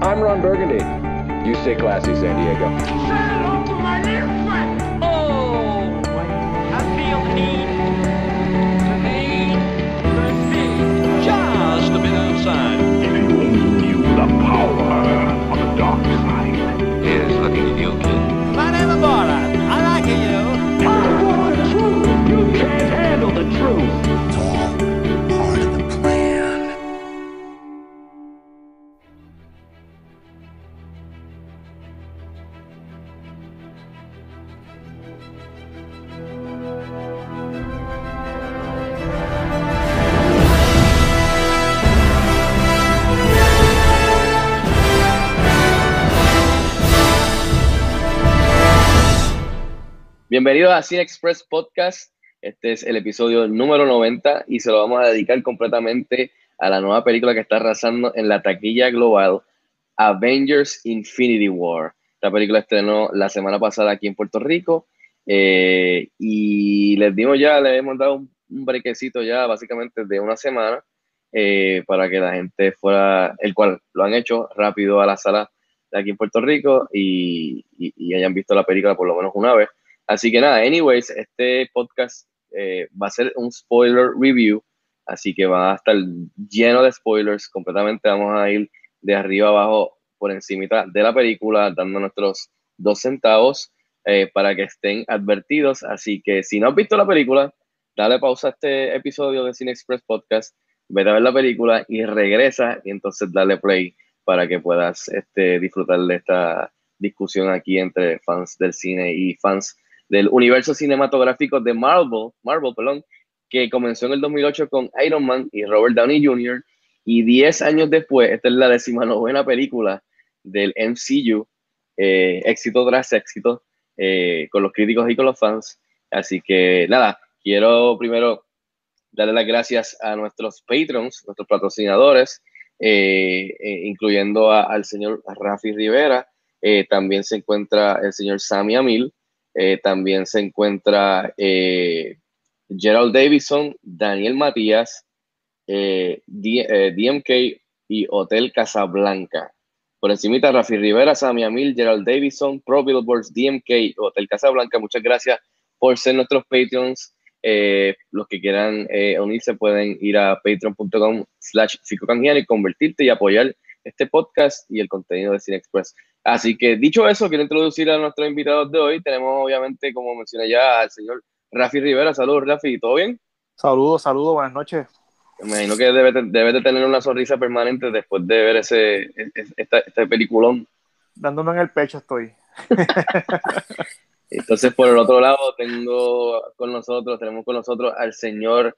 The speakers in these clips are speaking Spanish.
I'm Ron Burgundy. You stay classy, San Diego. Say hello to my little friend. Oh, I feel the need, the need, the just a bit outside. If you only knew the power of the dark side. Here's looking at you, kid. My name is Borat. I like you. I want the truth. You can't handle the truth. Bienvenidos a Cine Express Podcast. Este es el episodio número 90 y se lo vamos a dedicar completamente a la nueva película que está arrasando en la taquilla global, Avengers Infinity War. Esta película estrenó la semana pasada aquí en Puerto Rico eh, y les dimos ya, les hemos dado un, un brequecito ya básicamente de una semana eh, para que la gente fuera, el cual lo han hecho rápido a la sala de aquí en Puerto Rico y hayan visto la película por lo menos una vez. Así que nada, anyways, este podcast eh, va a ser un spoiler review, así que va a estar lleno de spoilers, completamente vamos a ir de arriba abajo por encimita de la película, dando nuestros dos centavos eh, para que estén advertidos. Así que si no has visto la película, dale pausa a este episodio de Cine Express Podcast, vete a ver la película y regresa y entonces dale play para que puedas este, disfrutar de esta discusión aquí entre fans del cine y fans del universo cinematográfico de Marvel, Marvel, perdón, que comenzó en el 2008 con Iron Man y Robert Downey Jr. y 10 años después, esta es la decimanovena película del MCU, eh, éxito tras éxito, eh, con los críticos y con los fans. Así que nada, quiero primero darle las gracias a nuestros patrons, nuestros patrocinadores, eh, incluyendo a- al señor Rafi Rivera, también se encuentra el señor Sammy Amil, eh, también se encuentra eh, Gerald Davison, Daniel Matías, eh, DMK y Hotel Casablanca. Por encimita, Rafi Rivera, Sammy Amil, Gerald Davison, Pro Billboards, DMK, Hotel Casablanca. Muchas gracias por ser nuestros Patreons. Los que quieran unirse pueden ir a patreon.com slash y convertirte y apoyar este podcast y el contenido de Cine Express. Así que dicho eso, quiero introducir a nuestros invitados de hoy. Tenemos obviamente, como mencioné ya, al señor Rafi Rivera. Saludos, Rafi, ¿todo bien? Saludos, saludos, buenas noches. Me imagino que debe, debe de tener una sonrisa permanente después de ver ese, este peliculón. Dándome en el pecho estoy. Entonces, por el otro lado, tengo con nosotros, tenemos con nosotros al señor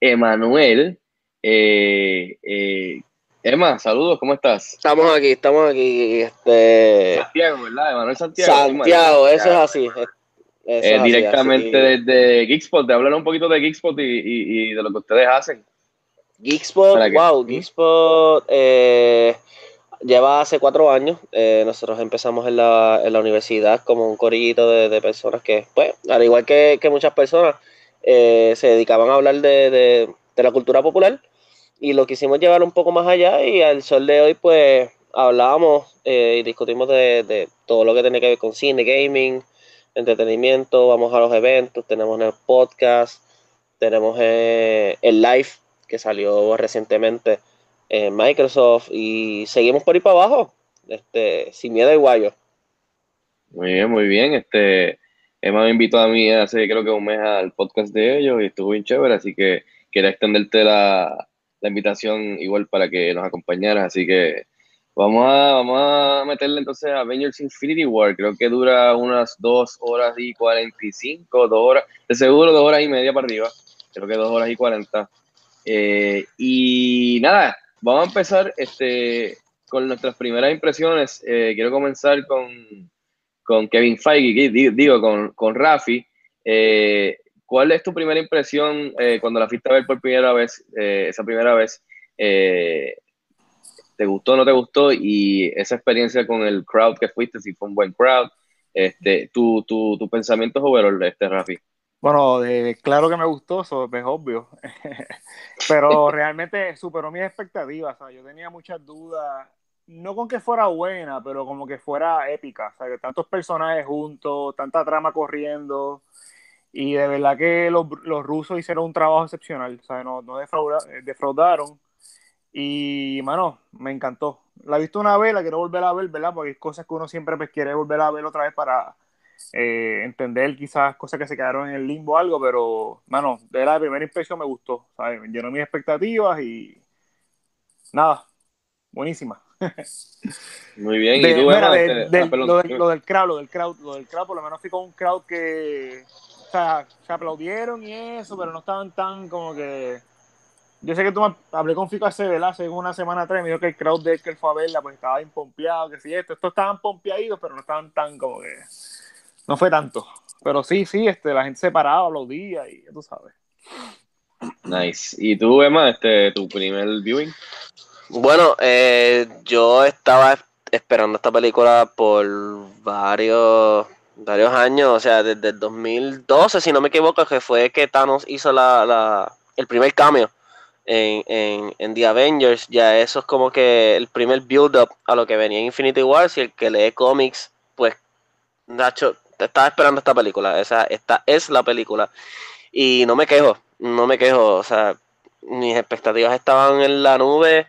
Emanuel. Eh, eh, Emma, saludos, ¿cómo estás? Estamos aquí, estamos aquí. Este, Santiago, ¿verdad? Emanuel Santiago. Santiago, eso es así. eso Eh, es directamente así. desde Geekspot, de hablar un poquito de Geekspot y, y- y de lo que ustedes hacen. Geekspot, wow, Geekspot eh, lleva hace cuatro años. Eh, nosotros empezamos en la, en la universidad como un corillito de, de personas que, pues, al igual que, que muchas personas, eh, se dedicaban a hablar de, de- de la cultura popular y lo quisimos llevar un poco más allá y al sol de hoy, pues, hablábamos eh, y discutimos de, de todo lo que tiene que ver con cine, gaming, entretenimiento, vamos a los eventos, tenemos el podcast, tenemos eh, el live que salió recientemente en Microsoft y seguimos por ahí para abajo, este, sin miedo al guayo. Muy bien, muy bien. Este, Emma me invitó a mí hace creo que un mes al podcast de ellos y estuvo bien chévere, así que quería extenderte la, la invitación igual para que nos acompañaras. Así que vamos a, vamos a meterle entonces a Avengers Infinity War. Creo que dura unas dos horas y 45, dos horas, de seguro dos horas y media para arriba. Creo que dos horas y cuarenta. Eh, y nada, vamos a empezar este, con nuestras primeras impresiones. Eh, quiero comenzar con, con Kevin Feige, di- digo, con, con Rafi. Eh, ¿Cuál es tu primera impresión eh, cuando la fuiste a ver por primera vez, eh, esa primera vez? Eh, ¿Te gustó o no te gustó? Y esa experiencia con el crowd que fuiste, si fue un buen crowd. Este, tu, tu, tu pensamiento overall, este, Rafi. Bueno, claro que me gustó, eso es obvio. Pero realmente superó mis expectativas. sea, yo tenía muchas dudas no con que fuera buena, pero como que fuera épica. O tantos personajes juntos, tanta trama corriendo. Y de verdad que los, los rusos hicieron un trabajo excepcional. Sea, no, no defrauda- eh, defraudaron. Y, mano, me encantó. La he visto una vez, la quiero volver a ver, ¿verdad? Porque hay cosas que uno siempre pues, quiere volver a ver otra vez para eh, entender quizás cosas que se quedaron en el limbo o algo, pero, mano, de la primera impresión me gustó, ¿sabes? Me llenó mis expectativas y nada, buenísima. Muy bien. De- ¿Y tú, mira, de- Este, del- ah, lo, del, dime. lo del crowd, lo del crowd, lo del crowd, por lo menos fui con un crowd que, o sea, se aplaudieron y eso, pero no estaban tan como que, yo sé que tú me hablé con Fico hace, ¿verdad? Hace una semana atrás, me dijo que el crowd de él que él fue a verla, pues estaba bien pompeado, que sí, esto, estos estaban pompeaditos, pero no estaban tan como que, no fue tanto, pero sí, sí, este, la gente se paraba, aplaudía y ya tú sabes. Nice. ¿Y tú, Emma, este, tu primer viewing? Bueno, eh, yo estaba esperando esta película por varios, varios años, o sea, desde el 2012, si no me equivoco, que fue que Thanos hizo la, la- el primer cambio en, en, en The Avengers. Ya eso es como que el primer build-up a lo que venía en Infinity Wars y el que lee cómics, pues, Nacho, estaba esperando esta película, esa, esta es la película. Y no me quejo, no me quejo, o sea, mis expectativas estaban en la nube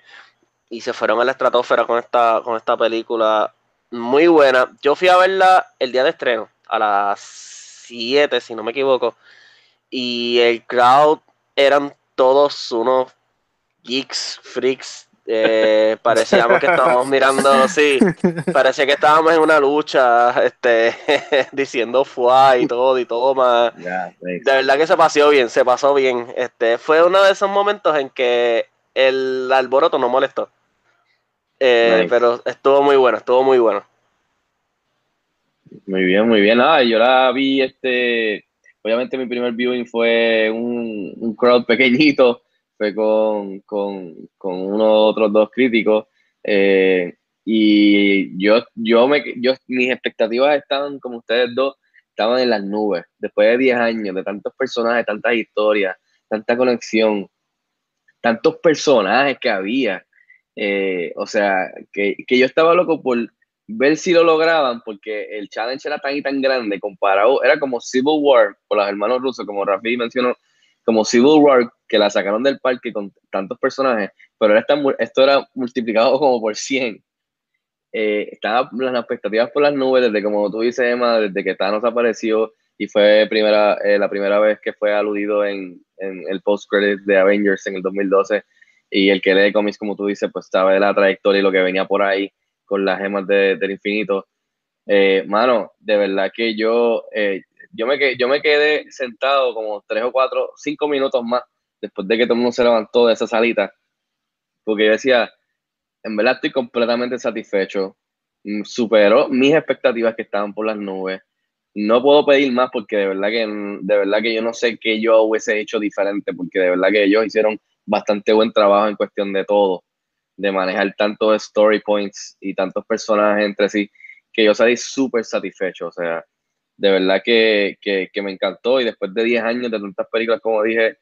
y se fueron a la estratosfera con esta, con esta película muy buena. Yo fui a verla el día de estreno, a las 7, si no me equivoco, y el crowd eran todos unos geeks, freaks. eh, parecíamos que estábamos mirando, sí, parecía que estábamos en una lucha, este, diciendo fue y todo y toma. Ya, nice. De verdad que se pasó bien, se pasó bien. Este, fue uno de esos momentos en que el alboroto no molestó. Eh, Nice. Pero estuvo muy bueno, estuvo muy bueno. Muy bien, muy bien. Ah, yo la vi, este, obviamente mi primer viewing fue un, un crowd pequeñito, fue con, con, con unos otros dos críticos, eh, y yo, yo me, yo, mis expectativas estaban, como ustedes dos, estaban en las nubes, después de 10 años, de tantos personajes, tantas historias, tanta conexión, tantos personajes que había, eh, o sea, que, que yo estaba loco por ver si lo lograban, porque el challenge era tan y tan grande, comparado, era como Civil War, por los hermanos rusos, como Rafi mencionó, como Civil War, que la sacaron del parque con tantos personajes, pero era tan esto era multiplicado como por 100. Eh, estaban las expectativas por las nubes, desde como tú dices, Emma, desde que Thanos apareció y fue primera, eh, la primera vez que fue aludido en, en el post-credit de Avengers en el 2012, y el que lee cómics, como tú dices, pues sabe la trayectoria y lo que venía por ahí con las gemas de- del infinito. Eh, mano, de verdad que yo, eh, yo, me quedé, yo me quedé sentado como tres o cuatro, cinco minutos más después de que todo el mundo se levantó de esa salita, porque yo decía, en verdad estoy completamente satisfecho, Mm, superó mis expectativas que estaban por las nubes. No puedo pedir más porque de verdad que de verdad que yo no sé qué yo hubiese hecho diferente porque de verdad que ellos hicieron bastante buen trabajo en cuestión de todo de manejar tantos story points y tantos personajes entre sí, que yo salí súper satisfecho. O sea, de verdad que, que, que, me encantó y después de 10 años de tantas películas, como dije,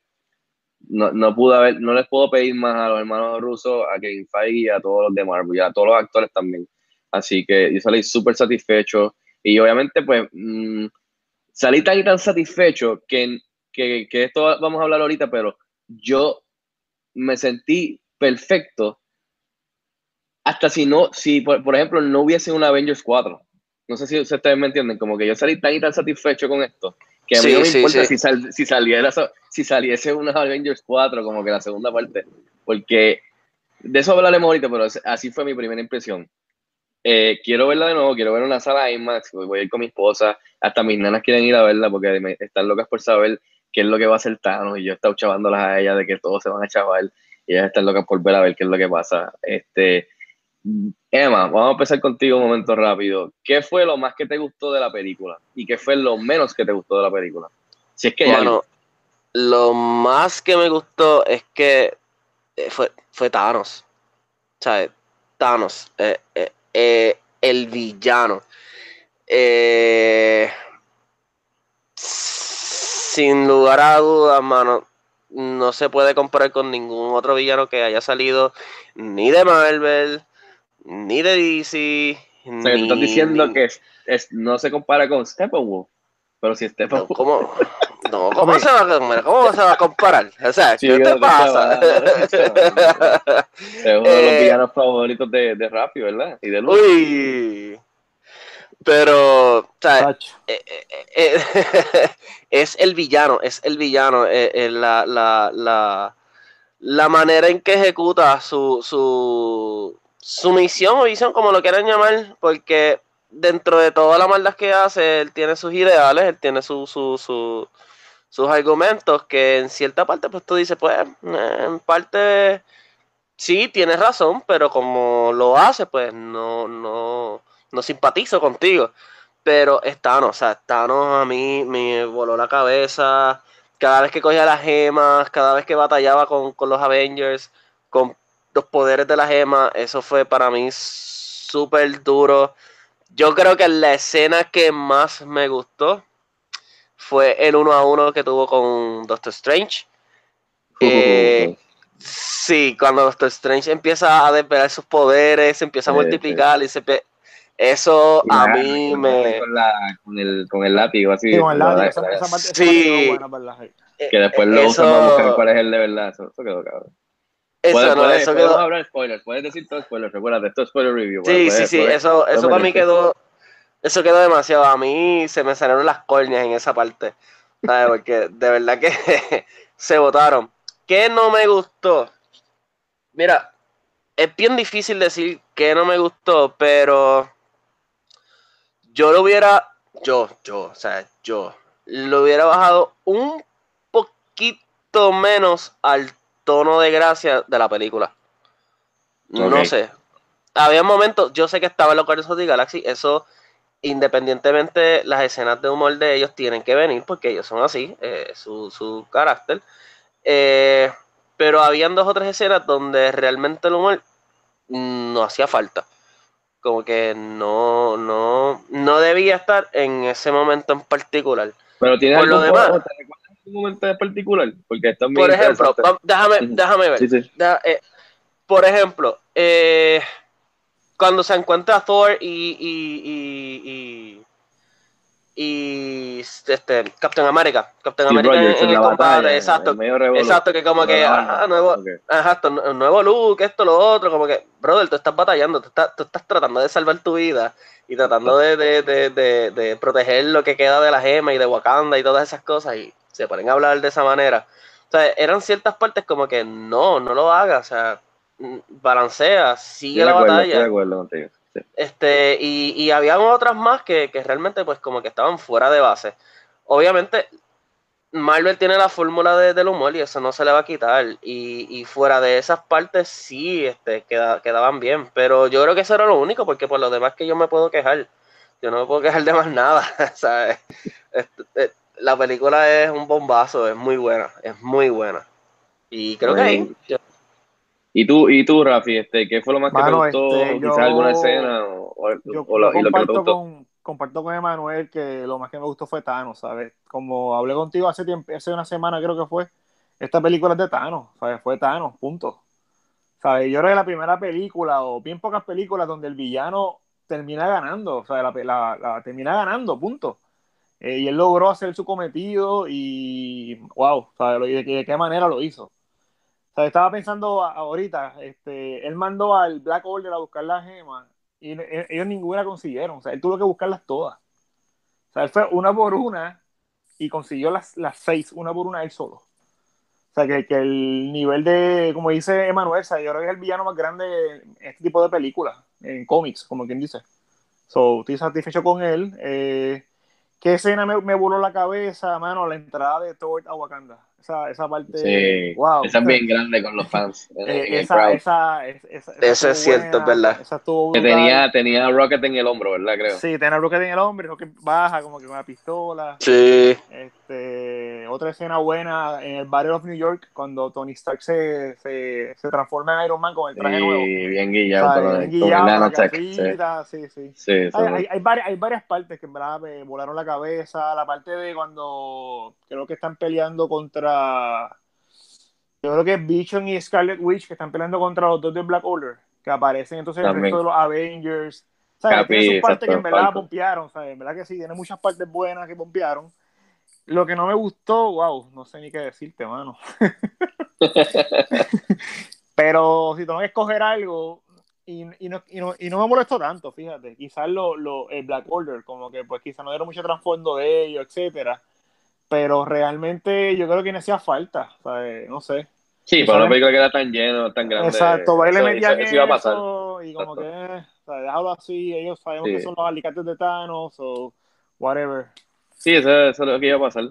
no, no pude haber, no les puedo pedir más a los hermanos rusos, a Kevin Feige y a todos los de Marvel y a todos los actores también. Así que yo salí súper satisfecho y obviamente pues mmm, salí tan y tan satisfecho que, que, que esto vamos a hablar ahorita, pero yo me sentí perfecto hasta si no, si por, por, ejemplo no hubiese un Avengers 4. No sé si ustedes me entienden, como que yo salí tan y tan satisfecho con esto, que a mí sí, no me sí, importa sí. Si, sal, si, saliera, si saliese una Avengers 4, como que la segunda parte, porque de eso hablaremos ahorita, pero así fue mi primera impresión. Eh, quiero verla de nuevo, quiero ver una sala IMAX, voy a ir con mi esposa, hasta mis nanas quieren ir a verla porque me, están locas por saber qué es lo que va a hacer Thanos y yo he estado chavándolas a ellas de que todos se van a chavar y ellas están locas por ver a ver qué es lo que pasa. Este, Emma, vamos a empezar contigo un momento rápido. ¿Qué fue lo más que te gustó de la película? ¿Y qué fue lo menos que te gustó de la película? Si es que bueno, lo más que me gustó es que fue, fue Thanos. O sea, Thanos, eh, eh, eh, el villano. Eh, sin lugar a dudas, mano, no se puede comparar con ningún otro villano que haya salido ni de Marvel, ni de DC. O sea, que tú estás ni- diciendo ni- que es, es- no se compara con Steppenwolf. Pero si No, Steppenwolf. ¿Cómo, no, ¿cómo, se va, ¿cómo se va a comparar? O sea, Sí, ¿qué te pasa? Es uno de los Eh, villanos favoritos de, de Rafi, ¿verdad? Y de Luz. Uy. Pero, o sea, eh, eh, eh, es el villano, es el villano, la, la, la, la manera en que ejecuta su, su, su misión o visión, como lo quieran llamar, porque dentro de toda la maldad que hace, él tiene sus ideales, él tiene su, su, su- sus argumentos, que en cierta parte, pues tú dices, pues, en parte sí, tienes razón, pero como lo hace, pues no, no, no simpatizo contigo. Pero Thanos, o sea, Thanos a mí me voló la cabeza. Cada vez que cogía las gemas, cada vez que batallaba con, con los Avengers, con los poderes de la gema, eso fue para mí súper duro. Yo creo que la escena que más me gustó fue el uno a uno que tuvo con Doctor Strange. Eh, Sí, cuando Doctor Strange empieza a desvelar sus poderes, se empieza a multiplicar y se eso a mí con- me Con, la, con, el, con el látigo, así. Sí, con el látigo, la- esa, esa parte, esa Sí. buena, ¿verdad? que después lo eso- usan para buscar cuál es el de verdad. Eso, eso quedó cabrón. eso Puedes- no, puedes- eso quedó hablar spoilers, puedes decir todo spoilers, recuerda, esto es spoiler review. Sí, puedes- sí, sí, puedes- eso, puedes eso para mí quedó, eso quedó demasiado. A mí se me salieron las córneas en esa parte, ¿sabes? Porque de verdad que se votaron. ¿Qué no me gustó? Mira, es bien difícil decir que no me gustó, pero yo lo hubiera, yo, yo, o sea, yo, lo hubiera bajado un poquito menos al tono de gracia de la película. No Ok. sé. Había momentos, yo sé que estaba en los Guardians of the Galaxy, eso independientemente las escenas de humor de ellos tienen que venir porque ellos son así, eh, su, su carácter. Eh, pero habían dos o tres escenas donde realmente el humor no hacía falta. Como que no, no, no debía estar en ese momento en particular. Pero tiene Por algo lo demás- ¿te recuerdas algún momento en particular? Porque esto es muy Por ejemplo, déjame, déjame ver. Sí, sí. Da- eh, por ejemplo, eh, cuando se encuentra Thor y, y, y, y, y, este, Captain America, Captain Steve America en- Rogers en, en el combate, exacto, exacto, que como que, ajá, no. nuevo, Ok. exacto, nu- nuevo look, esto, lo otro, como que, brother, tú estás batallando, tú estás, tú estás tratando de salvar tu vida y tratando de, de, de, de, de proteger lo que queda de la gema y de Wakanda y todas esas cosas y se ponen a hablar de esa manera. O sea, eran ciertas partes como que no, no lo hagas, o sea, balancea, sigue la acuerdo, batalla. Estoy de acuerdo contigo. Sí. Este, y, y habían otras más que, que realmente pues como que estaban fuera de base. Obviamente, Marvel tiene la fórmula de- del humor y eso no se le va a quitar. Y, y fuera de esas partes sí este, queda- quedaban bien. Pero yo creo que eso era lo único, porque por lo demás que yo me puedo quejar. Yo no me puedo quejar de más nada. ¿sabes? Este, eh, la película es un bombazo, es muy buena, es muy buena. Y creo que ahí, yo- ¿Y tú, y tú, Rafi, este, qué fue lo más que te gustó? este, Quizás yo- alguna escena o, o- Yo, o y lo que te comparto, gustó. con, comparto con Emanuel que lo más que me gustó fue Thanos, ¿sabes? Como hablé contigo hace tiempo, hace una semana creo que fue, esta película es de Thanos, ¿sabes? Fue Thanos, punto. ¿Sabes? Yo creo que la primera película, o bien pocas películas, donde el villano termina ganando, o sea, la, la- la- termina ganando, punto. Eh, y él logró hacer su cometido y, wow, ¿sabes? ¿Y de qué manera lo hizo? Estaba pensando ahorita, este, él mandó al Black Order a buscar las gemas y e- ellos ninguna consiguieron. O sea, él tuvo que buscarlas todas. O sea, él fue una por una y consiguió las, las seis, una por una él solo. O sea, que, que el nivel de, como dice Emanuel, o sea, yo creo que es el villano más grande en este tipo de películas, en cómics, como quien dice. So, estoy satisfecho con él. Eh, ¿Qué escena me, me voló la cabeza, mano? La entrada de Thor a Wakanda. Esa, esa parte. Sí, wow. esa es bien grande con los fans. Eh, esa, esa, esa, esa Eso es estuvo cierto, es verdad. Esa estuvo que tenía, tenía a Rocket en el hombro, ¿verdad? Creo. Sí, tiene a Rocket en el hombre, Rocket baja como que con una pistola. sí, Este, otra escena buena en el Battle of New York, cuando Tony Stark se, se, se transforma en Iron Man con el traje Sí, nuevo. bien O guillado sea, con, bien el- con guillado, el nanotech. Sí, gafita, sí, sí. sí, eso Hay, hay, varias, hay varias partes que en verdad me volaron la cabeza. La parte de cuando creo que están peleando contra. Yo creo que es Vision y Scarlet Witch que están peleando contra los dos de Black Order. Que aparecen entonces el También. resto de los Avengers. O sea, Capi, tiene sus partes que en verdad pompearon, ¿sabes? En verdad que sí, tiene muchas partes buenas que pompearon. Lo que no me gustó, wow, no sé ni qué decirte, mano. Pero si tengo que escoger algo, y, y, no, y, no, y no me molestó tanto, fíjate. Quizás lo, lo, el Black Order, como que pues quizás no dieron mucho trasfondo de ellos, etcétera. Pero realmente yo creo que no hacía falta, ¿sabes? No sé. Sí, para una película que era tan lleno, tan grande. Exacto, va y le eso- metían eso- eso iba a pasar. y como Exacto. que, o sea, déjalo así, ellos sabemos Sí. que son los alicates de Thanos o whatever. Sí, eso, es lo que iba a pasar.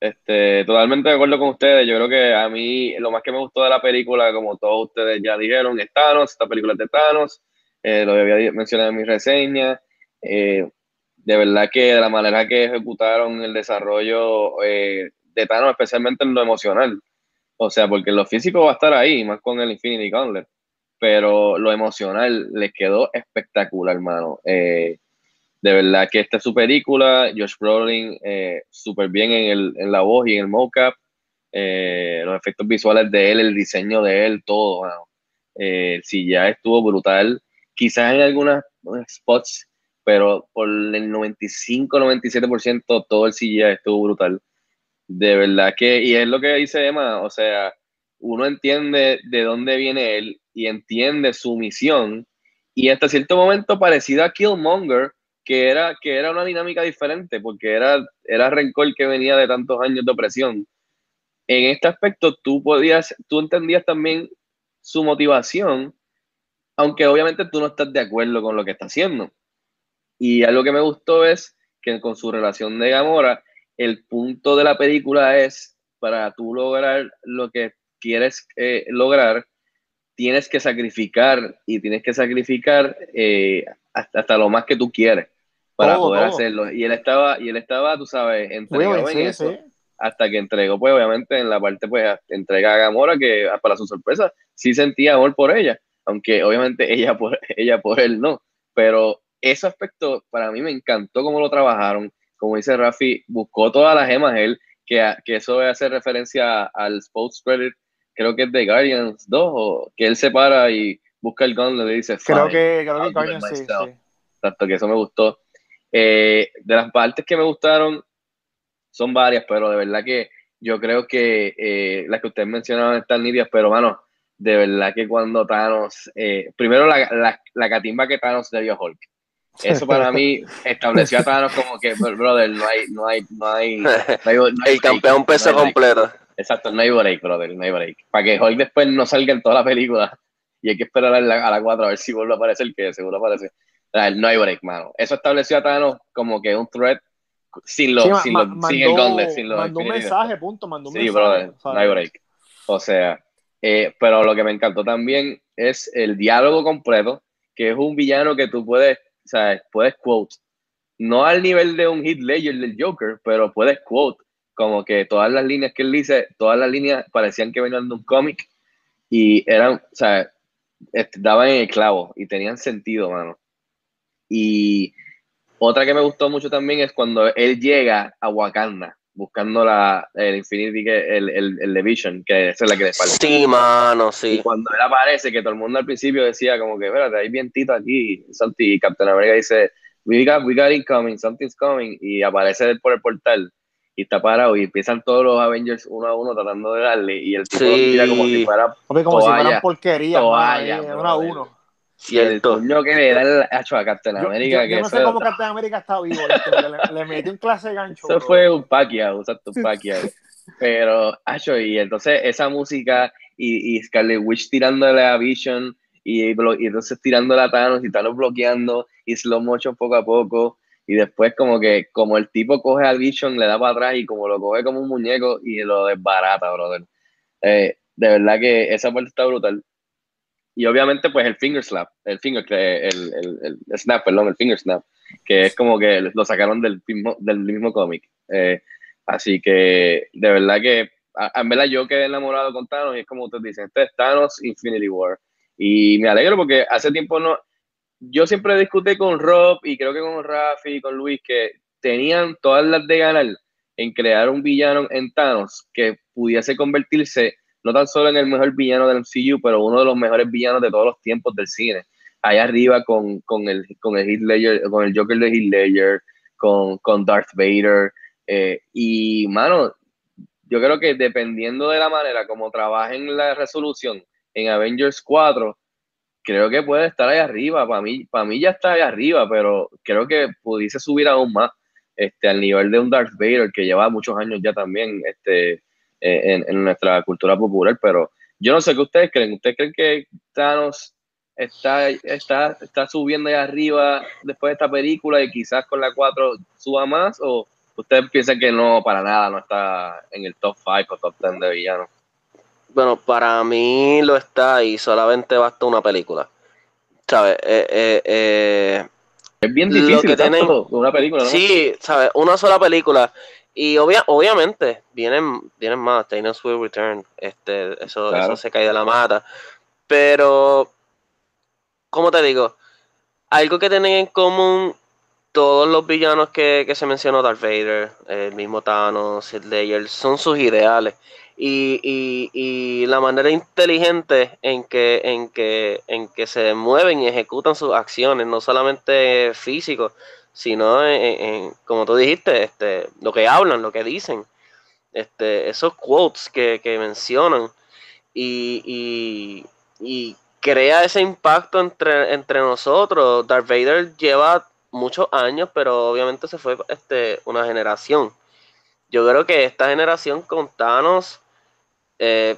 Este, totalmente de acuerdo con ustedes. Yo creo que a mí lo más que me gustó de la película, como todos ustedes ya dijeron, es Thanos. Esta película es de Thanos. Eh, lo había mencionado en mi reseña. Eh, de verdad que de la manera que ejecutaron el desarrollo eh, de Thanos, especialmente en lo emocional. O sea, porque lo físico va a estar ahí, más con el Infinity Gauntlet. Pero lo emocional les quedó espectacular, hermano. Eh, de verdad que esta es su película, Josh Brolin eh, súper bien en, el, en la voz y en el mocap, eh, los efectos visuales de él, el diseño de él, todo, mano. Eh, CGI estuvo brutal, quizás en algunos spots, pero por el 95-97% todo el CGI estuvo brutal. De verdad que, y es lo que dice Emma, o sea, uno entiende de dónde viene él y entiende su misión, y hasta cierto momento parecido a Killmonger, que era, que era una dinámica diferente, porque era, era rencor que venía de tantos años de opresión. En este aspecto, tú podías, tú entendías también su motivación, aunque obviamente tú no estás de acuerdo con lo que está haciendo. Y algo que me gustó es que con su relación de Gamora, el punto de la película es, para tú lograr lo que quieres eh, lograr, tienes que sacrificar y tienes que sacrificar eh, hasta, hasta, lo más que tú quieres para Todo, poder todo. hacerlo. Y él estaba, y él estaba, tú sabes, entregado en sí, eso sí. hasta que entregó, pues obviamente en la parte, pues entrega a Gamora, que para su sorpresa sí sentía amor por ella, aunque obviamente ella por, ella por él no. Pero ese aspecto para mí me encantó cómo lo trabajaron. Como dice Rafi, buscó todas las gemas él, que, que eso hace referencia al Sports Credit, creo que es de Guardians 2, o que él se para y busca el gun y le dice, Creo "Fine, que, creo que Guardians sí, myself". sí. Exacto, que eso me gustó. Eh, de las partes que me gustaron, son varias, pero de verdad que yo creo que eh, las que ustedes mencionaban están nítidas, pero mano, de verdad que cuando Thanos, eh, primero la, la, la catimba que Thanos le dio a Hulk. Eso para mí estableció a Thanos como que, brother, no hay, no hay, no hay, no hay, no hay El campeón peso no hay break. completo. Exacto, no hay break, brother, no hay break. Para que Hulk después no salga en toda la película y hay que esperar a la, a la 4 a ver si vuelve a aparecer, que seguro aparece. No hay break, mano. Eso estableció a Thanos como que un threat sin, los, Sí, sin, ma- los- sin el mandó- gauntlet, sin los mandó un mensaje, punto, mandó un Sí, mensaje. brother, ¿sabes? no hay break. O sea, eh, pero lo que me encantó también es el diálogo completo, que es un villano que tú puedes, o sea, puedes quote. No al nivel de un hit ledger del Joker, pero puedes quote. Como que todas las líneas que él dice, todas las líneas parecían que venían de un cómic y eran, o sea, daban en el clavo y tenían sentido, mano. Y otra que me gustó mucho también es cuando él llega a Wakanda buscando la, el Infinity, el, el, el Division, que esa es la que le falta. Sí, mano, Y sí. cuando él aparece, que todo el mundo al principio decía como que, espérate, hay vientito aquí, Santi, y Captain America dice, we got, we got it coming, something's coming, y aparece por el portal, y está parado, y empiezan todos los Avengers uno a uno tratando de darle, y el tipo Sí. lo tira como si fuera Papi, como si fueran porquerías, toalla, uno a uno. y el Cierto. puño que le da el hacho a Captain Yo, America, yo- que no sé cómo Captain América está vivo, le, le metí un clase de gancho. Eso bro. fue un Pacquiao, exacto, un Pacquiao. Pero, acho, y entonces esa música y, y Scarlet Witch tirándole a Vision y, y entonces tirándole a Thanos y Thanos bloqueando y slow motion poco a poco y después como que como el tipo coge a Vision, le da para atrás y como lo coge como un muñeco y lo desbarata, brother. Eh, de verdad que esa parte está brutal. Y obviamente pues el finger slap, el finger, que- el, el, el snap, perdón, el finger snap, que es como que lo sacaron del mismo, del mismo cómic. Eh, así que de verdad que, en verdad yo quedé enamorado con Thanos y es como ustedes dicen, este es Thanos Infinity War. Y me alegro porque hace tiempo no, yo siempre discutí con Rob y creo que con Rafi y con Luis que tenían todas las de ganar en crear un villano en Thanos que pudiese convertirse no tan solo en el mejor villano del MCU, pero uno de los mejores villanos de todos los tiempos del cine. allá arriba con, con el con el Heath Ledger, con el Joker de Heath Ledger, con, con Darth Vader. eh, y mano, yo creo que dependiendo de la manera como trabajen la resolución en Avengers 4, creo que puede estar ahí arriba. Para mí, para mí ya está ahí arriba, pero creo que pudiese subir aún más este, al nivel de un Darth Vader que lleva muchos años ya también este, eh, en, en nuestra cultura popular. Pero yo no sé qué ustedes creen. ¿Ustedes creen que Thanos está, está, está subiendo ahí arriba después de esta película y quizás con la 4 suba más? ¿O ustedes piensan que no, para nada, no está en el top 5 o top 10 de villanos? Bueno, para mí lo está y solamente basta una película. ¿Sabes? Eh, eh, eh, Es bien Lo difícil que tienen- una película, ¿no? Sí, ¿sabes? Una sola película. Y obvia, obviamente, vienen, vienen más. Thanos will return. Este, eso, Claro. eso se cae de la mata. Pero, ¿cómo te digo? Algo que tienen en común todos los villanos que, que se mencionó, Darth Vader, el mismo Thanos, Heath Ledger, son sus ideales. Y, y, y la manera inteligente en que, en, que, en que se mueven y ejecutan sus acciones, no solamente físicos, sino en- como tú dijiste, este, lo que hablan, lo que dicen, este, esos quotes que, que mencionan y, y- y crea ese impacto entre, entre nosotros. Darth Vader lleva muchos años, pero obviamente se fue este, una generación. Yo creo que esta generación con Thanos eh,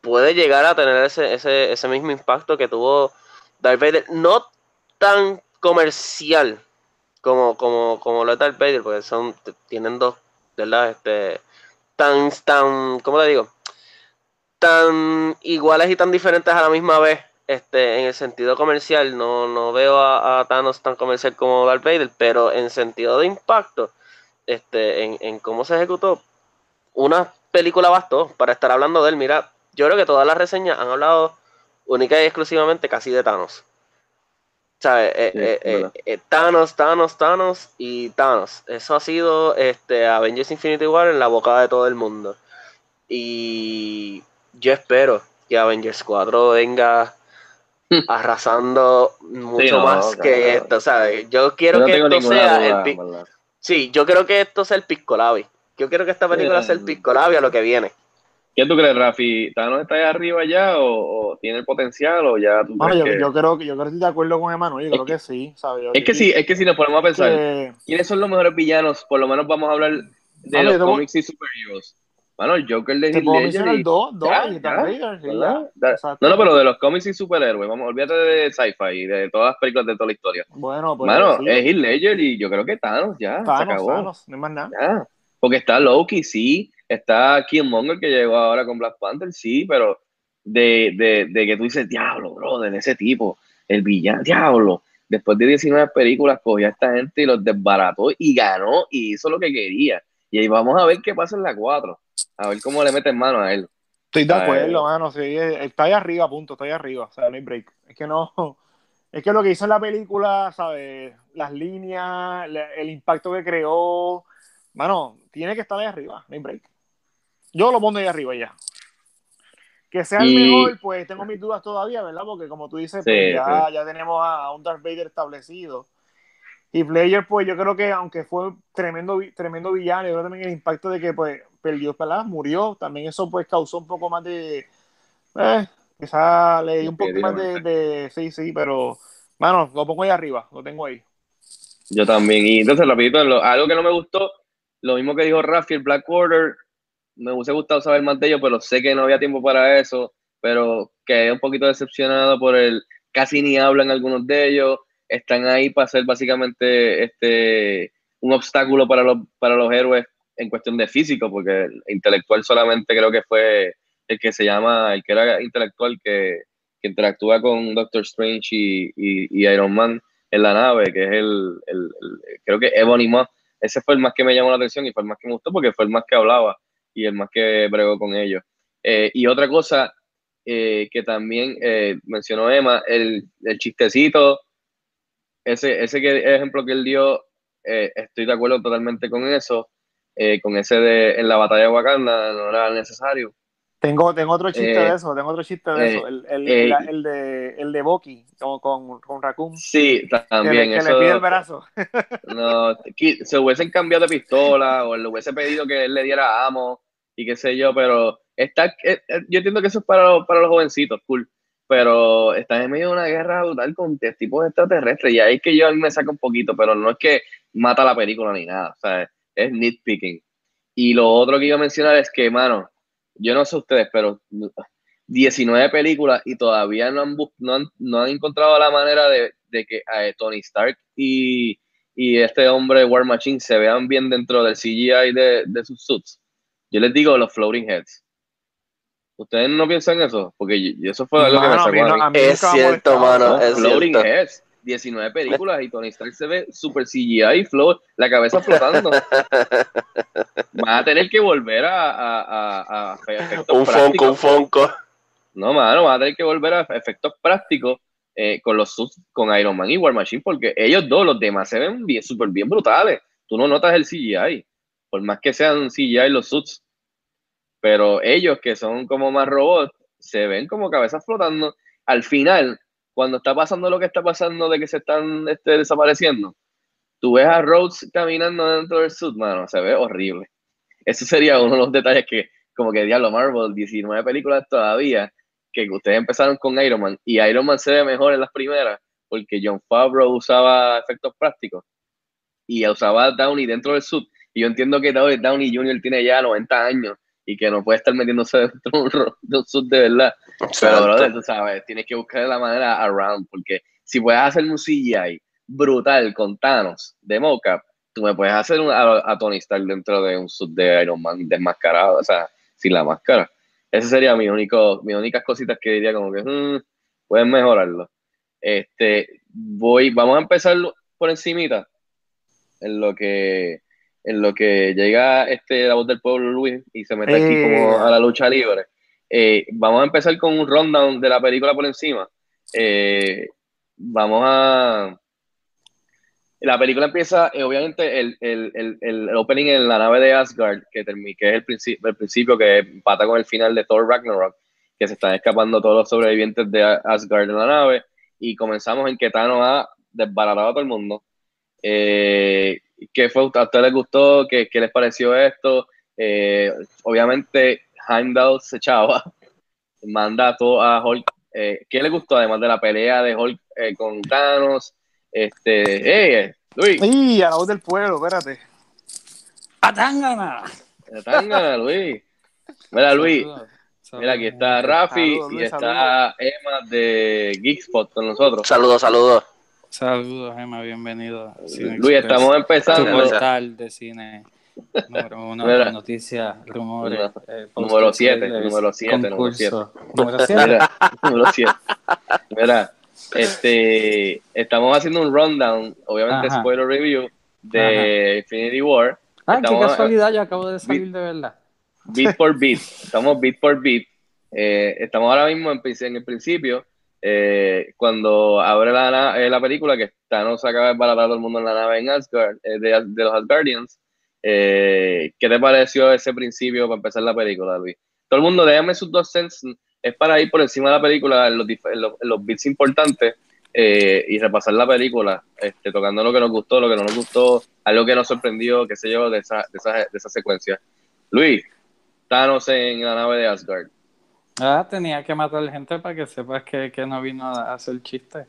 puede llegar a tener ese, ese, ese mismo impacto que tuvo Darth Vader, no tan comercial como, como, como lo es Darth Vader, porque son, tienen dos, ¿verdad? Este, tan, tan, ¿cómo le digo? Tan iguales y tan diferentes a la misma vez, este, en el sentido comercial, no, no veo a, a Thanos tan comercial como Darth Vader, pero en sentido de impacto, este, en, en cómo se ejecutó, una película bastó para estar hablando de él. Mira, yo creo que todas las reseñas han hablado única y exclusivamente casi de Thanos. ¿Sabes? Eh, Sí, eh, eh, eh, Thanos, Thanos, Thanos y Thanos. Eso ha sido este, Avengers Infinity War en la boca de todo el mundo. Y yo espero que Avengers 4 venga arrasando mucho no, más claro. que esto, ¿sabes? Yo quiero Yo no que esto sea duda, el. Sí, yo creo que esto sea el Pisco Labi. Yo quiero que esta película sea el. Pisco Labi a lo que viene. ¿Qué tú crees, Rafi? ¿Thanos está ahí arriba ya o, o tiene el potencial o ya tú Bueno, yo, que... yo creo que yo creo que estoy de acuerdo con Emanuel, yo Es creo que- que sí, ¿sabes? Yo- Es que sí, es que si nos ponemos a pensar, que- ¿quiénes son los mejores villanos? Por lo menos vamos a hablar de Vale, los cómics y superhéroes. Bueno, el Joker de Heath Ledger dos, dos, y. No, no, pero de los cómics y superhéroes, vamos, olvídate de sci-fi y de todas las películas de toda la historia. Bueno, pues Mano, sí. es Heath Ledger y yo creo que Thanos ya, se Thanos, acabó. Thanos, no hay más nada. Ya. Porque está Loki, sí, está Killmonger que llegó ahora con Black Panther, sí, pero de, de, de que tú dices, diablo, brother, ese tipo, el villano, diablo. Después de 19 películas, cogió a esta gente y los desbarató y ganó y hizo lo que quería. Y ahí vamos a ver qué pasa en la 4. A ver cómo le meten mano a él. Estoy de acuerdo, mano. Sí, eh, está ahí arriba, punto. Está ahí arriba. O sea, no hay break. Es que no. Es que lo que hizo en la película, ¿sabes? Las líneas, el impacto que creó. Mano, tiene que estar ahí arriba. No hay break. Yo lo pongo ahí arriba ya. Que sea el Y- mejor, pues tengo mis dudas todavía, ¿verdad? Porque como tú dices, pues, Sí, ya, ya tenemos a, a un Darth Vader establecido. Y Player, pues yo creo que aunque fue tremendo, tremendo villano, yo creo también el impacto de que pues perdió, ¿verdad? Murió, también eso pues causó un poco más de... Eh, quizá le di un poco más de, de... Sí, sí, pero... Mano, lo pongo ahí arriba, lo tengo ahí. Yo también. Y entonces, rapidito, algo que no me gustó, lo mismo que dijo Rafi, el Black me hubiese gustado saber más de ello, pero sé que no había tiempo para eso, pero quedé un poquito decepcionado por el, casi ni hablan algunos de ellos, están ahí para ser básicamente este, un obstáculo para los, para los héroes en cuestión de físico, porque el intelectual solamente creo que fue el que se llama, el que era intelectual que, que interactúa con Doctor Strange y, y, Iron Man en la nave, que es el, el- creo que Ebony Maw. Ese fue el más que me llamó la atención y fue el más que me gustó porque fue el más que hablaba y el más que bregó con ellos. Eh, y otra cosa eh, que también eh, mencionó Emma, el, el chistecito, ese, ese que, ejemplo que él dio, estoy de acuerdo totalmente con eso, con ese de en la batalla de Wakanda, no era necesario. Tengo, tengo otro chiste Eh, de eso, tengo otro chiste de eh, eso. El, el, eh, la- el de, el de Bucky con, con, con Raccoon. Sí, Que, le, también. que le eso, pide el brazo. no, se hubiesen cambiado de pistola o le hubiese pedido que él le diera amo y qué sé yo, pero está, yo entiendo que eso es para, los- para los jovencitos, cool, pero están en medio de una guerra brutal con tipos extraterrestres y ahí es que yo a mí me saca un poquito, pero no es que mata la película ni nada, o sea, es nitpicking. Y lo otro que iba a mencionar es que, mano, yo no sé ustedes, pero 19 películas y todavía no han, bus- no han, no han encontrado la manera de, de que eh, Tony Stark y, y este hombre War Machine se vean bien dentro del CGI de, de sus suits. Yo les digo los floating heads. ¿Ustedes no piensan eso? Porque eso fue algo que me Mano, sacó mí a no- mí. a mí Es cierto, mano, No, es floating cierto. heads. 19 películas y Tony Stark se ve super CGI, flow, la cabeza flotando. Van a tener que volver a, a, a, a efectos Un prácticos. un fonco. No, mano, van a tener que volver a efectos prácticos eh, con los suits, con Iron Man y War Machine, porque ellos dos, los demás, se ven bien, súper bien brutales. Tú no notas el CGI, por más que sean CGI los suits. Pero ellos, que son como más robots, se ven como cabezas flotando. Al final, cuando está pasando lo que está pasando de que se están este, desapareciendo, tú ves a Rhodes caminando dentro del suit, mano, se ve horrible. Ese sería uno de los detalles que, como que diablo, Marvel, 19 películas todavía, que ustedes empezaron con Iron Man, y Iron Man se ve mejor en las primeras, porque John Favreau usaba efectos prácticos, y usaba Downey dentro del suit, y yo entiendo que Downey Downey Jr. tiene ya 90 años, y que no puede estar metiéndose dentro de un, ro- de verdad, pero, Exacto. brother, tú sabes, tienes que buscar la manera around, porque si puedes hacer un CGI brutal con Thanos de mocap, tú me puedes hacer un- a, a Tony Stark dentro de un suit de Iron Man desmascarado, o sea, sin la máscara. Ese sería mi único, mis únicas cositas que diría como que "Mm, pueden mejorarlo. Este, voy, vamos a empezar por encimita, en lo que en lo que llega este la voz del pueblo Luis y se mete aquí Eh. como a la lucha libre. Eh, vamos a empezar con un rundown de la película por encima. Eh, vamos a. La película empieza, eh, obviamente, el, el, el, el opening en la nave de Asgard, que, que es el, principio el principio que empata con el final de Thor Ragnarok, que se están escapando todos los sobrevivientes de Asgard en la nave, y comenzamos en que Thanos ha desbaratado a todo el mundo. Eh, ¿Qué fue? ¿A ustedes les gustó? ¿Qué, qué les pareció esto? Eh, obviamente, Heimdall se echaba, manda todo a Hulk. Eh, ¿Qué les gustó además de la pelea de Hulk eh, con Thanos? Este, hey, Luis, ¡Y a la voz del pueblo! Espérate. ¡Patángana! tanga, Luis. Mira, Luis, mira, aquí está Rafi Saludos, y está Emma de Geekspot con nosotros. Saludos, saludos. Saludos, Emma, bienvenido. Cine Luis, Express, estamos Tu empezando. portal de cine número uno, noticias, rumores. eh, Número posts, siete, trailers, número siete, número concursos. Número siete. Mira, número 7. Mira, este, estamos haciendo un rundown, obviamente Ajá. spoiler review de Infinity War. Ah, qué casualidad, yo acabo de salir de verdad. beat por beat. Estamos beat por beat. Eh, estamos ahora mismo en el principio, eh, cuando abre la, eh, la película, que Thanos acaba de baratar a todo el mundo en la nave en Asgard, eh, de, de los Asgardians. Eh, ¿Qué te pareció ese principio para empezar la película, Luis? Todo el mundo, déjame sus dos cents. Es para ir por encima de la película los, los, bits importantes y repasar la película, este, tocando lo que nos gustó, lo que no nos gustó, algo que nos sorprendió, qué sé yo, de esa, de esa, de esa secuencia. Luis, Thanos en la nave de Asgard. Ah, tenía que matar gente para que sepas que, que no vino a hacer chiste.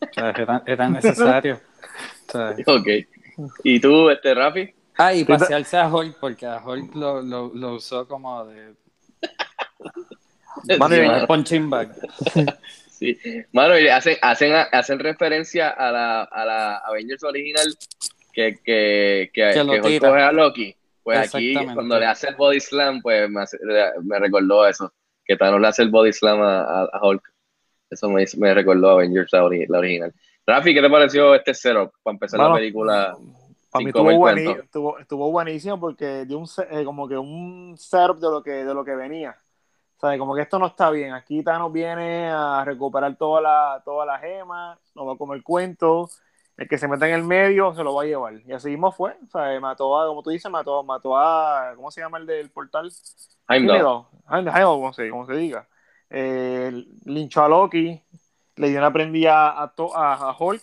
O sea, era, era necesario. O sea, Ok. ¿Y tú, este, Rafi? Ah, y pasearse a Hulk, porque a Hulk lo, lo, lo usó como de Mano, Sí, punching bag. Sí. Mano, y hacen, hacen, hacen referencia a la, a la Avengers original que, que, que, Que lo coge a Loki. Pues aquí, cuando le hace el body slam, pues me, hace- me recordó eso. Que Thanos le hace el body slam a, Hulk. Eso me, me recordó a Avengers la, ori- la original. Rafi, ¿qué te pareció este setup para empezar la película? Para mí estuvo, cuento. estuvo, estuvo buenísimo porque dio un, eh, como que un setup de lo que, de lo que venía. O sea, como que esto no está bien. Aquí Thanos viene a recuperar toda la, toda la gema, nos va a comer cuento. El que se meta en el medio se lo va a llevar. Y así mismo fue. O sea, mató a, como tú dices, mató, mató a, ¿cómo se llama el del portal? Heimdall. Heimdall, como se, como se diga. Eh, linchó a Loki, le dio una prendida a, To- a, a Hulk,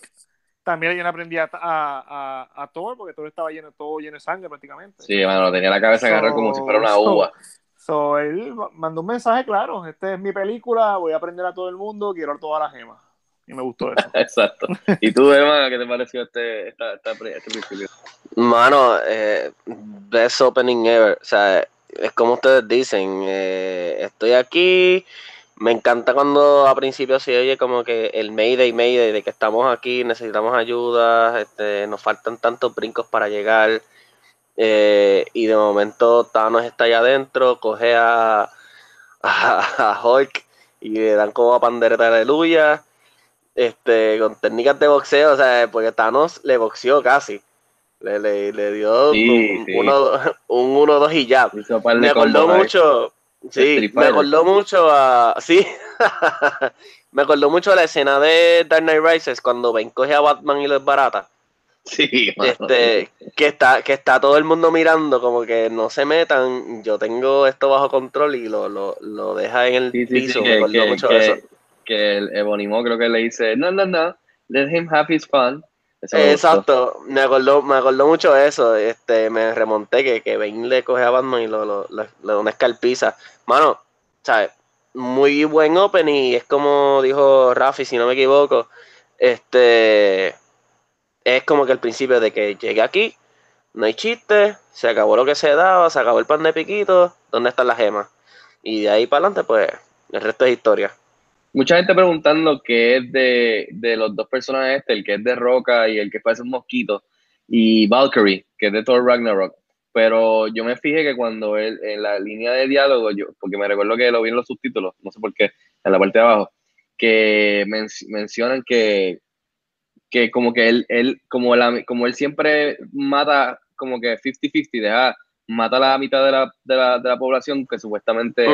también le dio una prendida a, a, a- Thor, porque Thor estaba lleno, todo lleno de sangre prácticamente. Sí, mano, tenía la cabeza agarrada como si fuera una So- uva. So, él mandó un mensaje claro, esta es mi película, voy a aprender a todo el mundo, quiero todas las gemas. Y me gustó eso. Exacto. ¿Y tú, hermano, qué te pareció este, esta, esta, este principio? Mano, eh, best opening ever. O sea, es como ustedes dicen, eh, estoy aquí. Me encanta cuando a principio se oye como que el Mayday, Mayday, de que estamos aquí, necesitamos ayuda, este, nos faltan tantos brincos para llegar. eh, y de momento Thanos está allá adentro, coge a, a, a Hulk y le dan como a pandereta aleluya. Este, con técnicas de boxeo, o sea, porque Thanos le boxeó casi. Le, le, le dio Sí, un, sí. uno, un 1-2 y ya. Me acordó mucho. Sí, Street me acordó mucho a. Sí. me acordó mucho a la escena de Dark Knight Rises cuando Ben coge a Batman y lo desbarata. Sí. Este, que está, que está todo el mundo mirando, como que no se metan, yo tengo esto bajo control y lo, lo, lo deja en el Sí, sí, piso. sí, me que, mucho que- eso. Que el Ebonimo creo que le dice, no, no, no, let him have his fun. Exacto, me acordó, me acordó mucho eso, este, me remonté que, que Bane le coge a Batman y lo, lo- lo- le da escalpiza. Mano, ¿sabes? Muy buen open y es como dijo Rafi, si no me equivoco, este, es como que el principio de que llegué aquí, no hay chiste, se acabó lo que se daba, se acabó el pan de piquito, ¿dónde están las gemas? Y de ahí para adelante, pues, el resto es historia. Mucha gente preguntando qué es de, de los dos personajes este, el que es de Roca y el que parece un mosquito, y Valkyrie, que es de Thor Ragnarok. Pero yo me fijé que cuando él, en la línea de diálogo, yo, porque me recuerdo que lo vi en los subtítulos, no sé por qué, en la parte de abajo, que men- mencionan que, que como que él, él como, la, como él siempre mata como que 50-50, deja, mata a la mitad de la, de la, de la población que supuestamente.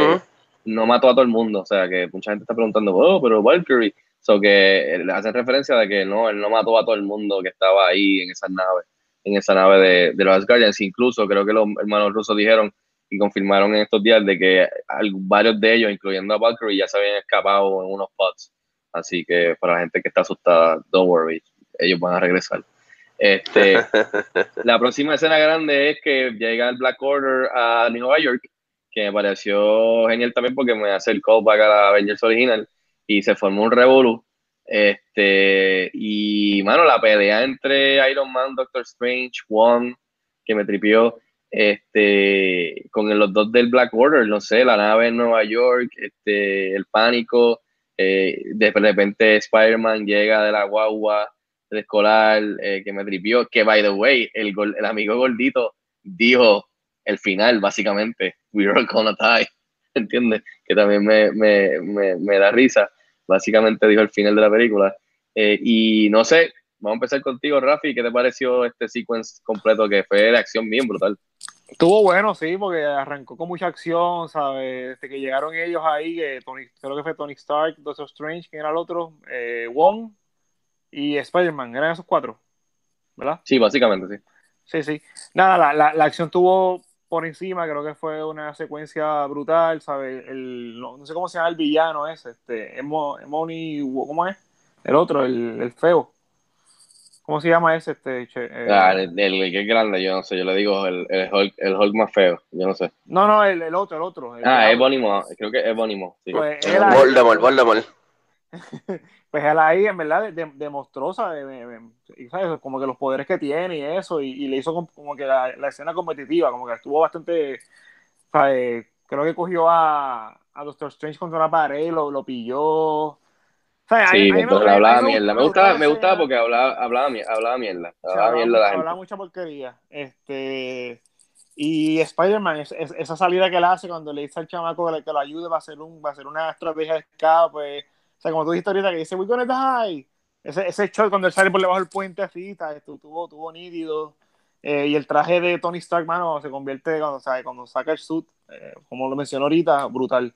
No mató a todo el mundo. O sea, que mucha gente está preguntando, oh, pero Valkyrie. So que le hacen referencia de que no, él no mató a todo el mundo que estaba ahí en esa nave, en esa nave de, de los Asgardians. Incluso creo que los hermanos rusos dijeron y confirmaron en estos días de que varios de ellos, incluyendo a Valkyrie, ya se habían escapado en unos pods. Así que para la gente que está asustada, don't worry, ellos van a regresar. Este, la próxima escena grande es que llega el Black Order a Nueva York, que me pareció genial también porque me hace el callback a la Avengers original y se formó un revolú. Este, y mano, la pelea entre Iron Man, Doctor Strange, Wong, que me tripió, este, con los dos del Black Order, no sé, la nave en Nueva York, este, el pánico, eh, de repente Spider-Man llega de la guagua escolar, eh, que me tripió, que by the way, el, el amigo gordito dijo el final, básicamente, we are gonna die, ¿entiendes? Que también me, me, me, me da risa, básicamente dijo el final de la película. Eh, y no sé, vamos a empezar contigo, Rafi, ¿qué te pareció este sequence completo que fue de acción bien brutal? Estuvo bueno, sí, porque arrancó con mucha acción, ¿sabes? Desde que llegaron ellos ahí, que Tony, creo que fue Tony Stark, Doctor Strange, ¿quién era el otro? Eh, Wong y Spider-Man, eran esos cuatro, ¿verdad? Sí, básicamente, sí. Sí, sí. Nada, la, la, la acción tuvo por encima, creo que fue una secuencia brutal, ¿sabes? El, no, no sé cómo se llama el villano ese, este, Emo, Emoni, ¿cómo es? El otro, el, el feo. ¿Cómo se llama ese? Este, che? Eh, Ah, el, el- el que es grande, yo no sé, yo le digo el, el, Hulk, el Hulk más feo, yo no sé. No, no, el, el otro, el otro. el Ah, que- es Bonimo, creo que es Bonimo. Sí. Pues ahí- Voldemort, Voldemort. pues él ahí en verdad de- de- demostró, ¿sabes? Y, ¿sabes? Como que los poderes que tiene y eso, y, y le hizo como, como que la, la escena competitiva, como que estuvo bastante, ¿sabes? Creo que cogió a, a Doctor Strange contra una pared lo, lo pilló. Sí, me- entonces hablaba mierda. Me gustaba, me gustaba porque hablaba, hablaba, hablaba mierda. Hablaba hablaba, mierda la hablaba mucha porquería. Este, y Spider-Man, es- es- esa salida que él hace cuando le dice al chamaco que, le- que lo ayude va a ser un, va a ser una estrategia de escape. O sea, como tú dijiste ahorita que dice, we're gonna die. Ese, ese shot cuando él sale por debajo del puente así, ¿sabes? Estuvo, tuvo, tuvo nítido. Eh, y el traje de Tony Stark, mano, se convierte cuando, ¿sabes? cuando saca el suit, eh, como lo mencionó ahorita, brutal.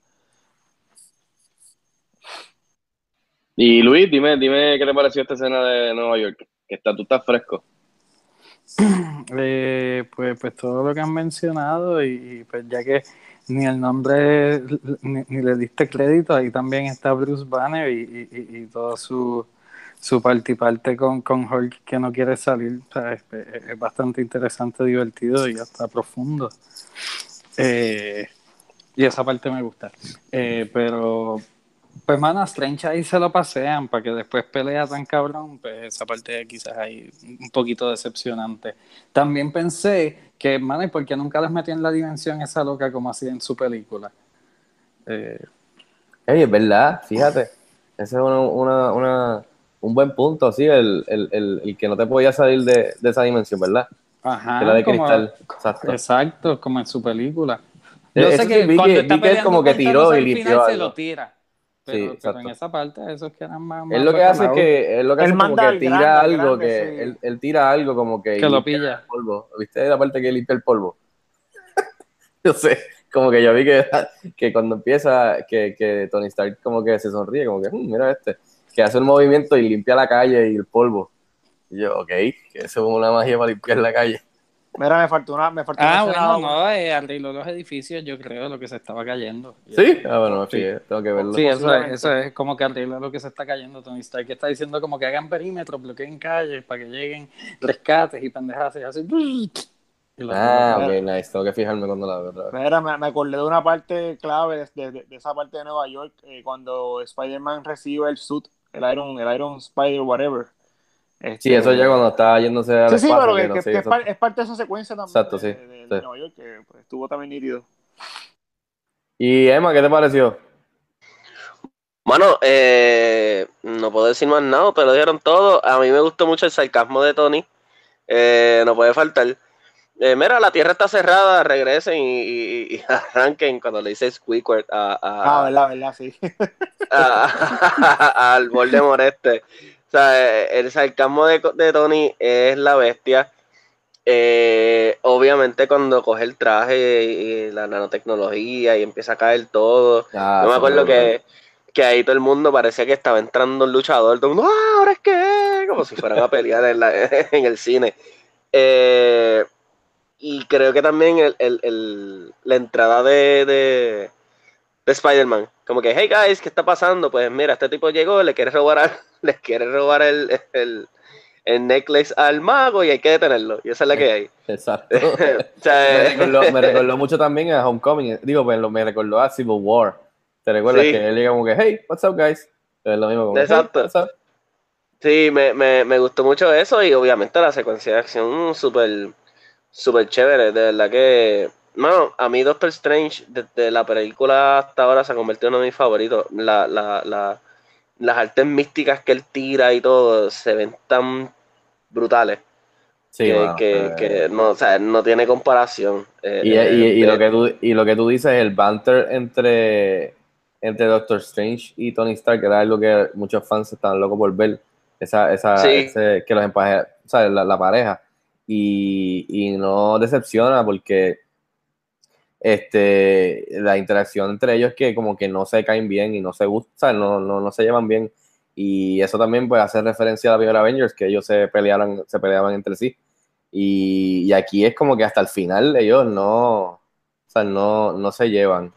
Y Luis, dime, dime qué te pareció esta escena de Nueva York. Que está, tú estás fresco. Eh, pues, pues todo lo que han mencionado y, y, pues ya que ni el nombre ni, ni le diste crédito, ahí también está Bruce Banner y, y, y- todo su, su parte con, con Hulk que no quiere salir. O sea, es- es bastante interesante, divertido y hasta profundo. Eh, y esa parte me gusta. Eh, pero, pues, mano, a Strange ahí se lo pasean para que después pelea tan cabrón. Pues esa parte quizás ahí un poquito decepcionante. También pensé que, mano, ¿y por qué nunca les metí en la dimensión esa loca como hacía en su película? Eh, Ey, es verdad, fíjate. Ese es una, una- una- un buen punto, sí, el, el, el, el que no te podía salir de, de esa dimensión, ¿verdad? ajá, Que la de como- cristal. Exacto. exacto, como en su película. Eh, Yo eso sé sí, que cuando que- está vi que peleando como que tiró y limpió se lo tira. Sí, Pero, pero exacto. en esa parte, esos que eran más. Él más lo que hace es que, él lo que Él hace es como manda que tira grande, al algo grande, que, sí. él, él tira algo como que, Que lo limpia pilla. el polvo. ¿Viste la parte que limpia el polvo? Yo sé, como que yo vi que, que cuando empieza, que, que Tony Stark como que se sonríe, como que, "Mm, mira este, que hace un movimiento y limpia la calle y el polvo. Y yo, ok, que eso es una magia para limpiar la calle. Mira, me faltó una, me faltó Ah, bueno, no, eh, arregló los edificios, yo creo, lo que se estaba cayendo. ¿Sí? Ah, bueno, me Sí. tengo que verlo. Sí, eso es, eso es como que arregla lo que se está cayendo Tony Stark, que está diciendo como que hagan perímetros, bloqueen calles para que lleguen rescates y pendejas y así. Ah, ok, nice, tengo que fijarme cuando la veo otra vez. Mira, me, me acordé de una parte clave de, de- de esa parte de Nueva York, eh, cuando Spider-Man recibe el suit, el Iron, el Iron Spider, whatever. Este, Sí, eso ya cuando estaba yéndose al Sí, sí, pero que que, no que- sé, que es, eso- par- es parte de esa secuencia también Exacto, de, sí, de- de sí. Nueva York, que pues, estuvo también nítido. Y Emma, ¿qué te pareció? Mano, eh, no puedo decir más nada, pero dijeron todo. A mí me gustó mucho el sarcasmo de Tony. Eh, no puede faltar. Eh, mira, la tierra está cerrada, regresen y, y- y arranquen cuando le dice Squidward a, a- Ah, verdad, verdad, sí. a- al Voldemort este. O sea, eh, el sarcasmo de, de Tony es la bestia. Eh, obviamente cuando coge el traje y la nanotecnología y empieza a caer todo. Ah, Yo me acuerdo que, que ahí todo el mundo parecía que estaba entrando un luchador. Todo el mundo, ¡ah, ahora es que! Como si fueran a pelear en, la- en el cine. Eh, y creo que también el, el- el- la entrada de, de, de Spider-Man. Como que, hey guys, ¿qué está pasando? Pues mira, este tipo llegó, le quiere robar, a- le quiere robar el, el, el necklace al mago y hay que detenerlo. Y esa es la que hay. Exacto. O sea, me, recordó, me recordó mucho también a Homecoming. Digo, pues, me recordó a Civil War. ¿Te recuerdas Sí. que él llega como que, hey, what's up, guys? Es lo mismo como, Exacto. "Hey, what's up?" Sí, me, me, me gustó mucho eso y obviamente la secuencia de acción súper súper chévere, de verdad que... Mano, a mí Doctor Strange desde la película hasta ahora se ha convertido en uno de mis favoritos. La, la, la, las artes místicas que él tira y todo se ven tan brutales Sí, que, mano, que, eh, que no, o sea, no tiene comparación. Eh, Y, eh, y- y de- lo que tú, y lo que tú dices, el banter entre, entre Doctor Strange y Tony Stark, que era algo que muchos fans estaban locos por ver, esa, esa, Sí. ese- que los empaje, o sea, la, la pareja, y, y no decepciona porque este, la interacción entre ellos que como que no se caen bien y no se gustan, no, no, no se llevan bien, y eso también puede hacer referencia a la primera Avengers, que ellos se pelearon, se peleaban entre sí. Y, y aquí es como que hasta el final ellos no, o sea, no, no se llevan.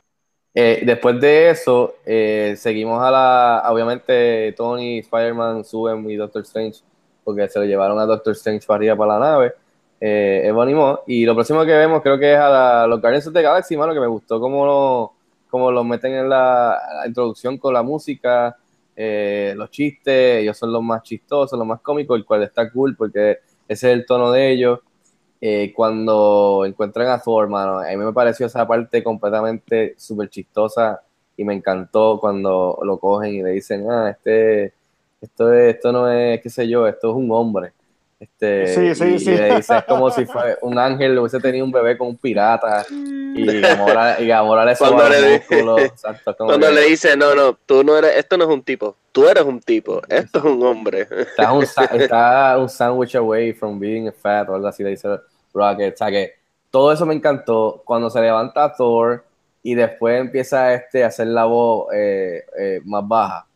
Eh, después de eso, eh, seguimos a la, obviamente Tony, Spider-Man suben y Doctor Strange, porque se lo llevaron a Doctor Strange para arriba para la nave, eh, Ebony. Y lo próximo que vemos creo que es a la- los Guardians of the Galaxy, mano, que me gustó cómo lo, lo meten en la, introducción con la música, eh, los chistes, ellos son los más chistosos, los más cómicos, el cual está cool porque ese es el tono de ellos. Eh, cuando encuentran a Thor, mano, a mí me pareció esa parte completamente súper chistosa y me encantó cuando lo cogen y le dicen, ah, este, esto, es, esto no es, qué sé yo, esto es un hombre. Este, Sí, sí, y, sí. y le dice, es como si fue un ángel hubiese tenido un bebé con un pirata y Gamora, y Gamora le Cuando le-. Exacto, como Cuando que- le dice, no, no, tú no eres, esto no es un tipo, tú eres un tipo, esto es un hombre. Está un, está un sandwich away from being fat o algo así le dice Rocket. O sea que todo eso me encantó. Cuando se levanta Thor y después empieza este a hacer la voz eh, eh, más baja,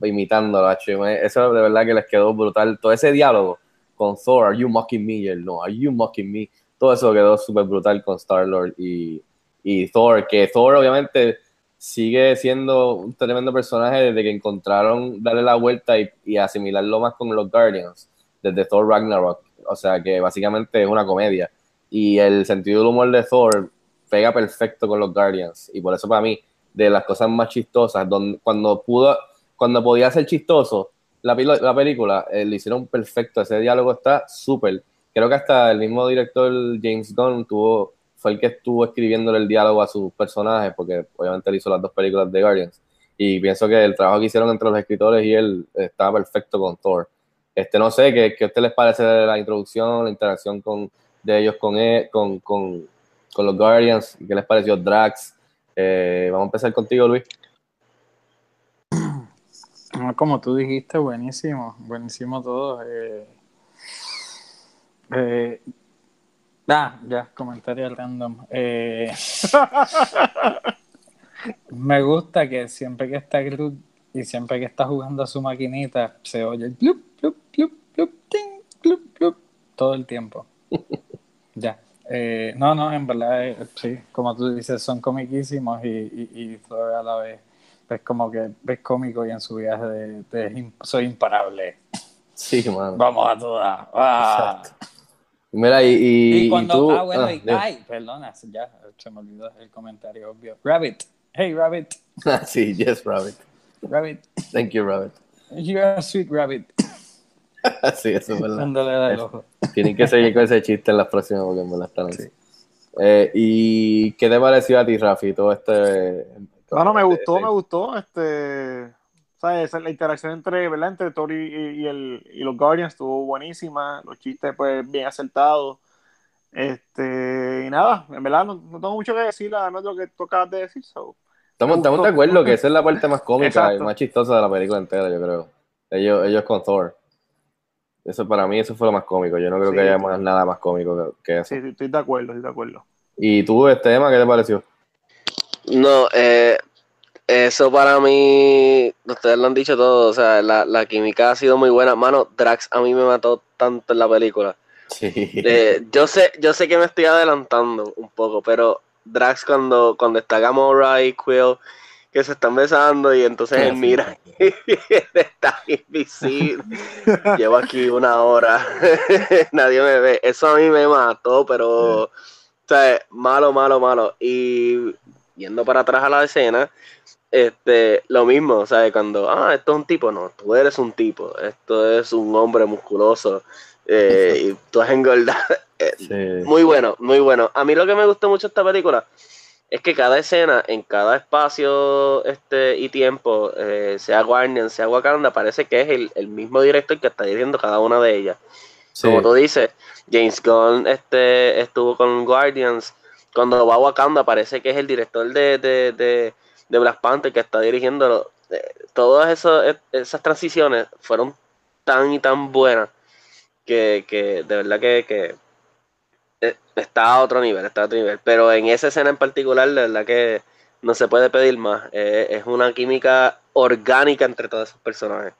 imitándolo. Eso de verdad que les quedó brutal. Todo ese diálogo con Thor, Are You Mocking Me? Y él, no, Are You Mocking Me? Todo eso quedó súper brutal con Star-Lord y, y Thor, que Thor obviamente sigue siendo un tremendo personaje desde que encontraron darle la vuelta y, y asimilarlo más con los Guardians, desde Thor Ragnarok. O sea que básicamente es una comedia. Y el sentido del humor de Thor pega perfecto con los Guardians. Y por eso para mí, de las cosas más chistosas, donde, cuando pudo, cuando podía ser chistoso, la, la película eh, lo hicieron perfecto. Ese diálogo está súper. Creo que hasta el mismo director James Gunn tuvo, fue el que estuvo escribiéndole el diálogo a sus personajes, porque obviamente él hizo las dos películas de Guardians. Y pienso que el trabajo que hicieron entre los escritores y él estaba perfecto con Thor. Este, no sé, ¿qué, qué a usted les parece la introducción, la interacción con, de ellos con, él, con, con, con los Guardians? ¿Qué les pareció Drax? Eh, vamos a empezar contigo, Luis. Ah, Como tú dijiste, buenísimo, buenísimo todo. eh. Eh, ah, ya, comentario random. Eh, me gusta que siempre que está Groot y siempre que está jugando a su maquinita, se oye el plup, plup, plup, ting, plup, plup, todo el tiempo. Ya. Eh, no, no, en verdad, eh, sí, como tú dices, son comiquísimos y, y, y Thor a la vez es como que es cómico y en su viaje de, soy imparable. Sí, mano. Vamos a todas. Ah. Exacto. Mira, y, y, Y y cuando, tú- ah, bueno, ah, y- ay, perdona, ya, se me olvidó el comentario obvio. Rabbit, hey Rabbit, sí, yes, Rabbit. Rabbit, Thank you, Rabbit. you're a sweet rabbit. sí, eso es verdad. Del ojo. Tienen que seguir con ese chiste en las próximas porque en verdad están así. Eh, ¿Y qué te pareció a ti, Rafi, todo este... No, no, me gustó, me gustó. Este, ¿sabes? La interacción entre, ¿verdad? entre Thor y, el, y los Guardians estuvo buenísima. Los chistes, pues, bien acertados. Este, y nada, en verdad no, no tengo mucho que decir, además de lo que tú acabas de decir. so. Estamos, estamos de acuerdo que esa es la parte más cómica Exacto. y más chistosa de la película entera, yo creo. Ellos, ellos con Thor. Eso para mí eso fue lo más cómico. Yo no creo Sí. que haya más, nada más cómico que, que eso. Sí, sí, estoy de acuerdo, estoy de acuerdo. ¿Y tú, este tema, qué te pareció? No, eh, eso para mí, ustedes lo han dicho todo, o sea, la, la química ha sido muy buena. Mano, Drax a mí me mató tanto en la película. Sí. Eh, yo sé, yo sé que me estoy adelantando un poco, pero Drax cuando, cuando está Gamora y Quill, que se están besando y entonces él mira y está invisible. Llevo aquí una hora, nadie me ve. Eso a mí me mató, pero, o sea, malo, malo, malo. Y yendo para atrás a la escena, este, lo mismo, o sea, cuando, ah, esto es un tipo, no, tú eres un tipo, esto es un hombre musculoso, eh, y tú has engordado. Eh, Sí. Muy bueno, muy bueno. A mí lo que me gustó mucho esta película es que cada escena, en cada espacio este y tiempo, eh, sea Guardian, sea Wakanda, parece que es el, el mismo director que está dirigiendo cada una de ellas. Sí. Como tú dices, James Gunn este, estuvo con Guardians. Cuando va a Wakanda, parece que es el director de, de, de, Black Panther que está dirigiendo. Eh, Todas esas transiciones fueron tan y tan buenas que, que de verdad que, que eh, está a otro nivel, está otro nivel. Pero en esa escena en particular, de verdad que no se puede pedir más. Eh, es una química orgánica entre todos esos personajes.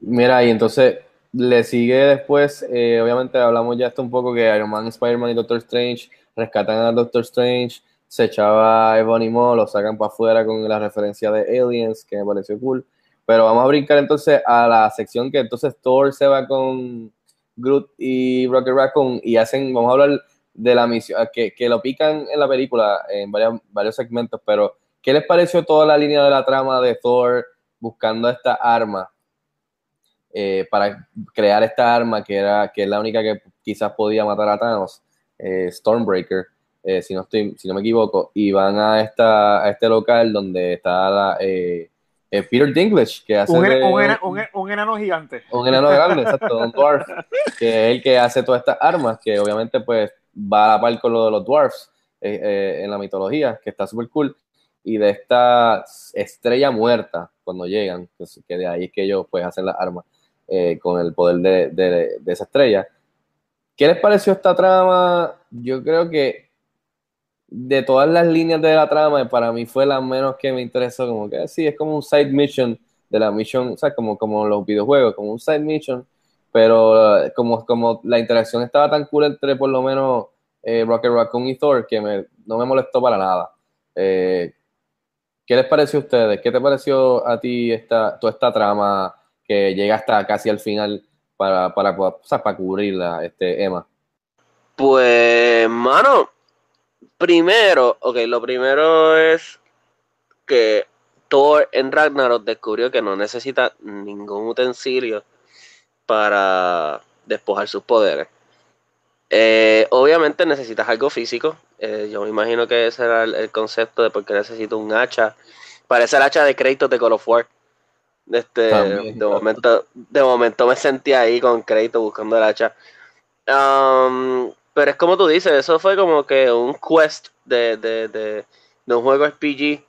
Mira, y entonces le sigue después, obviamente hablamos ya esto un poco que Iron Man, Spider-Man y Doctor Strange rescatan a Doctor Strange, se echaba a Ebony Maw, lo sacan para afuera con la referencia de Aliens, que me pareció cool. Pero vamos a brincar entonces a la sección que entonces Thor se va con Groot y Rocket Raccoon y hacen, vamos a hablar de la misión, que, que lo pican en la película en varios, varios segmentos, pero ¿qué les pareció toda la línea de la trama de Thor buscando esta arma? eh, para crear esta arma que era que es la única que quizás podía matar a Thanos, eh, Stormbreaker, eh, si no estoy, si no me equivoco, y van a esta a este local donde está la, eh, Peter Dinklage que hace Un, de- un ena- un, un enano gigante. un enano grande, exacto, un dwarf, que es el que hace todas estas armas, que obviamente pues va a la par con lo de los dwarfs en la mitología, que está súper cool, y de esta estrella muerta cuando llegan, que, de ahí es que ellos pues hacen las armas eh, con el poder de, de- de esa estrella. ¿Qué les pareció esta trama? Yo creo que de todas las líneas de la trama, para mí fue la menos que me interesó, como que sí, es como un side mission de la mission, o sea, como, como los videojuegos, como un side mission, pero eh, como, como la interacción estaba tan cool entre por lo menos eh, Rocket Raccoon y Thor que no me molestó para nada. Eh, ¿Qué les pareció a ustedes? ¿Qué te pareció a ti esta, toda esta trama que llega hasta casi al final para, para, para cubrirla, este, Emma? Pues, mano, primero, ok, lo primero es que Thor en Ragnarok descubrió que no necesita ningún utensilio para despojar sus poderes. Eh, obviamente necesitas algo físico. eh, yo me imagino que ese era el, concepto de por qué necesito un hacha. Parece el hacha de crédito de Call of War. Este, También, de, momento, de momento me sentí ahí con crédito buscando el hacha. Um, pero es como tú dices, eso fue como que un quest de, de, de, de un juego RPG.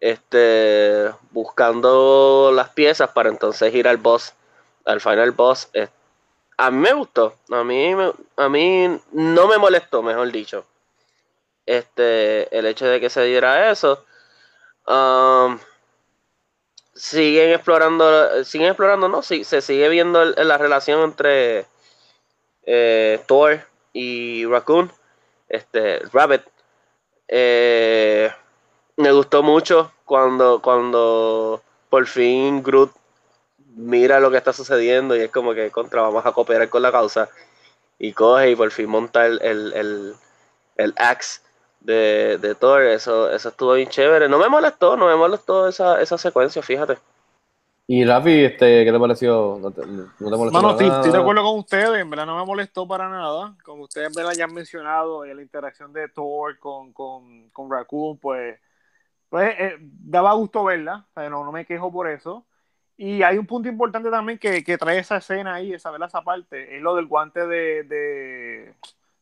Este, buscando las piezas para entonces ir al boss, al final boss. Eh, a mí me gustó, a mí, me- a mí no me molestó, mejor dicho. Este, el hecho de que se diera eso. Um, siguen explorando, siguen explorando, ¿no? Sí, se sigue viendo la relación entre eh, Thor y Raccoon, este, Rabbit. Eh, me gustó mucho cuando, cuando por fin Groot mira lo que está sucediendo y es como que contra, vamos a cooperar con la causa. Y coge y por fin monta el, el, el, el axe de, de Thor. Eso, eso estuvo bien chévere. No me molestó, no me molestó esa, esa secuencia, fíjate. Y Rafi, este, ¿qué te pareció? ¿No te, no te molestó Mano, estoy, nada? estoy de acuerdo con ustedes, en verdad no me molestó para nada. Como ustedes en verdad ya han mencionado, eh, la interacción de Thor con, con, con Raccoon, pues, pues eh, daba gusto verla, o sea, no, no me quejo por eso. Y hay un punto importante también que, que trae esa escena ahí, esa, ¿verdad? esa parte, es lo del guante de, de,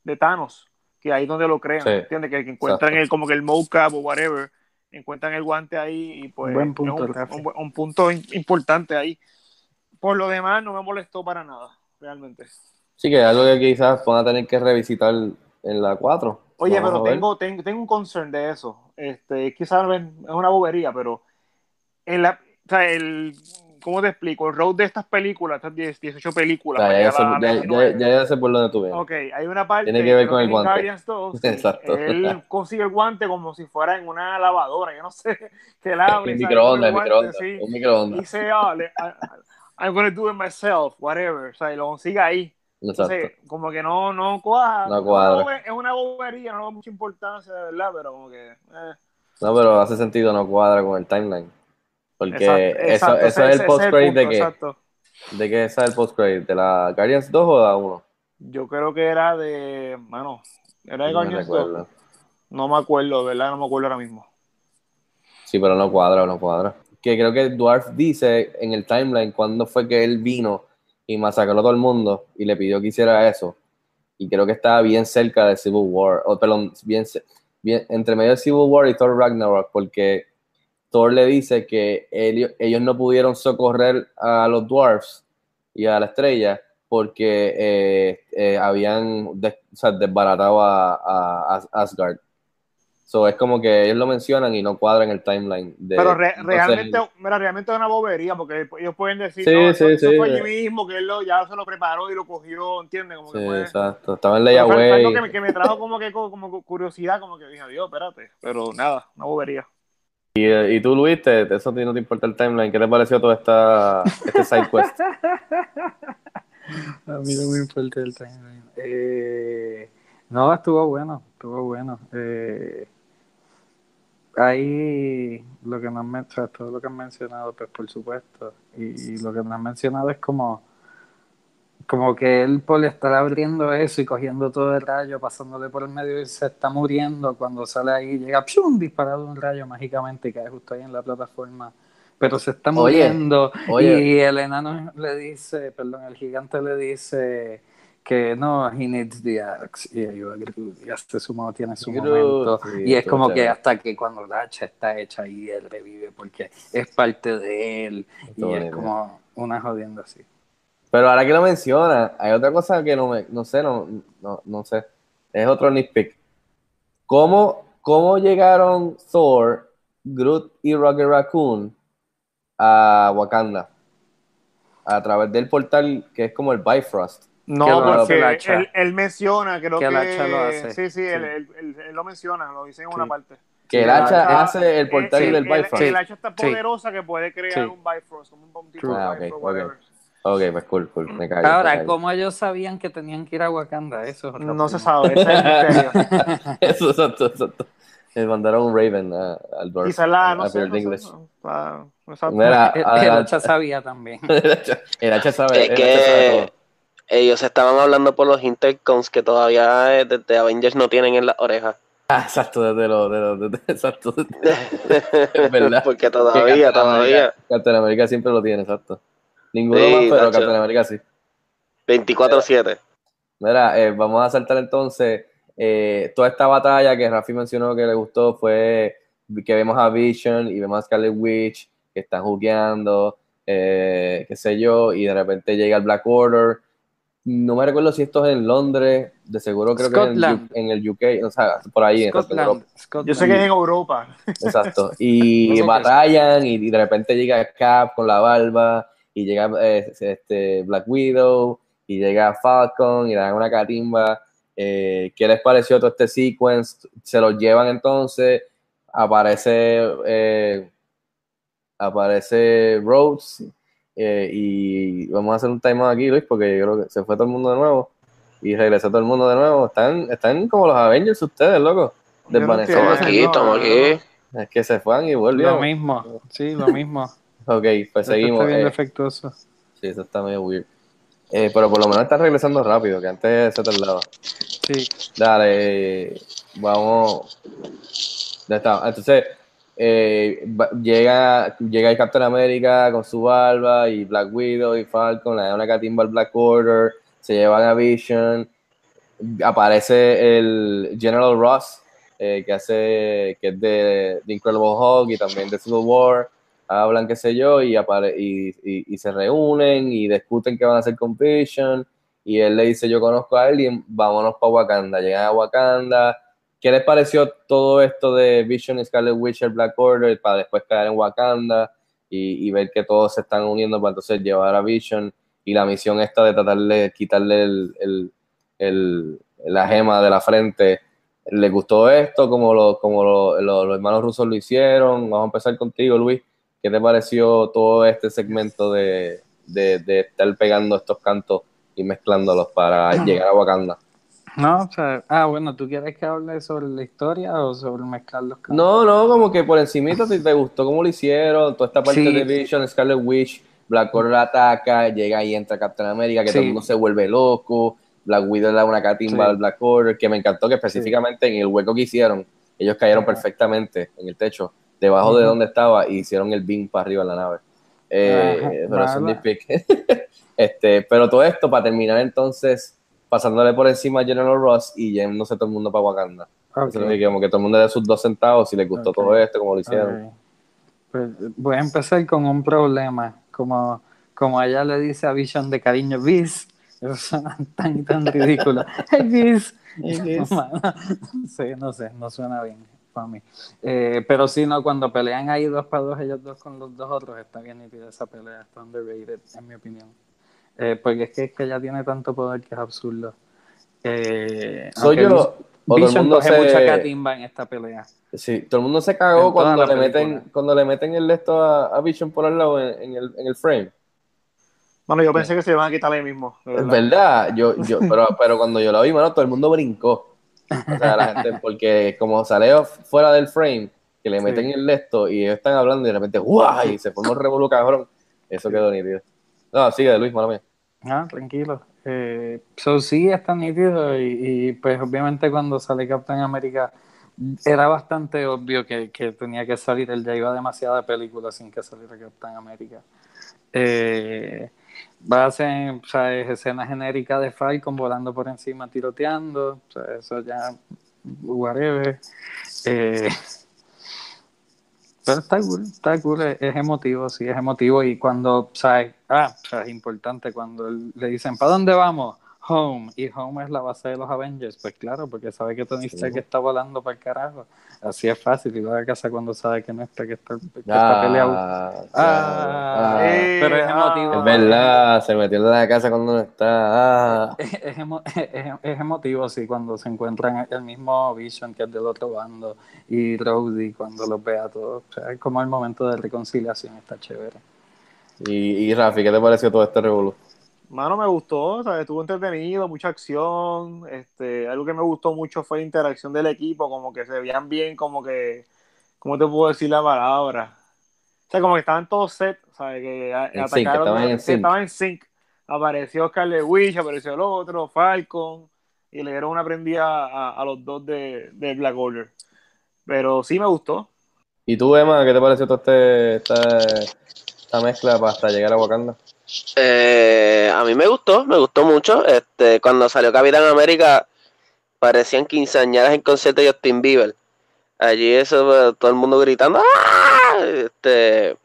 de Thanos, que ahí es donde lo crean, Sí, ¿entiendes? Que, que encuentran exacto. el, como que el mocap o whatever, encuentran el guante ahí y pues Buen punto, es un, un un punto in- importante ahí. Por lo demás, no me molestó para nada, realmente. Sí, que es algo que quizás van a tener que revisitar en la 4. Oye, Vamos pero tengo, tengo, tengo un concern de eso. Este, quizás es una bobería, pero en la, o sea, el, ¿cómo te explico? El road de estas películas, estas 10, 18 O películas, sea, para ya, ya, 19. ya- ya sé por dónde tú vienes. Ok, hay una parte Tiene que ver con el guante. Guardians 2, sí, Exacto. Él consigue el guante como si fuera en una lavadora, yo no sé, que la abre. Microondas, microondas, sí, un microondas. Y dice, le- I- I- I'm gonna do it myself, whatever, o sea, y lo consigue ahí. Exacto. Entonces, como que no, no cuadra. No cuadra. Es una bobería, no da mucha importancia, de verdad, pero como que. eh. No, pero hace sentido, no cuadra con el timeline. Porque Exacto, eso, exacto, eso ese- es el post-credit de que, de esa es el post-credit, de la Guardians 2 o de la 1. Yo creo que era de. Mano, era de No Guardians 2. recuerdo. No me acuerdo, ¿verdad? No me acuerdo ahora mismo. Sí, pero no cuadra, no cuadra. Que creo que Dwarf dice en el timeline cuándo fue que él vino y masacró a todo el mundo y le pidió que hiciera eso. Y creo que estaba bien cerca de Civil War, o perdón, bien entre medio de Civil War y Thor Ragnarok, porque Thor le dice que ellos no pudieron socorrer a los dwarfs y a la estrella porque eh, eh, habían des- o sea, desbaratado a, a- a Asgard. So, es como que ellos lo mencionan y no cuadran el timeline. De, Pero re- entonces, realmente, mira, realmente es una bobería, porque ellos pueden decir, Sí, no, eso, sí, eso sí. fue allí mismo, que él lo, ya se lo preparó y lo cogió, ¿entiendes? Como Sí, que fue. exacto. Estaba en Layaway. que me, que me trajo como que como curiosidad, como que dije, Dios, espérate. Pero nada, una bobería. Y, y tú, Luis, te, eso no te importa el timeline. ¿Qué te pareció toda esta este side quest? A mí no me importa el timeline. Eh, no, estuvo bueno, estuvo bueno. Eh, ahí lo que nos han todo lo que han mencionado, pues por supuesto. Y, y lo que nos han mencionado es como, como que él por estar abriendo eso y cogiendo todo el rayo, pasándole por el medio y se está muriendo, cuando sale ahí llega ¡pium! disparado un rayo mágicamente y cae justo ahí en la plataforma. Pero se está Oye, muriendo oye. y el enano le dice, perdón, el gigante le dice que no, he needs the axe. Y ahí Groot, y hasta su modo tiene su Groot, momento. sí, y es como que hasta que cuando la hacha está hecha y él revive porque es parte de él. Estuvo y es bonito. como una jodienda así. Pero ahora que lo menciona, hay otra cosa que no me, no sé, no, no, no sé. Es otro nitpick. ¿Cómo, ¿Cómo llegaron Thor, Groot y Rocket Raccoon a Wakanda? a través del portal que es como el Bifrost. No, Que lo hace porque hacha. él, él menciona, creo Que que. el hacha lo hace. Sí, sí, Él, Sí. él- él- él lo menciona, lo dice en una Sí. parte. Que Sí, el hacha hace el portal Eh, del el- el- Bifrost. El hacha está Sí. poderosa que puede crear Sí. un Bifrost, como un, un tipo True. de Ah, ok, Bifrost, ok. whatever. Ok, pues cool, cool. Me callo, me Ahora, callo. ¿cómo ellos sabían que tenían que ir a Wakanda? Eso es No se sabe, ese es el misterio. Eso, exacto, exacto. Le mandaron un Raven a- al Dorf. Quizás la, a no sé, no sé, no, la- exacto. Mira, El, el adelante. hacha sabía también. el hacha, el hacha sabe, Es el hacha sabe todo. que ellos estaban hablando por los intercoms que todavía eh, desde Avengers no tienen en las orejas. Ah, exacto, desde lo, de lo, de- exacto. Es verdad. Porque Que todavía, Captain todavía. Captain America siempre lo tiene, exacto. Ninguno Sí, más, pero tacho. Captain America sí. 24-7. Mira, eh, vamos a saltar entonces. eh, toda esta batalla que Rafi mencionó que le gustó fue que vemos a Vision y vemos a Scarlet Witch que están jugueando, eh, qué sé yo, y de repente llega el Black Order. No me recuerdo si esto es en Londres, de seguro creo que es en, Scotland. U- en el UK, o sea, por ahí en Scotland, Europa. Scotland. Yo sé que es en Europa. Exacto. Y batallan y, y de repente llega Cap con la barba y llega eh, este, Black Widow y llega Falcon y le dan una catimba. Eh, ¿Qué les pareció todo este sequence? Se los llevan entonces, aparece eh, aparece Rhodes eh, y vamos a hacer un timeout aquí, Luis, porque yo creo que se fue todo el mundo de nuevo y regresó todo el mundo de nuevo. Están, están como los Avengers ustedes, loco. No Desvanecidos. Estamos aquí, estamos aquí. Es que se fueron y Lo volvieron. mismo, sí, lo mismo. Ok, pues Esto seguimos. Está bien eh, defectuoso. sí, eso está medio weird. Eh, pero por lo menos está regresando rápido, que antes se tardaba. Sí. Dale, vamos. Ya está. Entonces, eh, llega, llega el Captain America con su barba y Black Widow y Falcon, le dan una catimba al Black Order, se llevan a Vision, aparece el General Ross, eh, que hace, que es de, de Incredible Hulk y también de Civil War, hablan qué sé yo, y, apare- y, y- y se reúnen y discuten qué van a hacer con Vision, y él le dice, yo conozco a alguien, vámonos para Wakanda, llegan a Wakanda, ¿qué les pareció todo esto de Vision y Scarlet Witch, el Black Order, para después caer en Wakanda y, y ver que todos se están uniendo para entonces llevar a Vision y la misión esta de tratar de quitarle el, la gema de la frente? ¿Les gustó esto? Como, lo, como lo- lo- los hermanos rusos lo hicieron? Vamos a empezar contigo, Luis. ¿Qué te pareció todo este segmento de, de, de estar pegando estos cantos y mezclándolos para llegar a Wakanda? No, o sea, ah, bueno, ¿tú quieres que hable sobre la historia o sobre mezclar los cantos? No, no, como que por encimita si te gustó cómo lo hicieron, toda esta parte Sí. de Vision, Scarlet Witch, Black Order ataca, llega y entra Captain America, que Sí. todo el mundo se vuelve loco, Black Widow le da una catimba Sí. al Black Order, que me encantó que específicamente en el hueco que hicieron, ellos cayeron perfectamente en el techo, debajo de Ujú. donde estaba, y hicieron el beam para arriba en la nave. Eh, Ajá, pero es un nitpick. este, pero todo esto para terminar entonces pasándole por encima a General Ross y yéndose todo el mundo para Wakanda. Ok, Eso es lo que como que todo el mundo de sus dos centavos si les gustó Ok. todo esto, como lo hicieron. ok. Pues voy a empezar con un problema, como, como ella le dice a Vision de cariño, Vis, eso suena tan tan ridículo. Hey, Vis. sí, no sé, no suena bien para mí. Eh, pero sí, no, cuando pelean ahí dos para dos, ellos dos con los dos otros, está bien nítida esa pelea, está underrated, en mi opinión. Eh, porque es que, es que ella tiene tanto poder que es absurdo. Eh, Soy yo, o todo el mundo coge se- mucha catimba en esta pelea. Sí, todo el mundo se cagó cuando la le meten cuando le meten el esto a, a Vision por al lado en, en el, en el frame. Bueno, yo pensé que se iban a quitar ahí mismo. Es verdad. yo, yo, pero, pero cuando yo lo vi, mano, todo el mundo brincó. O sea, la gente, porque como sale fuera del frame, que le Sí. meten el esto y ellos están hablando y de repente, ¡guau! Y se forma un revolú cabrón. Eso quedó nítido. No, sigue, Luis, mala mía. Ah, tranquilo. Eh, so sí, está nítido y, y, pues obviamente cuando sale Captain América era bastante obvio que, que tenía que salir, él ya iba demasiada película sin que saliera Captain América. Eh, ser o sea, es escena genérica de Falcon volando por encima, tiroteando, o sea, eso ya, whatever. Eh, pero está cool, está cool, es, emotivo, sí, es emotivo. Y cuando. Ah, o sea, es importante cuando le dicen, ¿para dónde vamos? Home y Home es la base de los Avengers, pues claro, porque sabe que Tony Stark está volando para el carajo. Así es fácil, y va a casa cuando sabe que no está, que está, que está peleado. Ah, Ah, ah, pero es ah. emotivo. es verdad, se metió en la casa cuando no está. Ah. Es, es emo- es- es emotivo, sí, cuando se encuentran el mismo Vision que es del otro bando y Rhodey cuando los ve a todos. O sea, es como el momento de reconciliación, está chévere. Y, y Rafi, ¿qué te pareció todo este revolú? Mano, me gustó, ¿sabes? estuvo entretenido, mucha acción. Este, algo que me gustó mucho fue la interacción del equipo, como que se veían bien, como que, ¿cómo te puedo decir la palabra? O sea, como que estaban todos set, ¿sabes? Que a- En sync, atacaron, estaban en sí, sync. estaban en sync. Apareció Scarlet Witch, apareció el otro, Falcon, y le dieron una prendida a, a los dos de, de Black Order. Pero sí me gustó. ¿Y tú, Emma, qué te pareció toda este, esta, esta mezcla para hasta llegar a Wakanda? Eh, a mí me gustó, me gustó mucho. Este, cuando salió Capitán América, parecían quinceañeras en concierto de Justin Bieber. Allí eso, eh, todo el mundo gritando. ¡Ah! Este,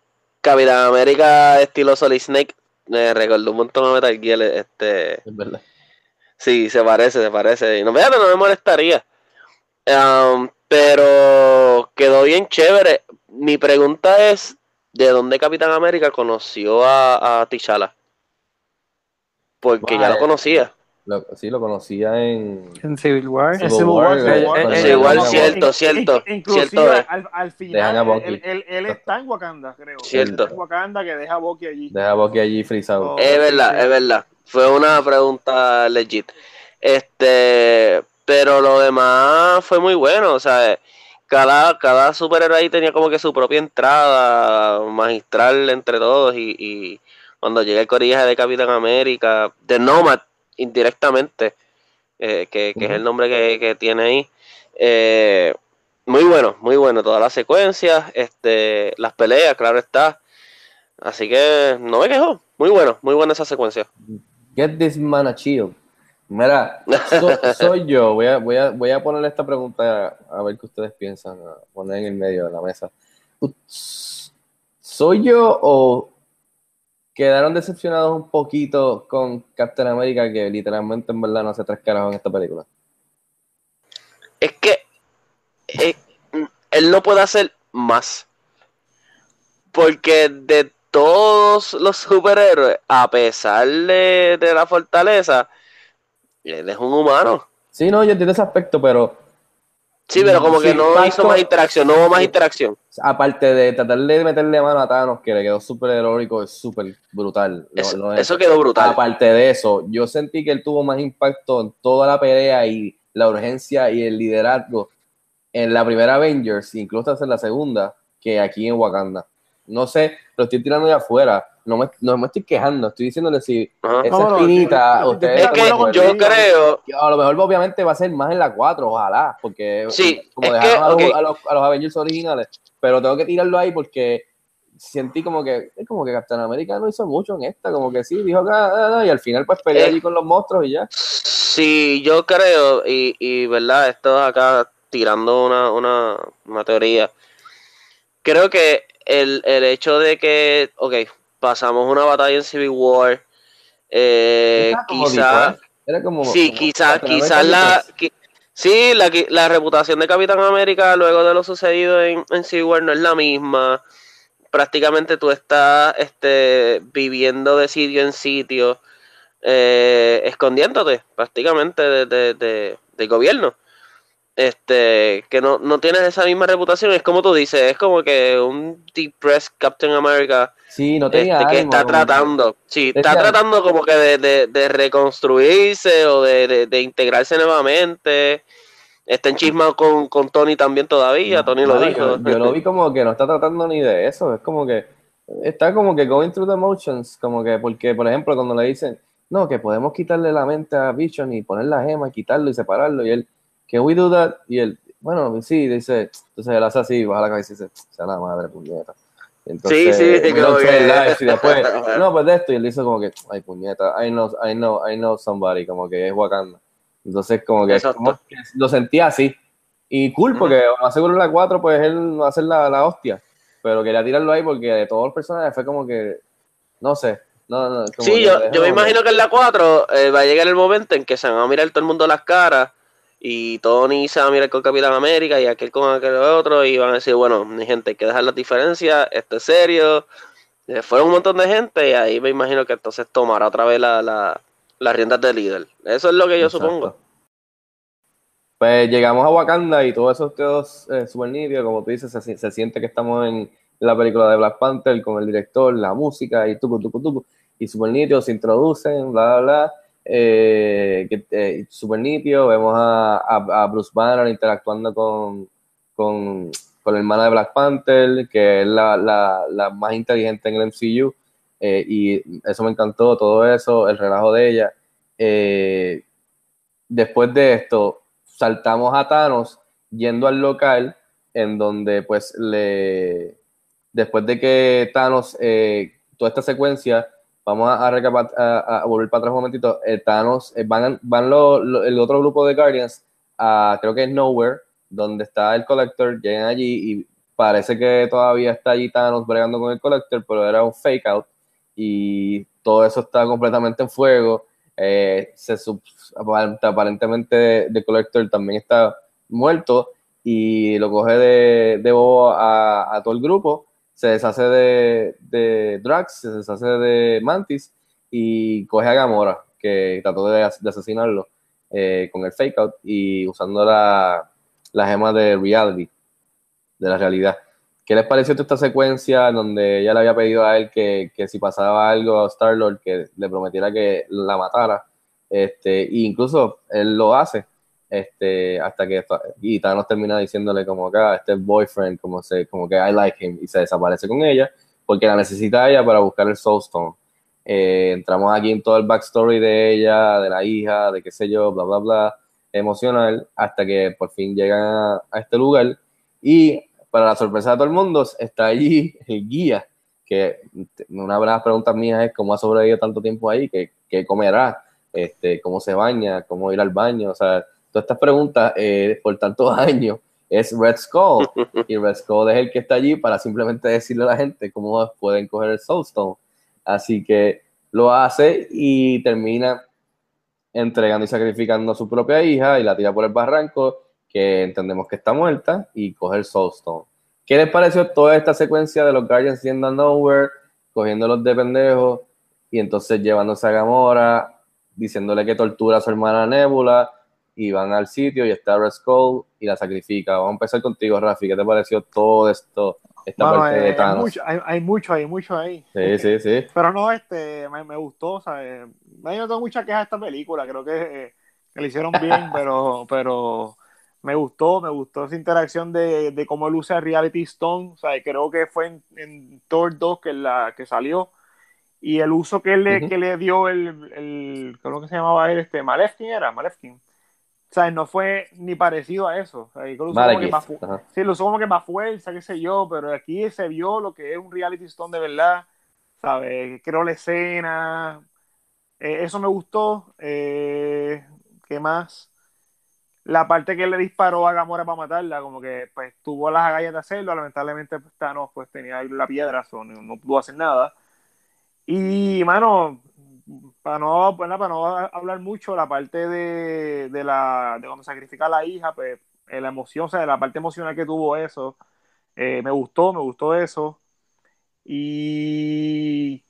Capitán América estilo Solid Snake, me recordó un montón a Metal Gear. Este, Es verdad. Sí, se parece, se parece. Y no, fíjate, no me molestaría. Um, pero quedó bien chévere. Mi pregunta es, ¿de dónde Capitán América conoció a, a T'Challa? Porque ya lo conocía. Lo- sí, lo conocía en. En Civil War. En Civil War, War, Civil War. eh, eh, igual, eh, cierto, cierto. in- Inclusive al, al final, Bucky. él, él- él está en Wakanda, creo. Cierto. Está en Wakanda que deja a Bucky allí. Deja a Bucky allí frisado. Oh. Es verdad, es verdad. Fue una pregunta legit. Este, pero lo demás fue muy bueno. O sea, cada, cada superhéroe ahí tenía como que su propia entrada magistral entre todos. Y, y cuando llega el corillaje de Capitán América, de Nomad, indirectamente, eh, que, que es el nombre que, que tiene ahí. eh, muy bueno, muy bueno. Todas las secuencias, este, las peleas, claro está. Así que no me quejo. Muy bueno, muy buena esa secuencia. Get this man a chill. Mira, so- soy yo. Voy a, voy, a, voy a ponerle esta pregunta a, a ver qué ustedes piensan, a poner en el medio de la mesa. ¿Soy yo o quedaron decepcionados un poquito con Captain America que literalmente en verdad no hace tres carajos en esta película? Es que eh, él no puede hacer más. Porque de todos los superhéroes, a pesar de, de la fortaleza, él es un humano. Sí, no, yo entiendo ese aspecto, pero Sí, pero como que Sí, no hizo más interacción, no hubo más interacción. aparte de tratar de meterle mano a Thanos, que le quedó súper heroico, es súper brutal. No- Eso, no es- eso quedó brutal. Aparte de eso, yo sentí que él tuvo más impacto en toda la pelea y la urgencia y el liderazgo en la primera Avengers, incluso hasta en la segunda, que aquí en Wakanda. No sé, lo estoy tirando de afuera. No me, no me estoy quejando, estoy diciéndole si Ajá. esa No, espinita, ustedes Es que yo creo, A lo mejor obviamente va a ser más en la 4, ojalá, porque Sí, como dejaron que, a, los, a, los, a los Avengers originales, pero tengo que tirarlo ahí porque sentí como que es como que Captain America no hizo mucho en esta, como que sí, dijo que ah, ah, y al final pues peleó Eh. allí con los monstruos y ya. Sí, yo creo, y, y verdad, esto acá tirando una, una, una teoría. Creo que el, el hecho de que, ok, pasamos una batalla en Civil War, eh, quizá, como sí, quizá, quizás America la, qui- sí, la, la reputación de Capitán América luego de lo sucedido en, en Civil War no es la misma. Prácticamente tú estás este, viviendo de sitio en sitio, eh, escondiéndote prácticamente de, de- de- del gobierno. Este, que no, no tienes esa misma reputación, es como tú dices, es como que un depressed Captain America Sí, no este, tenía que ánimo, está que- tratando, sí, está Decía- tratando como que de, de- de reconstruirse o de, de- integrarse nuevamente. Está enchismado con, con Tony también todavía, Tony lo dijo. Yo, yo lo vi como que no está tratando ni de eso, es como que está como que going through the motions, como que porque, por ejemplo, cuando le dicen, no, que podemos quitarle la mente a Vision y poner la gema, quitarlo y separarlo, y él, que we do that? Y él, bueno, sí, dice, entonces él hace así, baja la cabeza y dice, sea la madre, puñeta. Entonces, Sí, sí, trade que- y después, no, pues de esto, y él dice como que, ay, puñeta, I know, I know, I know somebody, como que es Wakanda. Entonces, como que, como que lo sentía así. Y cool, porque más seguro en la 4, pues él va a ser la, la hostia. Pero quería tirarlo ahí porque de todos los personajes fue como que, no sé, No, no, Sí, yo, yo me imagino que en la 4 eh, va a llegar el momento en que se van a mirar todo el mundo las caras y Tony se va a mirar con Capitán América y aquel con aquel otro y van a decir, bueno, mi gente, hay que dejar las diferencias, esto es serio. Eh, fueron un montón de gente y ahí me imagino que entonces tomará otra vez la, la, las riendas de líder. Eso es lo que yo Exacto. supongo. Pues llegamos a Wakanda y todo eso quedó eh, súper nítido, como tú dices, se, se siente que estamos en la película de Black Panther con el director, la música y tucu, tucu, tucu, y súper nítido, se introducen, bla, bla, bla, eh, que, eh, súper nítido, vemos a, a- Bruce Banner interactuando con, con, con la hermana de Black Panther, que es la, la, la más inteligente en el MCU, eh, y eso me encantó, todo eso, el relajo de ella. Eh, después de esto, saltamos a Thanos yendo al local en donde pues le después de que Thanos toda esta secuencia vamos a, a, a- volver para atrás un momentito. Eh, Thanos eh, van, van el otro grupo de Guardians a creo que es Nowhere donde está el Collector llegan allí y parece que todavía está allí Thanos bregando con el Collector pero era un fake out y todo eso está completamente en fuego. Eh, se sub- aparentemente The Collector también está muerto y lo coge de, bobo a todo el grupo, se deshace de, de Drax, se deshace de Mantis y coge a Gamora, que trató de, de asesinarlo eh, con el fake out y usando la, la gema de reality, de la realidad. ¿Qué les pareció esta secuencia en donde ella le había pedido a él que, que si pasaba algo a Star-Lord, que le prometiera que la matara? Este, e incluso él lo hace, este, hasta que y Thanos termina diciéndole como ah, este boyfriend, como, se, como que I like him, y se desaparece con ella, porque la necesita ella para buscar el Soul Stone. Eh, entramos aquí en todo el backstory de ella, de la hija, de qué sé yo, bla, bla, bla, emocional, hasta que por fin llegan a, a este lugar y para la sorpresa de todo el mundo está allí el guía, que una de las preguntas mías es cómo ha sobrevivido tanto tiempo ahí, qué, qué comerá, este, cómo se baña, cómo ir al baño, o sea, todas estas preguntas eh, por tantos años es Red Skull y Red Skull es el que está allí para simplemente decirle a la gente cómo pueden coger el Soulstone. Así que lo hace y termina entregando y sacrificando a su propia hija y la tira por el barranco, que entendemos que está muerta, y coge el Soulstone. ¿Qué les pareció toda esta secuencia de los Guardians yendo a Nowhere, cogiéndolos de pendejos, y entonces llevándose a Gamora, diciéndole que tortura a su hermana Nebula, y van al sitio y está Red Skull y la sacrifica. Vamos a empezar contigo, Rafi. ¿Qué te pareció todo esto, esta Mano, parte eh, de hay, Thanos? mucho, hay, hay mucho ahí, mucho ahí. Sí, sí, sí. Pero no, este, me, me gustó, ¿sabes? Yo no tengo mucha queja de esta película, creo que, eh, que le hicieron bien, pero, pero me gustó, me gustó esa interacción de, de cómo él usa Reality Stone, o sea, creo que fue en, en Thor 2 que, la, que salió, y el uso que, le, Ujú. que le dio el, el, ¿cómo que se llamaba él? Este, Malefkin era, Malefkin. O sea, no fue ni parecido a eso. O sea, lo usó como que más. Sí, lo usó como que más fuerza, qué sé yo, pero aquí se vio lo que es un reality stone de verdad, ¿sabes? Creo la escena, eh, eso me gustó. Eh, ¿Qué más? La parte que le disparó a Gamora para matarla, como que pues tuvo las agallas de hacerlo, lamentablemente pues, Thanos pues tenía la piedra, so, no, no pudo hacer nada. Y, mano, para no, bueno, para no hablar mucho, la parte de, de la de cuando sacrifica a la hija, pues eh, la emoción, o sea, la parte emocional que tuvo eso, eh, me gustó, me gustó eso. Y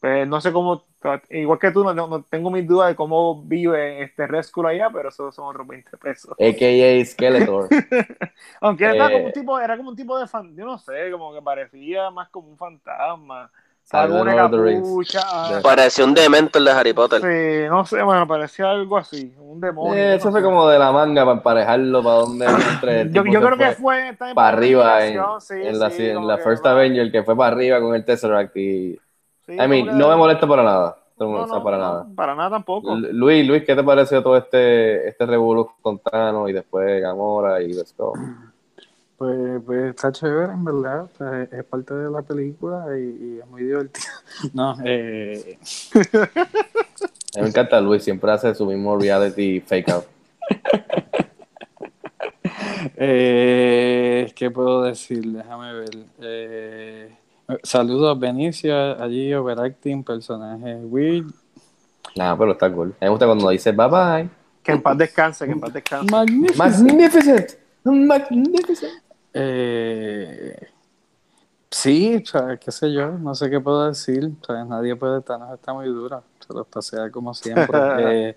pues no sé cómo, igual que tú, no, no- no tengo mis dudas de cómo vive este Rescue allá, pero eso son otros 20 pesos. AKA Skeletor. Aunque era Eh, como un tipo, era como un tipo de fan, yo no sé, como que parecía más como un fantasma. Salió Algo de una Lord of the Rings. capucha. ah, Pareció un dementor de Harry Potter. Sí, no sé, bueno, parecía algo así, un demonio. Eh, no eso fue sé. como de la manga para emparejarlo, para donde entre el Yo, tipo yo se creo que fue fue también para arriba en, sí, en la, sí, en la que First va- Avenger, que fue para arriba con el Tesseract y... sí, I mean, que- no me molesta para nada. No, No, o sea, para no, nada. Para nada tampoco. Lu- Luis, Luis, ¿qué te pareció todo este, este revolú con Thanos y después Gamora y Let's Go? Pues, pues está chévere, en verdad. o sea, es, es parte de la película y, y es muy divertido. No, eh, me encanta Luis, siempre hace su mismo reality fake out. eh, ¿qué puedo decir? Déjame ver. Eh, Saludos, Benicio, allí overacting, personaje weird. Nada, pero está cool. Me gusta cuando dice bye bye. Que en paz descanse, que en paz descanse. Magnificent. Magnificent. Magnificent. Eh, sí, qué sé yo, no sé qué puedo decir. Sea, nadie puede estar, está muy dura. Se lo pasea como siempre. Eh,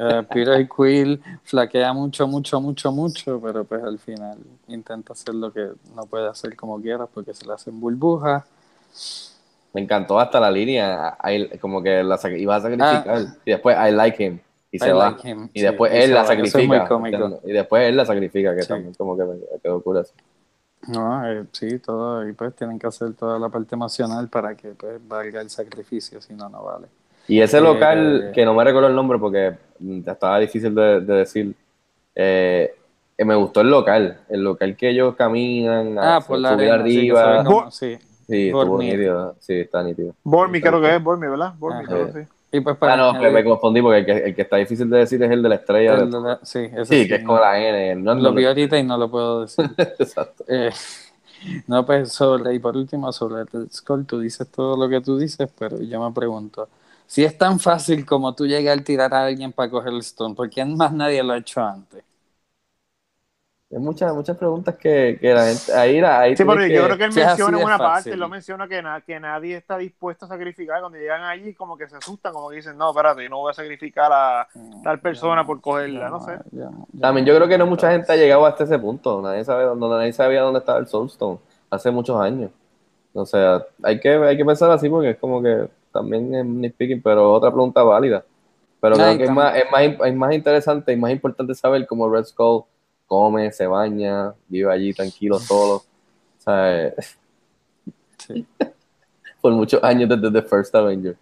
eh, Peter Quill flaquea mucho, mucho, mucho, mucho, pero pues al final intenta hacer lo que no puede hacer como quiera porque se le hacen burbujas. Me encantó hasta la línea, I- como que la iba a sacrificar. Y después, I like him. Y I se va. like him, Y sí, después él la es sacrifica. Y después él la sacrifica, que Sí. también como que quedó cool. No, eh, sí, todo, y pues tienen que hacer toda la parte emocional para que pues valga el sacrificio, si no, no vale. Y ese Eh, local, que no me recuerdo el nombre porque estaba difícil de, de decir, eh, eh, me gustó el local, el local que ellos caminan, Ah, a- por la arena, sí, que se arriba, ve como- Bo- sí. sí, nítido, sí, está nítido. Bormi, creo que es Bormi, ¿verdad? Bormi, Ah, creo que sí. Y pues para Ah, no, añadir- me confundí porque el que, el que está difícil de decir es el de la estrella. el de- de la- sí, sí, sí, que es con la N. No, Lo vi ahorita y no lo puedo decir. Exacto. Eh, no, pues sobre, y por último, sobre Red Skull, tú dices todo lo que tú dices, pero yo me pregunto, si es tan fácil como tú llegar a tirar a alguien para coger el Stone, ¿por qué más nadie lo ha hecho antes? Hay muchas, muchas preguntas que, que la gente. Ahí, ahí Sí, pero yo creo que él menciona en una parte, él lo menciona que, na- que nadie está dispuesto a sacrificar. Cuando llegan allí, como que se asustan, como que dicen, no, espérate, yo no voy a sacrificar a tal persona por cogerla, no sé. Ya- ya- También yo creo que no mucha gente ha llegado hasta ese punto. Nadie sabe dónde, nadie sabía dónde estaba el Soulstone hace muchos años. O sea, hay que, hay que pensar así porque es como que también es nitpicking, pero otra pregunta válida. Pero No, creo que es más, es, más, es más interesante y más importante saber cómo Red Skull come, se baña, vive allí tranquilo, solo. Sea, eh, sí. por muchos años desde The First Avenger.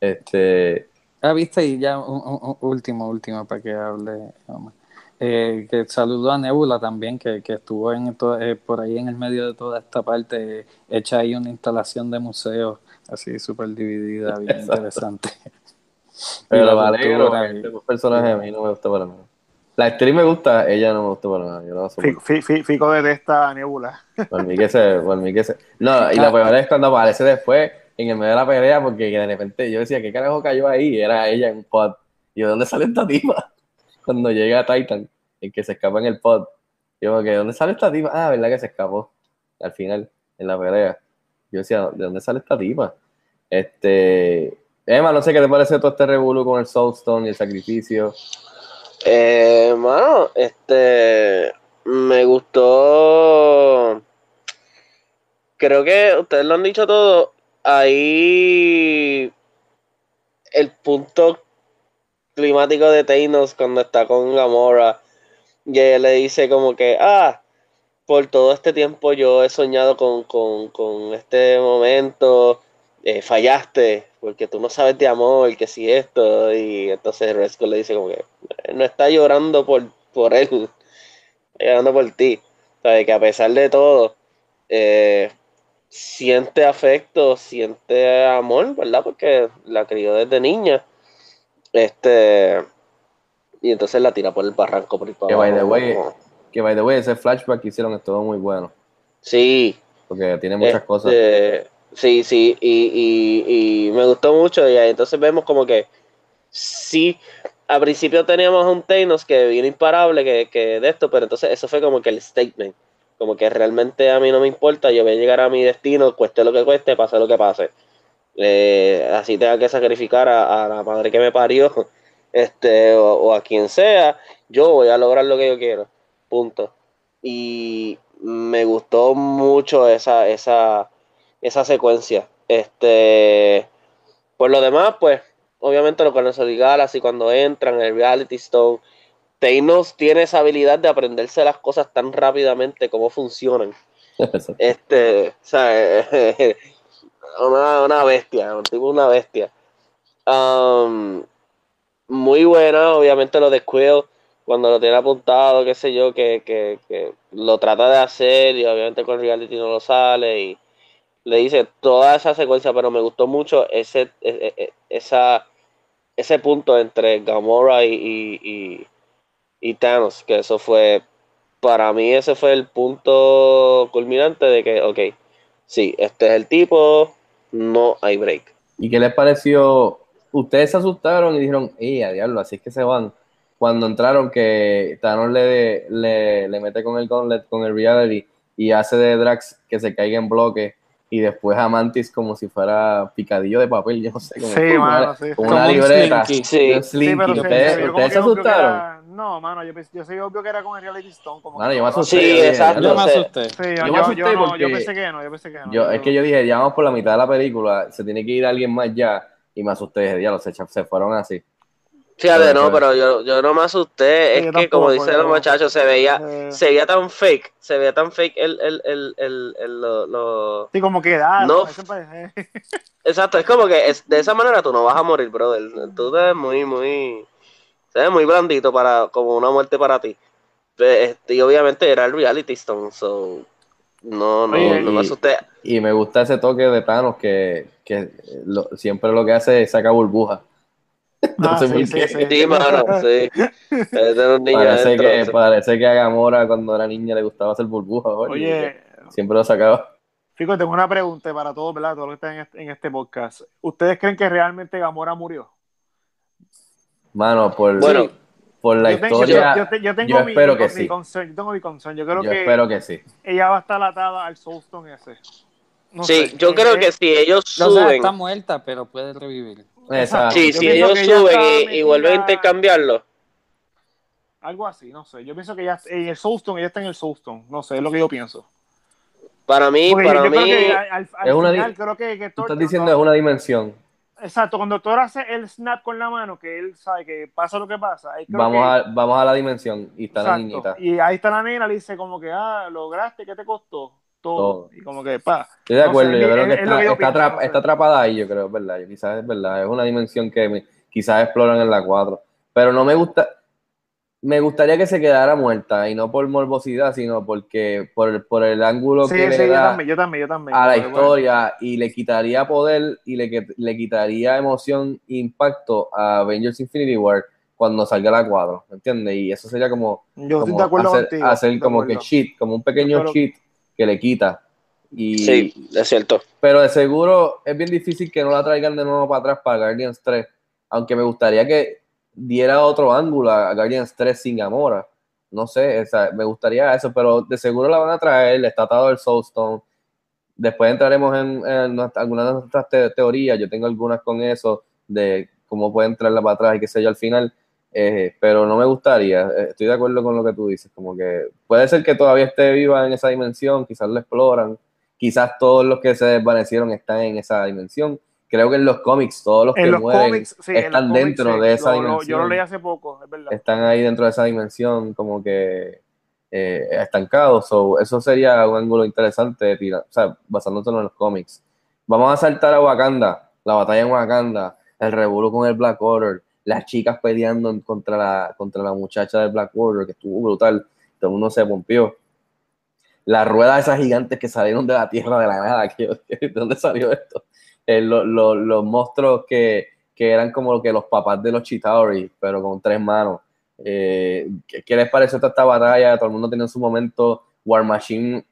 Este, Ah, viste, y ya un, último, último, para que hable. Eh, que saludó a Nebula también, que, que estuvo en to- eh, por ahí en el medio de toda esta parte, hecha ahí una instalación de museo, así súper dividida, bien Exacto. interesante. Pero y- este personaje a mí no me gusta para nada. La actriz me gusta, ella no me gusta para nada. Yo no la soporto. Fi- fi- Fico detesta a Nebula. Por mí que se, por mí que se. No, y la peor es cuando aparece después en el medio de la pelea, porque de repente yo decía, ¿qué carajo cayó ahí? Era ella en un pod. Y yo, ¿dónde sale esta tipa? Cuando llega Titan, el que se escapa en el pod. Yo, ¿de dónde sale esta tipa? Ah, ¿verdad que se escapó? Al final, en la pelea. Yo decía, ¿de dónde sale esta tipa? Este. Emma, no sé qué te parece todo este revuelo con el Soulstone y el sacrificio. Eh, mano, este me gustó. Creo que ustedes lo han dicho todo. Ahí el punto climático de Thanos cuando está con Gamora y ella le dice como que, ah, por todo este tiempo yo he soñado con, con, con este momento, eh, fallaste, porque tú no sabes de amor, que si esto, y entonces Resco le dice como que "Eh, no está llorando por, por él, está llorando por ti, ¿sabes? Que a pesar de todo, eh, siente afecto, siente amor, ¿verdad? Porque la crió desde niña, este, y entonces la tira por el barranco por Que by the way, como- que by the way, ese flashback que hicieron estuvo muy bueno. Sí, Porque tiene muchas Este, cosas. Sí, sí, y, y, me gustó mucho. Y entonces vemos como que sí, al principio teníamos a un Thanos que viene imparable que, que de esto, pero entonces eso fue como que el statement. Como que realmente a mí no me importa, yo voy a llegar a mi destino, cueste lo que cueste, pase lo que pase. Eh, así tenga que sacrificar a, a la madre que me parió, este, o, o a quien sea, yo voy a lograr lo que yo quiero. Punto. Y me gustó mucho esa, esa, esa secuencia. Este, por lo demás, pues, obviamente lo con el Galaxy cuando entran en el Reality Stone, Thanos tiene esa habilidad de aprenderse las cosas tan rápidamente como funcionan. Este, o sea, una, una bestia, un tipo una bestia. Um, muy buena, obviamente lo de Quill, cuando lo tiene apuntado, qué sé yo, que, que, que lo trata de hacer y obviamente con reality no lo sale y le dice toda esa secuencia, pero me gustó mucho ese, e- e- esa, ese punto entre Gamora y- y Thanos, que eso fue, para mí ese fue el punto culminante de que, ok, sí, este es el tipo, no hay break. ¿Y qué les pareció? Ustedes se asustaron y dijeron, ¡eh, a diablo! Así es que se van. Cuando entraron, que Thanos le, le, le mete con el gauntlet, con el reality, y hace de Drax que se caiga en bloque, y después a Mantis como si fuera picadillo de papel, yo no sé, como, Sí, como mano, una, sí. como Como una un libreta. Slinky. Sí. Un Slinky. Sí, pero se- ¿Ustedes, se ustedes se asustaron? era- No, mano, yo, yo soy obvio que era con el Reality Stone. Como Mano, yo me asusté. Sí, exacto. Yo me asusté. Sí, yo, Yo me yo, asusté yo no, yo porque- pensé que no, yo pensé que no. Yo, es que yo dije, ya vamos por la mitad de la película, se tiene que ir alguien más ya, y me asusté, dije, diablo, se, echa- se fueron así. Fíjate, no, fue- pero yo, yo no me asusté. Sí, es que, como dicen los muchachos, se veía, Eh, se veía tan fake. Se veía tan fake el, el, el, el, el- lo, lo- Sí, como que da. No. eso parece- Exacto, es como que es, de esa manera tú no vas a morir, brother. Tú te ves muy, muy. Se ve muy blandito para, como una muerte para ti. Pe- este, y obviamente era el reality stone, so. No, no, Oye, no me asusté. Y me gusta ese toque de Thanos que, que lo- siempre lo que hace es saca burbujas. No Ah, sé sí, por sí, qué. sí. Sí, mano, sí. Es de un niño Parece adentro, que, sí. parece que a Gamora cuando era niña le gustaba hacer burbujas. oye, Oye, Siempre lo sacaba. Fico, tengo una pregunta para todos, ¿verdad? Todos los que están en este, en este podcast. ¿Ustedes creen que realmente Gamora murió? Mano, por, Bueno, por la yo, tengo- historia, yo- yo te- yo tengo yo mi, espero mi- que mi sí. concern, yo tengo mi concern. Yo creo Yo que espero que sí. ella va a estar atada al Soulstone ese. No sí, sé, yo eh, creo eh, que si ellos O sea, suben. está muerta, pero puede revivir. Exacto. Sí, Yo si ellos que suben y, y vuelven a intercambiarlo. Algo así, no sé. Yo pienso que ella en el Soulstone, ella está en el Soulstone. No sé, es lo que yo pienso. Para mí, Porque para yo, mí. creo que al, al- al es una final, di- creo que, que Tú Thor- estás diciendo es una dimensión. Exacto, cuando Thor hace el snap con la mano, que él sabe que pasa lo que pasa. ahí creo Vamos que- a, vamos a la dimensión y está la niñita. Y ahí está la nena, le dice como que, ah, lograste, ¿qué te costó? Todo. Todo. Y como que, pa. Estoy de No acuerdo, sé, yo creo que es está, que yo está, pienso, no está atrapada ahí, yo creo, es verdad. Quizás es verdad, es una dimensión que me- quizás exploran en la 4. Pero no me gusta, me gustaría que se quedara muerta y no por morbosidad, sino porque por, el- por el ángulo Sí, que sí, le yo da también, yo también, yo también. a la Pero bueno. historia y le quitaría poder y le, le quitaría emoción e impacto a Avengers Infinity War cuando salga la 4, ¿me entiendes? Y eso sería como, Yo estoy como de acuerdo hacer, contigo. hacer como que cheat, como un pequeño cheat que le quita. Y, Sí, es cierto. pero de seguro es bien difícil que no la traigan de nuevo para atrás para Guardians 3. Aunque me gustaría que diera otro ángulo a Guardians 3 sin Gamora. No sé, o sea, me gustaría eso, pero de seguro la van a traer. Está atado el Soulstone. Después entraremos en, algunas de nuestras te- teorías. Yo tengo algunas con eso, de cómo puede entrarla para atrás y qué sé yo al final. Eh, pero no me gustaría. Eh, Estoy de acuerdo con lo que tú dices. Como que puede ser que todavía esté viva en esa dimensión, quizás la exploran quizás todos los que se desvanecieron están en esa dimensión. Creo que en los cómics todos los que los mueren cómics, sí, están cómics, dentro sí. de esa Lo- lo- dimensión. Yo lo leí hace poco, es verdad. Están ahí dentro de esa dimensión como que eh, estancados. So, eso sería un ángulo interesante de tirar, o sea, basándonos en los cómics. Vamos a saltar a Wakanda, la batalla en Wakanda, el revuelo con el Black Order, las chicas peleando contra la, contra la muchacha del Black Order, que estuvo brutal, todo el mundo se pompió. Las ruedas esas gigantes que salieron de la tierra de la nada, ¿de dónde salió esto? Eh, lo- lo- los monstruos que, que eran como que los papás de los Chitauri, pero con tres manos. Eh, ¿qué, les pareció esta batalla? Todo el mundo tenía en su momento War Machine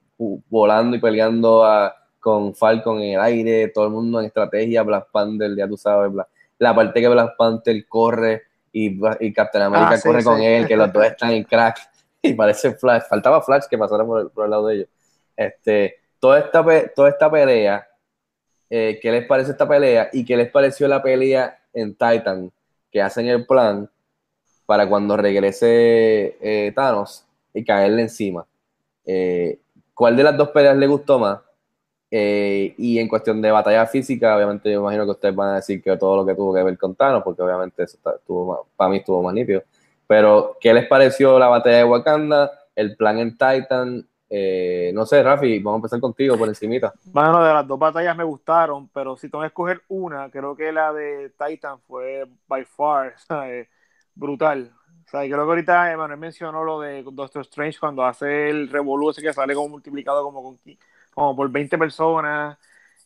volando y peleando a- con Falcon en el aire, todo el mundo en estrategia, Black Panther, ya tú sabes, Black- la parte que Black Panther corre y, y Captain America Ah, sí, corre con sí. él, que los dos están en crack y parece Flash, faltaba Flash que pasara por el, por el lado de ellos. Este, toda esta, toda esta pelea, eh, ¿qué les parece esta pelea? ¿Y qué les pareció la pelea en Titan? Que hacen el plan para cuando regrese eh, Thanos y caerle encima. Eh, ¿Cuál de las dos peleas le gustó más? Eh, y en cuestión de batalla física, obviamente yo imagino que ustedes van a decir que todo lo que tuvo que ver con Thanos, porque obviamente eso estuvo más- para mí estuvo más nítido. Pero, ¿qué les pareció la batalla de Wakanda? El plan en Titan. Eh, no sé, Rafi, vamos a empezar contigo por encimita. Bueno, de las dos batallas me gustaron, pero si tengo que escoger una, creo que la de Titan fue by far ¿sabes? brutal. O sea, creo que ahorita Emanuel mencionó lo de Doctor Strange cuando hace el revolú que sale como multiplicado como, con, como por 20 personas.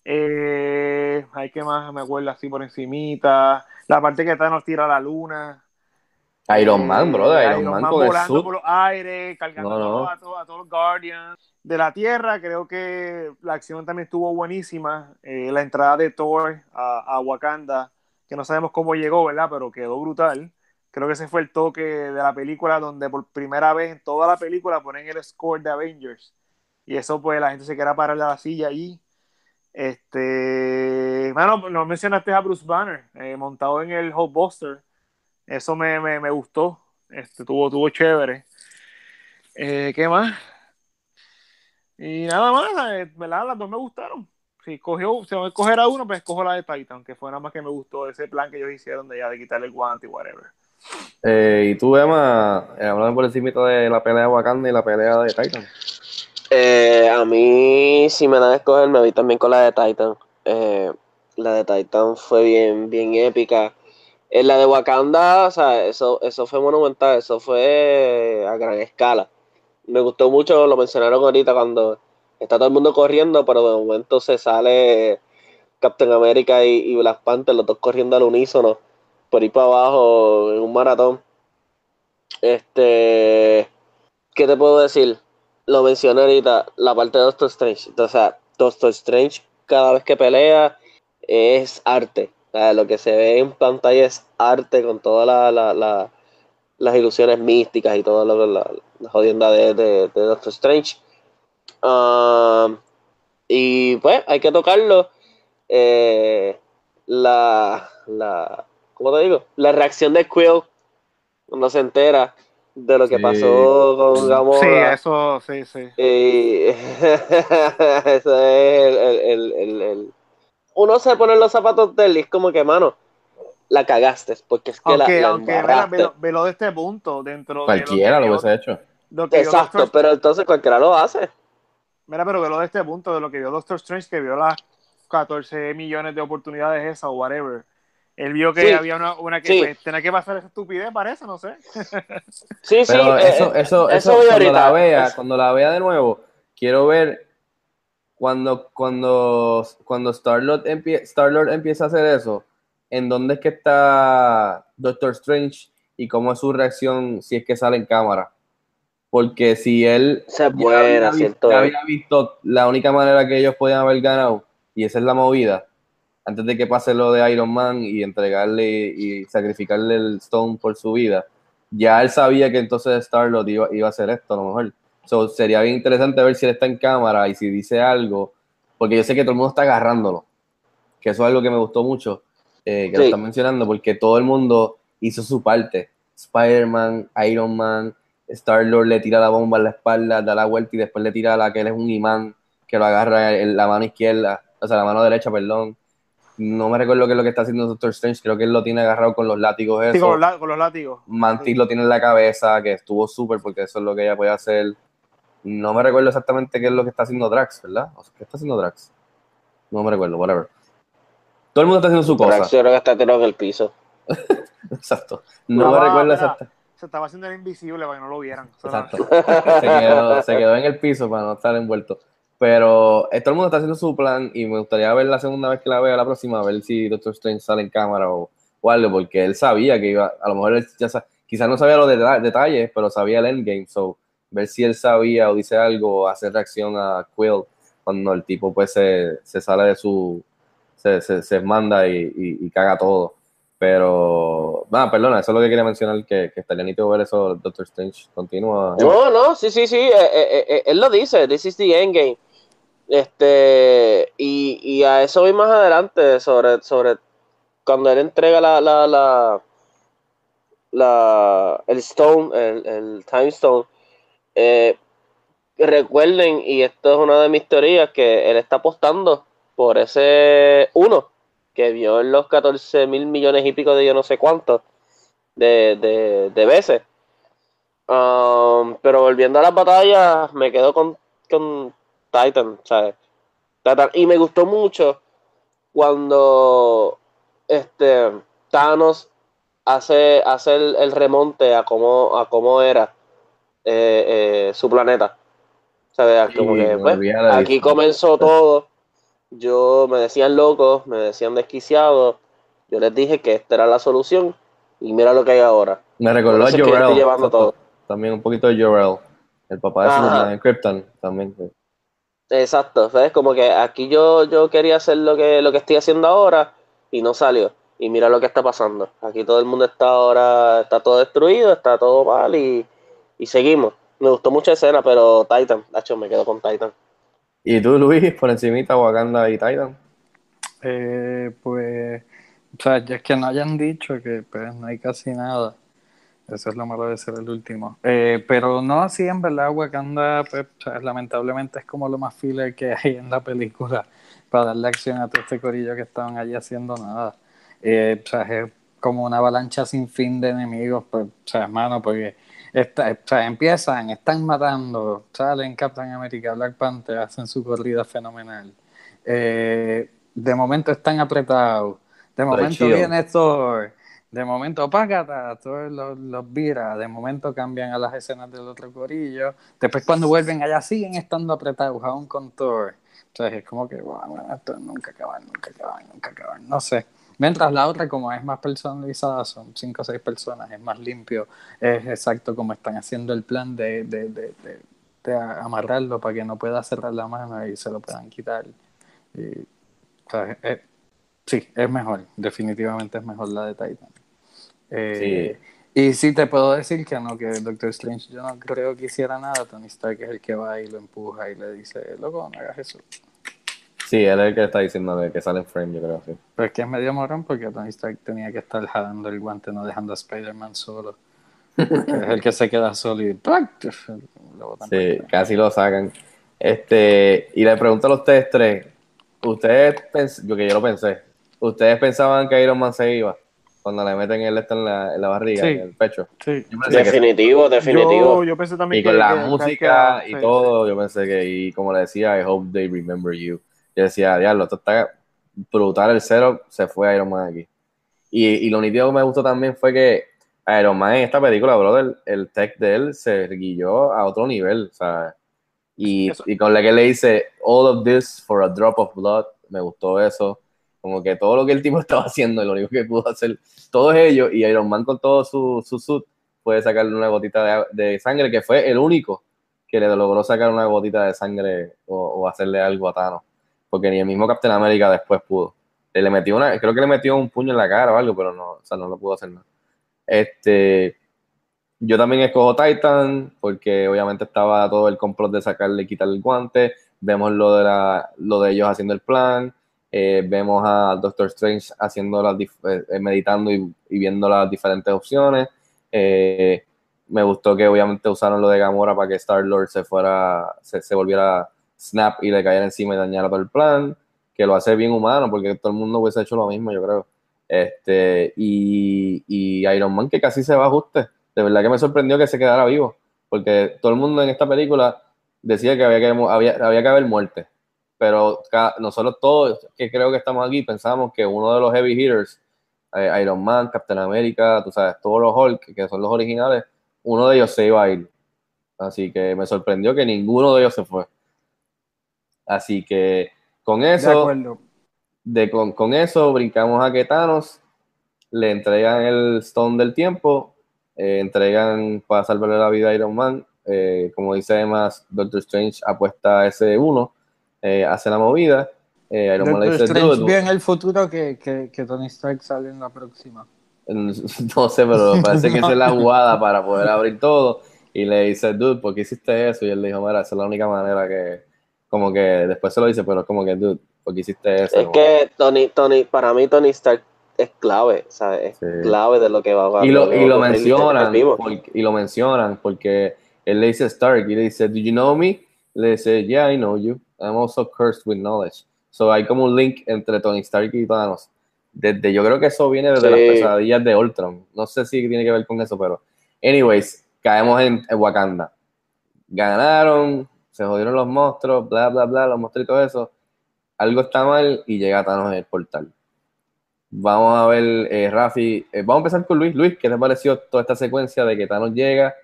Eh, hay que más me acuerdo así por encimita. La parte que Thanos tira a la luna. Iron Man, brother, Iron, Man, con el volando por los aires, cargando No, no. A, todos, a todos los Guardians de la Tierra. Creo que la acción también estuvo buenísima. Eh, la entrada de Thor a, a Wakanda, que no sabemos cómo llegó, ¿verdad? Pero quedó brutal. Creo que ese fue el toque de la película donde por primera vez en toda la película ponen el score de Avengers. Y eso pues la gente se queda parar la silla allí. Este, bueno, no mencionaste a Bruce Banner eh, montado en el Hulkbuster. Eso me, me, me gustó. Este, tuvo, tuvo chévere. Eh, ¿Qué más? Y nada más, eh, ¿verdad? Las dos me gustaron. Si cogió, si voy a escoger a uno, pues escojo la de Titan, que fue nada más que me gustó ese plan que ellos hicieron de ya de quitarle el guante y whatever. Y tú, Emma, hablando por encima de la pelea de Wakanda y la pelea de Titan. Eh, a mí, si me dan a escoger, me voy también con la de Titan. Eh, la de Titan fue bien, bien épica. En la de Wakanda, o sea, eso, eso fue monumental, eso fue a gran escala. Me gustó mucho, lo mencionaron ahorita cuando está todo el mundo corriendo, pero de momento se sale Captain America y, y Black Panther, los dos corriendo al unísono, por ir para abajo en un maratón. Este, ¿qué te puedo decir? Lo mencioné ahorita, la parte de Doctor Strange. O sea, Doctor Strange cada vez que pelea es arte. Lo que se ve en pantalla es arte con todas la, la- la- las ilusiones místicas y todo lo la, jodienda de, de- Doctor Strange. Um, y pues hay que tocarlo. Eh, la, la, ¿cómo te digo? La reacción de Quill cuando se entera de lo que Sí. pasó con Sí, Gamora. eso, sí, sí. Y eso es el, el- el- el- el- Uno se pone en los zapatos de él y es como que, mano, la cagaste, porque es que Aunque, la, la aunque mira, embarraste. velo, velo de este punto, dentro de Cualquiera lo lo que vio- hubiese hecho. lo que Exacto, pero entonces cualquiera lo hace. Mira, pero velo de este punto, de lo que vio Doctor Strange, que vio las 14 millones de oportunidades esas o whatever. Él vio que Sí. había una, una que Sí. pues, tenía que pasar esa estupidez, parece, no sé. Sí, sí, Pero eh, eso, eh, eso, eso eso, cuando la vea, cuando la vea de nuevo, quiero ver cuando, cuando, cuando Star-Lord empie- Star-Lord empieza a hacer eso, en dónde es que está Doctor Strange y cómo es su reacción si es que sale en cámara. Porque si él ya buena, había, vi- cierto ya es. había visto la única manera que ellos podían haber ganado, y esa es la movida, antes de que pase lo de Iron Man y entregarle y sacrificarle el Stone por su vida, ya él sabía que entonces Star-Lord iba, iba a hacer esto a lo mejor. So, sería bien interesante ver si él está en cámara y si dice algo, porque yo sé que todo el mundo está agarrándolo, que eso es algo que me gustó mucho, eh, que lo Sí. están mencionando, porque todo el mundo hizo su parte. Spider-Man, Iron Man, Star-Lord le tira la bomba en la espalda, da la vuelta y después le tira la que él es un imán que lo agarra en la mano izquierda, o sea, la mano derecha, perdón. No me recuerdo qué es lo que está haciendo Doctor Strange, creo que él lo tiene agarrado con los látigos Sí, con, los, la- con los látigos. Mantis lo tiene en la cabeza, que estuvo súper porque eso es lo que ella puede hacer. No me recuerdo exactamente qué es lo que está haciendo Drax, ¿verdad? O sea, ¿Qué está haciendo Drax? No me recuerdo, whatever. Todo el mundo está haciendo su cosa. Reaccionó que está tirado en el piso. Exacto. No me recuerdo exacto. Se estaba haciendo el invisible para que no lo vieran. Exacto. Se quedó, se quedó en el piso para no estar envuelto. Pero eh, todo el mundo está haciendo su plan y me gustaría ver la segunda vez que la vea, la próxima, ver si Doctor Strange sale en cámara o, algo, porque él sabía que iba, a lo mejor él ya quizás no sabía los deta- detalles, pero sabía el endgame, so ver si él sabía o dice algo o hacer reacción a Quill cuando el tipo pues se, se sale de su, se, se, se manda y, y- caga todo. Pero, ah, perdona, eso es lo que quería mencionar, que, que estaría nítido ver eso, Doctor Strange continúa. No, no, sí, sí, sí, eh, eh, él lo dice, this is the endgame. Este, y, y a eso voy más adelante, sobre, sobre cuando él entrega la, la, la, la el Stone, el, el Time Stone. Eh, recuerden, y esto es una de mis teorías, que él está apostando por ese uno que vio en los 14 mil millones y pico de yo no sé cuántos de, de, de veces. Um, pero volviendo a las batallas, me quedo con, con Titan, ¿sabes? Titan. Y me gustó mucho cuando este Thanos hace, hace el, el remonte a cómo, a cómo era eh, eh, su planeta. ¿Sabes? Sí, que, pues, aquí comenzó todo. Yo me decían locos, me decían desquiciados. Yo les dije que esta era la solución. Y mira lo que hay ahora. Me recordó a Jor-El. También un poquito de Jor-El. El papá de. Superman en Krypton. También. Exacto, ¿sabes? Como que aquí yo, yo quería hacer lo que, lo que estoy haciendo ahora y no salió. Y mira lo que está pasando. Aquí todo el mundo está ahora, está todo destruido, está todo mal y, y seguimos. Me gustó mucho la escena, pero Titan, Nacho, me quedo con Titan. ¿Y tú, Luis, por encimita, Wakanda y Titan? Eh, pues, o sea, ya es que no hayan dicho que pues, no hay casi nada. Eso es lo malo de ser el último. Eh, pero no así, en verdad, Wakanda, pues, lamentablemente es como lo más filler que hay en la película para darle acción a todo este corillo que estaban allí haciendo nada. Eh, o sea, es como una avalancha sin fin de enemigos, pues, o sea, hermano, porque esta- o sea, empiezan, están matando, salen Captain America, Black Panther, hacen su corrida fenomenal. Eh, de momento están apretados, de momento viene Thor, de momento págata, todos los, los vira, de momento cambian a las escenas del otro corillo, después cuando vuelven allá siguen estando apretados aún con Thor. Entonces es como que, bueno, esto nunca acaban, nunca acaban, nunca acaban, no sé. Mientras la otra, como es más personalizada, son cinco o seis personas, es más limpio, es exacto como están haciendo el plan de, de, de, de, de amarrarlo para que no pueda cerrar la mano y se lo puedan quitar. Es- sí, es mejor, definitivamente es mejor la de Titan. Eh, Y sí te puedo decir que no, que Doctor Strange yo no creo que hiciera nada, Tony Stark es el que va y lo empuja y le dice, loco, no hagas eso. Sí, él es el que está diciendo de que sale en frame, yo creo, sí. Pero es que es medio morón porque Tony Stark tenía que estar jalando el guante, no dejando a Spider-Man solo. Es el que se queda solo y lo Sí, casi lo sacan. Este, y le pregunto a ustedes tres, ustedes yo que yo lo pensé, ¿ustedes pensaban que Iron Man se iba cuando le meten el esto en la, en la barriga, Sí. en el pecho? Sí. Que. Definitivo, definitivo. Yo, yo pensé también Y que con la que- música que- y sí, todo, yo pensé que, y como le decía, I hope they remember you. Yo decía, diablo, esto está brutal el cero, se fue Iron Man aquí. Y, y lo nítido que me gustó también fue que Iron Man en esta película, brother, el tech de él se guilló a otro nivel, ¿sabes? Y, y con la que le dice, all of this for a drop of blood, me gustó eso. Como que todo lo que el tipo estaba haciendo, lo único que pudo hacer, todos ellos, y Iron Man con todo su, su suit, puede sacarle una gotita de, sangre, que fue el único que le logró sacar una gotita de sangre o, hacerle algo a Thanos. Porque ni el mismo Captain America después pudo. Le, metió una, creo que le metió un puño en la cara o algo, pero no, o sea, no lo pudo hacer nada. Este, yo también escojo Titan, porque obviamente estaba todo el complot de sacarle, quitarle el guante. Vemos lo de, la, lo de ellos haciendo el plan. Eh, vemos a Doctor Strange haciendo las dif- eh, meditando y, viendo las diferentes opciones. Eh, me gustó que obviamente usaron lo de Gamora para que Star Lord se fuera, se, se volviera Snap y le cayera encima y dañara todo el plan, que lo hace bien humano, porque todo el mundo hubiese hecho lo mismo, yo creo. Este, y, y Iron Man que casi se va a ajuste. De verdad que me sorprendió que se quedara vivo, porque todo el mundo en esta película decía que había que, había, había que haber muerte. Pero nosotros todos que creo que estamos aquí pensamos que uno de los heavy hitters, eh, Iron Man, Captain America, tú sabes, todos los Hulk, que son los originales, uno de ellos se iba a ir. Así que me sorprendió que ninguno de ellos se fue. Así que con De eso, acuerdo. de, con, con eso brincamos a que Thanos le entregan el Stone del Tiempo, eh, entregan para salvarle la vida a Iron Man. eh, como dice además, Doctor Strange apuesta a ese uno, eh, hace la movida. eh, Iron Man le dice, Strange "Dude, vio en el futuro que, que, que Tony Stark sale en la próxima. No sé, pero parece que esa es la jugada para poder abrir todo. Y le dice, dude, ¿por qué hiciste eso? Y él le dijo, mira, esa es la única manera que, como que después se lo dice, pero es como que, dude, ¿por qué hiciste eso? Es que Tony, Tony, para mí Tony Stark es clave, ¿sabes? Es Sí. clave de lo que va a y lo, y lo mencionan, porque, y lo mencionan porque él le dice Stark y le dice, ¿Do you know me? Le dice, Yeah, I know you. I'm also cursed with knowledge. So hay como un link entre Tony Stark y Thanos. Desde, yo creo que eso viene desde Sí. las pesadillas de Ultron. No sé si tiene que ver con eso, pero. Anyways, caemos en, en Wakanda. Ganaron, se jodieron los monstruos, bla, bla, bla, los monstruos y todo eso. Algo está mal y llega Thanos en el portal. Vamos a ver, eh, Rafi, eh, vamos a empezar con Luis. Luis, ¿qué te pareció toda esta secuencia de que Thanos llega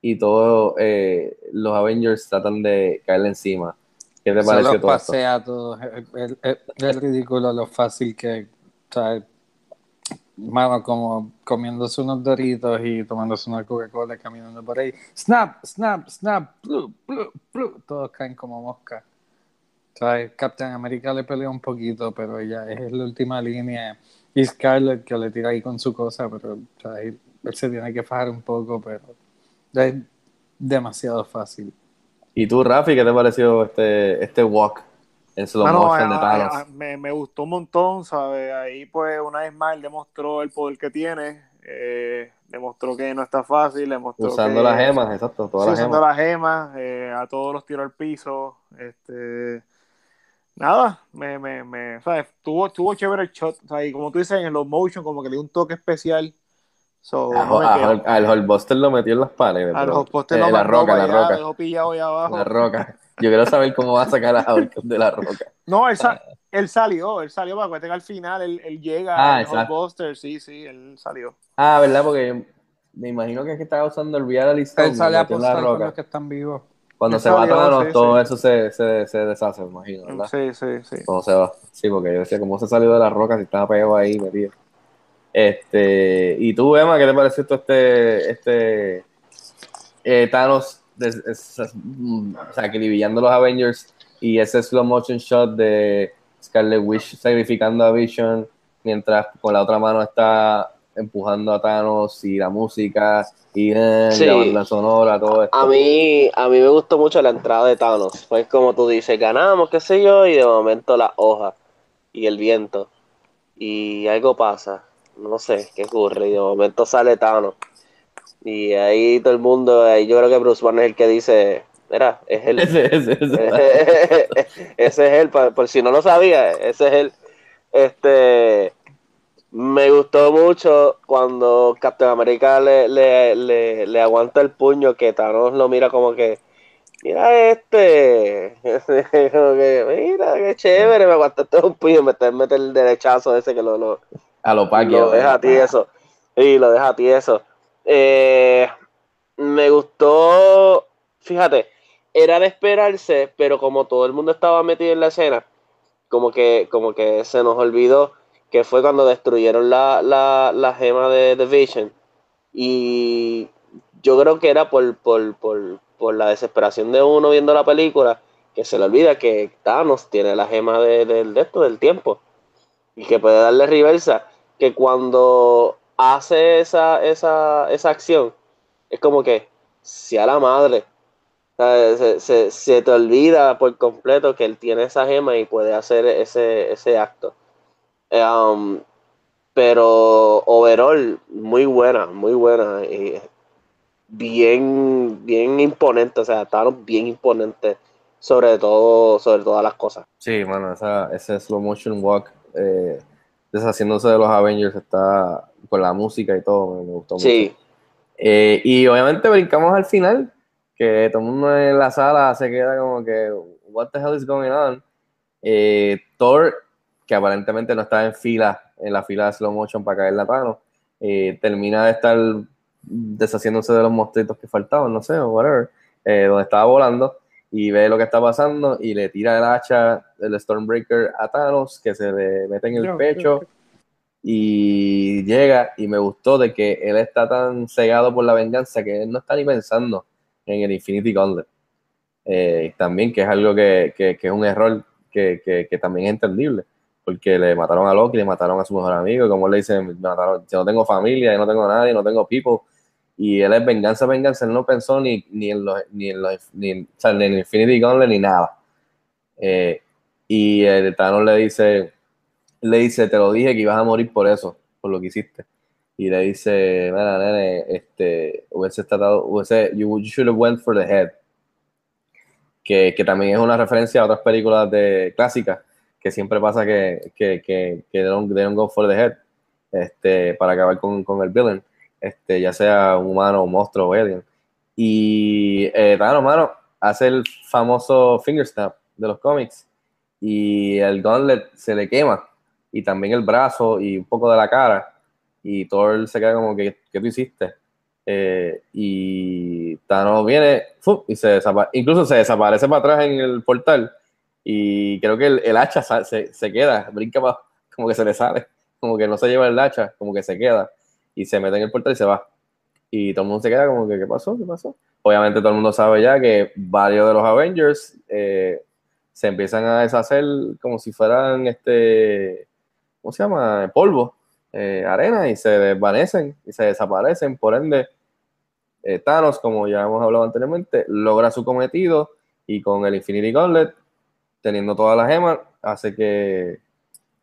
y todos eh, los Avengers tratan de caerle encima? ¿Qué te pareció los todo pasea a todos. Es, es- es ridículo lo fácil que. o sea, mano, como comiéndose unos doritos y tomándose una Coca-Cola caminando por ahí. Snap, snap, snap, plu, plu, plu. Todos caen como moscas. ¿Sabes? Captain America le pelea un poquito, pero ya es la última línea. Y Scarlett que le tira ahí con su cosa, pero ¿sabes? él se tiene que fajar un poco, pero es demasiado fácil. ¿Y tú, Rafi, qué te pareció este, este walk en slow Mano, motion de Thanos? a- me, me gustó un montón, ¿sabes? Ahí, pues, una vez más, él demostró el poder que tiene. eh, demostró que no está fácil, demostró Usando que- las gemas, exacto, Sí, todas las usando gemas. las gemas, eh, a todos los tiró al piso. Este, nada, me, me, me, ¿sabes? Tuvo, tuvo chévere el shot. o sea, y como tú dices, en los motion, como que le dio un toque especial. So, A- no a-. Al al Hulkbuster lo metió en las paredes. A bro. los postes Eh, lo la roca, la roca. lo dejó pillado ahí abajo. La roca. Yo quiero saber cómo va a sacar a Hulk de la roca. No, él, sa- él salió, él salió para que al final él, él llega Ah, al. Hulkbuster, sí, sí, él salió. Ah, ¿verdad? Porque me imagino que es que estaba usando el reality stone. Él sale a apostar con los que están vivos. Cuando Él se va Thanos, sí, todo sí. eso se, se, se deshace, me imagino, ¿verdad? Sí, sí, sí. Cuando se va. Sí, porque yo decía, ¿cómo se salió de la roca si estaba pegado ahí metido? Este, y tú, Emma, ¿qué te pareció todo este, este eh, Thanos mm, sacrificando los Avengers y ese slow motion shot de Scarlet Witch sacrificando a Vision mientras con la otra mano está empujando a Thanos y la música y eh, Sí. la banda sonora, todo esto. A mí, a mí me gustó mucho la entrada de Thanos. Fue como tú dices, ganamos, qué sé yo, y de momento la hoja y el viento. Y algo pasa. No sé qué ocurre. Y de momento sale Thanos. Y ahí todo el mundo, ahí yo creo que Bruce Banner es el que dice, mira, es él. Ese- ese- ese- ese es él, por, por si no lo sabía, ese es él. Este, me gustó mucho cuando Captain America le, le, le, le aguanta el puño, que Thanos lo mira como que, mira este, como que, mira, qué chévere, me aguantaste un puño, me está mete el derechazo ese que lo, lo, a lo Pacquiao, lo deja tieso. Y lo deja tieso. Eh, me gustó, fíjate, era de esperarse, pero como todo el mundo estaba metido en la escena, como que, como que se nos olvidó que fue cuando destruyeron la, la, la gema de The Vision. Y yo creo que era por, por, por, por la desesperación de uno viendo la película, que se le olvida que Thanos tiene la gema de, de- de esto, del tiempo y que puede darle reversa, que cuando hace esa, esa, esa acción, es como que, si a la madre, sea, se, se- se te olvida por completo que él tiene esa gema y puede hacer ese, ese acto. Um, pero overall, muy buena, muy buena. y bien, bien imponente, o sea, estaban bien imponente sobre todo, sobre todas las cosas. Sí, mano, esa, ese slow motion walk eh, deshaciéndose de los Avengers está con la música y todo, me, gustó mucho. Sí, Eh, y obviamente brincamos al final, que todo el mundo en la sala se queda como que, what the hell is going on? Eh, Thor, que aparentemente no estaba en fila, en la fila de slow motion para caer la mano, eh, termina de estar deshaciéndose de los monstruitos que faltaban, no sé, o whatever, eh, donde estaba volando, y ve lo que está pasando y le tira el hacha del Stormbreaker a Thanos, que se le mete en el Yo, pecho y llega y me gustó de que él está tan cegado por la venganza que él no está ni pensando en el Infinity Gauntlet. Eh, también que es algo que, que- que es un error que, que- también es entendible, porque le mataron a Loki, le mataron a su mejor amigo, como le dice, me mataron, yo no tengo familia, yo no tengo nadie, no tengo people, y él es venganza, venganza, él no pensó ni, ni en los, ni en los, ni, en- o sea, ni en Infinity Gauntlet ni nada. Eh, y el Thanos le dice, le dice, te lo dije que ibas a morir por eso, por lo que hiciste. Y le dice, mira, nene, este, hubiese tratado, hubiese, you, you should have went for the head. Que, que también es una referencia a otras películas de clásicas, que siempre pasa que, que, que, que they don't, they don't go for the head, este, para acabar con, con el villain, este, ya sea humano, monstruo o alien. Y eh, Thanos, mano, hace el famoso finger snap de los cómics y el gauntlet se le quema y también el brazo y un poco de la cara y Thor se queda como que ¿qué tú hiciste? Eh, y Thanos viene ¡fum! y se desapa- incluso se desaparece para atrás en el portal y creo que el, el hacha se, se queda, brinca para, como que se le sale como que no se lleva el hacha, como que se queda y se mete en el portal y se va. Y todo el mundo se queda como que, ¿qué pasó? ¿Qué pasó? Obviamente todo el mundo sabe ya que varios de los Avengers eh, se empiezan a deshacer como si fueran, este, ¿cómo se llama? Polvo, eh, arena, y se desvanecen y se desaparecen. Por ende, eh, Thanos, como ya hemos hablado anteriormente, logra su cometido y con el Infinity Gauntlet, teniendo todas las gemas, hace que,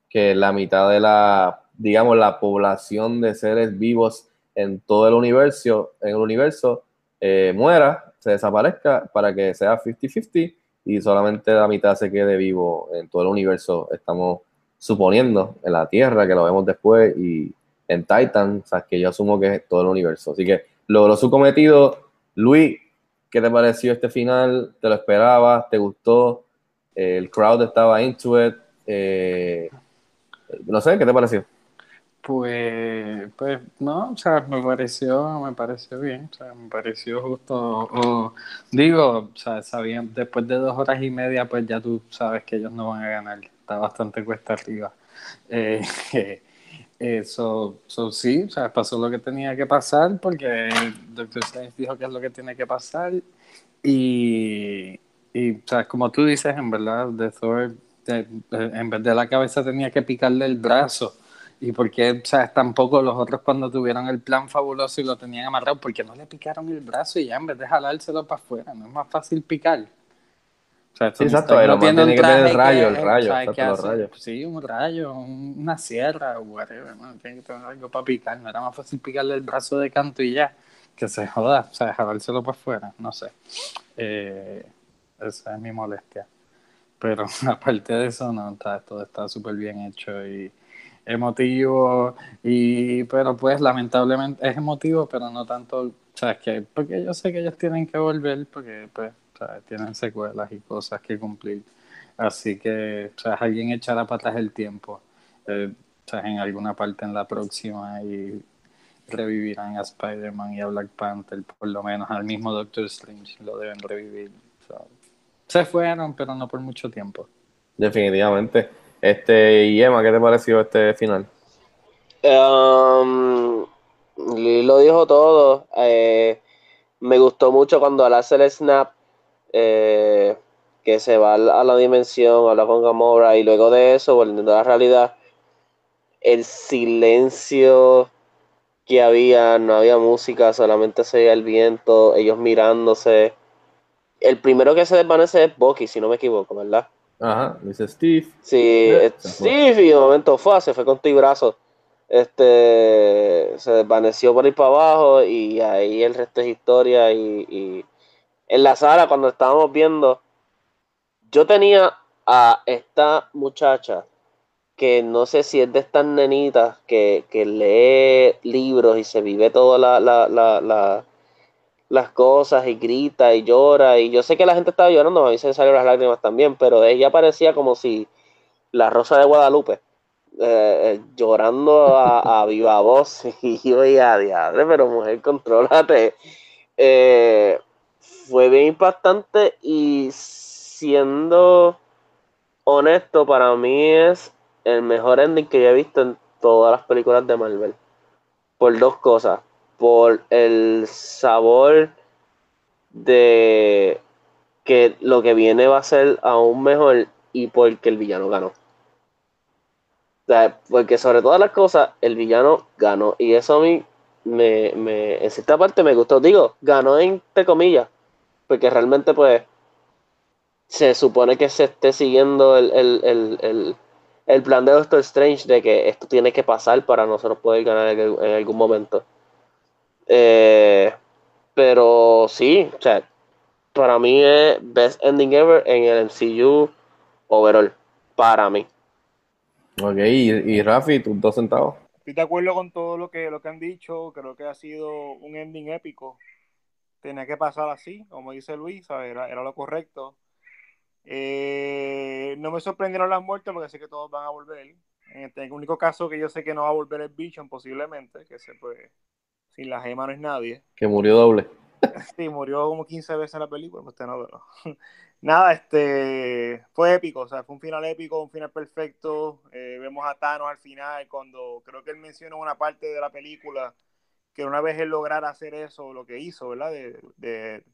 que la mitad de la, digamos, la población de seres vivos en todo el universo, en el universo eh, muera, se desaparezca para que sea 50-50 y solamente la mitad se quede vivo en todo el universo. Estamos suponiendo en la Tierra, que lo vemos después, y en Titan, o sea, que yo asumo que es todo el universo. Así que logró su cometido. Luis, ¿qué te pareció este final? ¿Te lo esperabas? ¿Te gustó? Eh, el crowd estaba into it. Eh, no sé, ¿qué te pareció? Pues, pues no, o sea, me pareció, me pareció bien, o sea, me pareció justo, o, digo, o sea, sabían, después de dos horas y media, pues ya tú sabes que ellos no van a ganar, está bastante cuesta arriba. Eh, eso, so, sí, o sea, pasó lo que tenía que pasar, porque el Dr. Strange dijo que es lo que tiene que pasar, y, y o como tú dices, en verdad, de Thor, de- de- en vez de la cabeza tenía que picarle el brazo. ¿Y por qué, o sea, tampoco los otros cuando tuvieron el plan fabuloso y lo tenían amarrado, por qué no le picaron el brazo y ya en vez de jalárselo para afuera? No es más fácil picar. O sea, Sí, exacto, pero no tiene que tener el rayo, el rayo, ¿sabes exacto, los rayos. Sí, un rayo, un- una sierra, whatever, ¿no? Tiene que tener algo para picar. No era más fácil picarle el brazo de canto y ya, que se joda, o sea, jalárselo para afuera, no sé. Eh, esa es mi molestia. Pero aparte de eso, no, está, todo está súper bien hecho y emotivo, y pero pues lamentablemente es emotivo, pero no tanto, o sea, es que, porque yo sé que ellos tienen que volver, porque pues, sea, tienen secuelas y cosas que cumplir. Así que, sea, alguien echará atrás el tiempo, eh, sea, en alguna parte en la próxima y revivirán a Spider-Man y a Black Panther, por lo menos al mismo Doctor Strange lo deben revivir. Se fueron, pero no por mucho tiempo. Definitivamente. Este, y Emma, ¿qué te pareció este final? Um, lo dijo todo. Eh, me gustó mucho cuando al hacer el snap, eh, que se va a la dimensión, habla con Gamora y luego de eso, volviendo a la realidad, el silencio que había, no había música, solamente se veía el viento, ellos mirándose. El primero que se desvanece es Bucky, si no me equivoco, ¿verdad? Ajá, dice Steve. Sí, Eh, eh, sí, y de momento fue, se fue con tu brazo. Este se desvaneció por ahí para abajo y ahí el resto es historia. Y, y en la sala, cuando estábamos viendo, yo tenía a esta muchacha que no sé si es de estas nenitas que, que lee libros y se vive todas la, la, la, la- las cosas y grita y llora. Y yo sé que la gente estaba llorando, a mí se salieron las lágrimas también, pero ella parecía como si la Rosa de Guadalupe, eh, eh, llorando a, a viva voz. Y yo, ya, diadre, pero mujer, contrólate. Eh, fue bien impactante y siendo honesto, para mí es el mejor ending que yo he visto en todas las películas de Marvel. Por dos cosas. Por el sabor de que lo que viene va a ser aún mejor y porque el villano ganó. O sea, porque sobre todas las cosas, el villano ganó. Y eso a mí, me, me, en cierta parte me gustó. Digo, ganó entre comillas. Porque realmente, pues, se supone que se esté siguiendo el, el, el, el, el plan de Doctor Strange de que esto tiene que pasar para nosotros poder ganar en, en algún momento. Eh, pero sí, o sea, para mí es best ending ever en el MCU overall. Para mí. Ok, y, y Rafi, tus dos centavos. Estoy de acuerdo con todo lo que, lo que han dicho. Creo que ha sido un ending épico. Tenía que pasar así, como dice Luis. Era, era lo correcto. Eh, no me sorprendieron las muertes porque sé que todos van a volver. En este- el único caso que yo sé que no va a volver es Vision, posiblemente, que se pues, sin la gema no es nadie. Que murió doble. Sí, murió como 15 veces en la película, pues usted no, pero- nada, este fue épico, o sea, fue un final épico, un final perfecto. Eh, vemos a Thanos al final, cuando creo que él menciona una parte de la película que una vez él lograra hacer eso, lo que hizo, ¿verdad? De, de,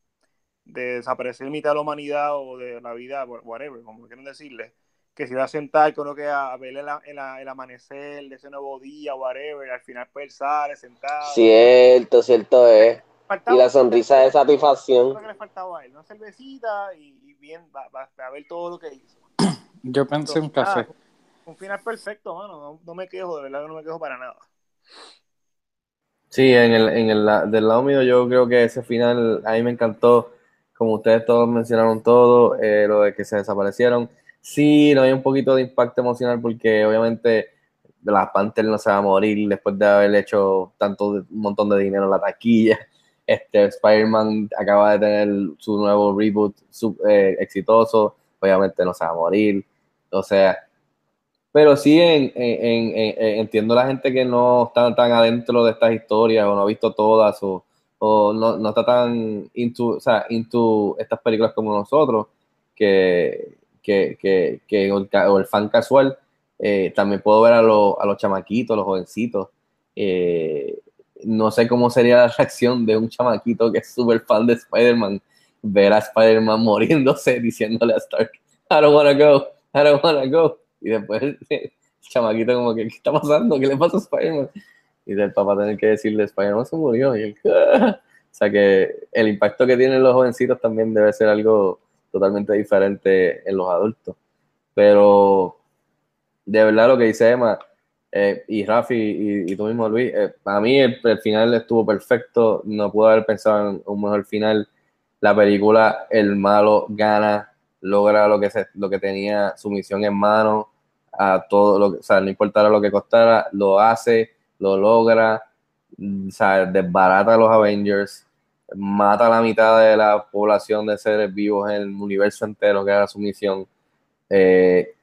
de desaparecer mitad de la humanidad o de la vida, whatever, como quieran decirle, que se iba a sentar, creo que a ver el, el, el amanecer de ese nuevo día, whatever, y al final pues él sale sentado. Cierto, cierto es. Faltaba- Y la sonrisa de satisfacción. Lo que le faltaba a él, una cervecita y, y bien, va, va- a ver todo lo que hizo. Yo pensé un Entonces, café. nada, un final perfecto, mano. No, no me quejo, de verdad que no me quejo para nada. Sí, en el, en el la- del lado mío yo creo que ese final a mí me encantó, como ustedes todos mencionaron todo, eh, lo de que se desaparecieron. Sí, no hay un poquito de impacto emocional porque obviamente la Panther no se va a morir después de haber hecho tanto, un montón de dinero en la taquilla. Este, Spider-Man acaba de tener su nuevo reboot su- eh, exitoso, obviamente no se va a morir. O sea, pero sí en, en- en- en- entiendo la gente que no está tan adentro de estas historias o no ha visto todas o, o no, no está tan into, o sea, into estas películas como nosotros, que, que, que, que el, ca- o el fan casual, eh, también puedo ver a, los- a los chamaquitos, los jovencitos. eh, no sé cómo sería la reacción de un chamaquito que es súper fan de Spider-Man, ver a Spider-Man muriéndose diciéndole a Stark, I don't wanna go, I don't wanna go. Y después el chamaquito como que, ¿qué está pasando? ¿Qué le pasa a Spider-Man? Y del papá tener que decirle, Spider-Man se murió. Y él. O sea que el impacto que tienen los jovencitos también debe ser algo totalmente diferente en los adultos. Pero de verdad lo que dice Emma eh, y Rafi y, y tú mismo Luis, eh, mí el, el final estuvo perfecto, no pude haber pensado en un mejor final. La película, el malo gana, logra lo que, se, lo que tenía su misión en mano, a todo lo que, o sea, no importara lo que costara, lo hace, lo logra, mm, o sea, desbarata a los Avengers, mata a la mitad de la población de seres vivos en el universo entero, que era su misión. Eh,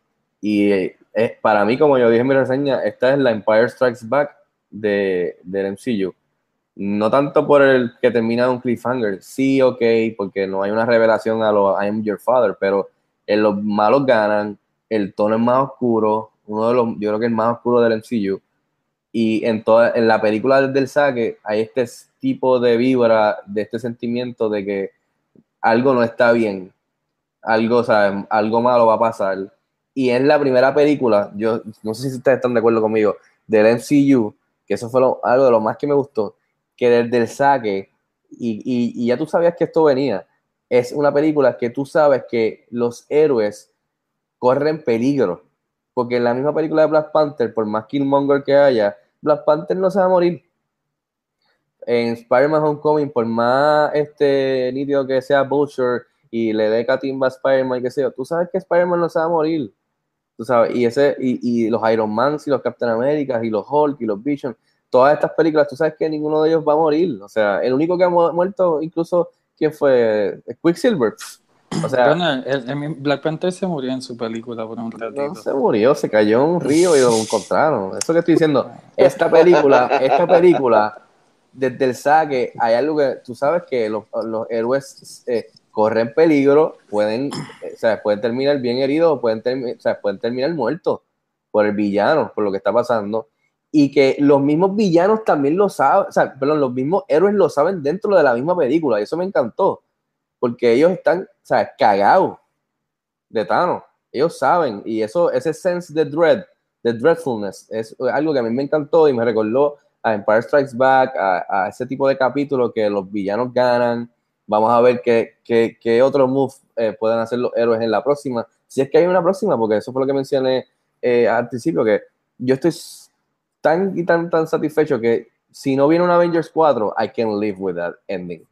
y eh, para mí, como yo dije en mi reseña, esta es la Empire Strikes Back de, del MCU. No tanto por el que termina un cliffhanger, sí, ok, porque no hay una revelación a lo I am your father, pero en los malos ganan, el tono es más oscuro, uno de los, yo creo que el más oscuro del MCU, y en toda, en la película desde el saque hay este tipo de vibra, de este sentimiento de que algo no está bien, algo, ¿sabes? algo malo va a pasar, y es la primera película, yo no sé si ustedes están de acuerdo conmigo, del MCU, que eso fue algo de lo más que me gustó, que desde el saque, y, y- y ya tú sabías que esto venía, es una película que tú sabes que los héroes corren peligro, porque en la misma película de Black Panther, por más Killmonger que haya, Black Panther no se va a morir. En Spider-Man Homecoming, por más este nítido que sea Butcher y le dé catimba a Spider-Man, que sea, tú sabes que Spider-Man no se va a morir. Tú sabes, y, ese, y, los Iron Man y los Captain America y los Hulk y los Vision, todas estas películas, tú sabes que ninguno de ellos va a morir. O sea, el único que ha mu- muerto, incluso, ¿quién fue? Quicksilver. O sea, Bueno, el- el Black Panther se murió en su película por un ratito. no se murió, se cayó en un río y lo encontraron. Eso que estoy diciendo, esta película, esta película, desde el saque, hay algo que tú sabes que los, los héroes eh, corren peligro, pueden, eh, o sea, pueden terminar bien heridos pueden, termi- o sea, pueden terminar muertos por el villano, por lo que está pasando. Y que los mismos villanos también lo saben, o sea, perdón, los mismos héroes lo saben dentro de la misma película, y eso me encantó, porque ellos están, o sea, cagados de Thanos. Ellos saben, y eso, ese sense de dread, de dreadfulness, es algo que a mí me encantó y me recordó a Empire Strikes Back, a, a ese tipo de capítulo que los villanos ganan. Vamos a ver qué, qué, qué otro move eh, pueden hacer los héroes en la próxima. Si es que hay una próxima, porque eso fue lo que mencioné eh, al principio, que yo estoy tan y tan, tan satisfecho que si no viene un Avengers 4, I can live with that ending.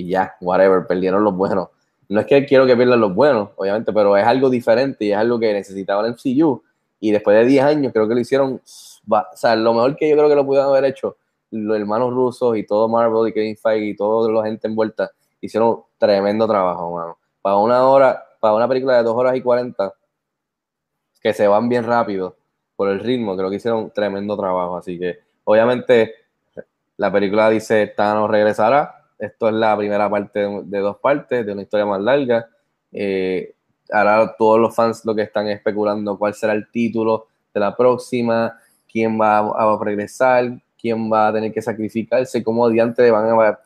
Y ya, whatever, perdieron los buenos. No es que quiero que pierdan los buenos, obviamente, pero es algo diferente y es algo que necesitaba el MCU. Y después de 10 años, creo que lo hicieron. O sea, lo mejor que yo creo que lo pudieron haber hecho los hermanos rusos y todo Marvel y Kevin Feige y toda la gente envuelta hicieron tremendo trabajo, mano. Para una hora, para una película de 2 horas y 40, que se van bien rápido por el ritmo, creo que hicieron tremendo trabajo. Así que, obviamente, la película dice Thanos regresará. Esto es la primera parte de, dos partes, de una historia más larga. Eh, ahora todos los fans lo que están especulando cuál será el título de la próxima, quién va a, a regresar, quién va a tener que sacrificarse, cómo diante van a,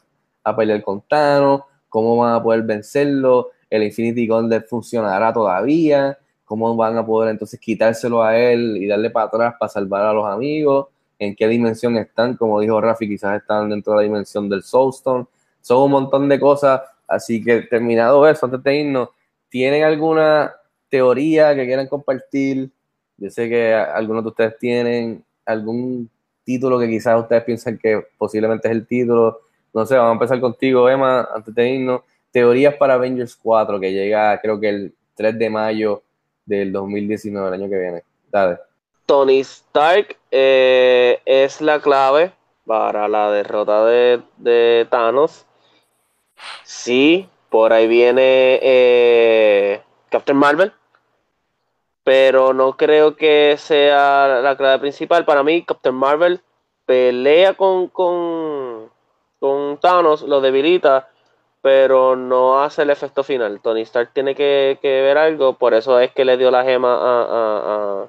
a pelear con Thanos, cómo van a poder vencerlo, el Infinity Gauntlet funcionará todavía, cómo van a poder entonces quitárselo a él y darle para atrás para salvar a los amigos, en qué dimensión están, como dijo Rafi, quizás están dentro de la dimensión del Soulstone, son un montón de cosas, así que terminado eso, antes de irnos, ¿tienen alguna teoría que quieran compartir? Yo sé que algunos de ustedes tienen algún título que quizás ustedes piensan que posiblemente es el título. No sé, vamos a empezar contigo, Emma, antes de irnos. Teorías para Avengers 4, que llega creo que el 3 de mayo del 2019, el año que viene. Dale. Tony Stark eh, es la clave para la derrota de, de Thanos. Sí, por ahí viene eh, Captain Marvel, pero no creo que sea la clave principal. Para mí, Captain Marvel pelea con, con, con Thanos, lo debilita, pero no hace el efecto final. Tony Stark tiene que, que ver algo, por eso es que le dio la gema a, a,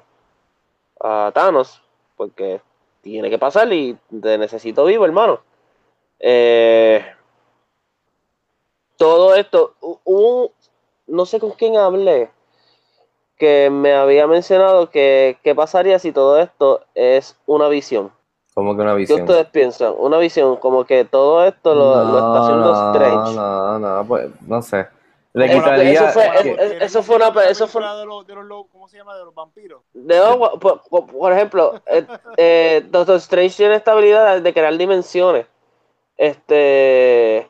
a, a Thanos, porque tiene que pasar y te necesito vivo, hermano. Eh, todo esto, un, no sé con quién hablé, que me había mencionado que qué pasaría si todo esto es una visión. Como que una ¿Qué visión. ustedes piensan? Una visión, como que todo esto lo, lo está haciendo no, Strange. No, no, pues no sé. Le Eso- quitaría. eso fue- que- eso fue una, eso fue de los, de los, lo- ¿cómo se llma? De los vampiros. de por- por ejemplo, eh, eh, Doctor Strange tiene esta habilidad de crear dimensiones. Este,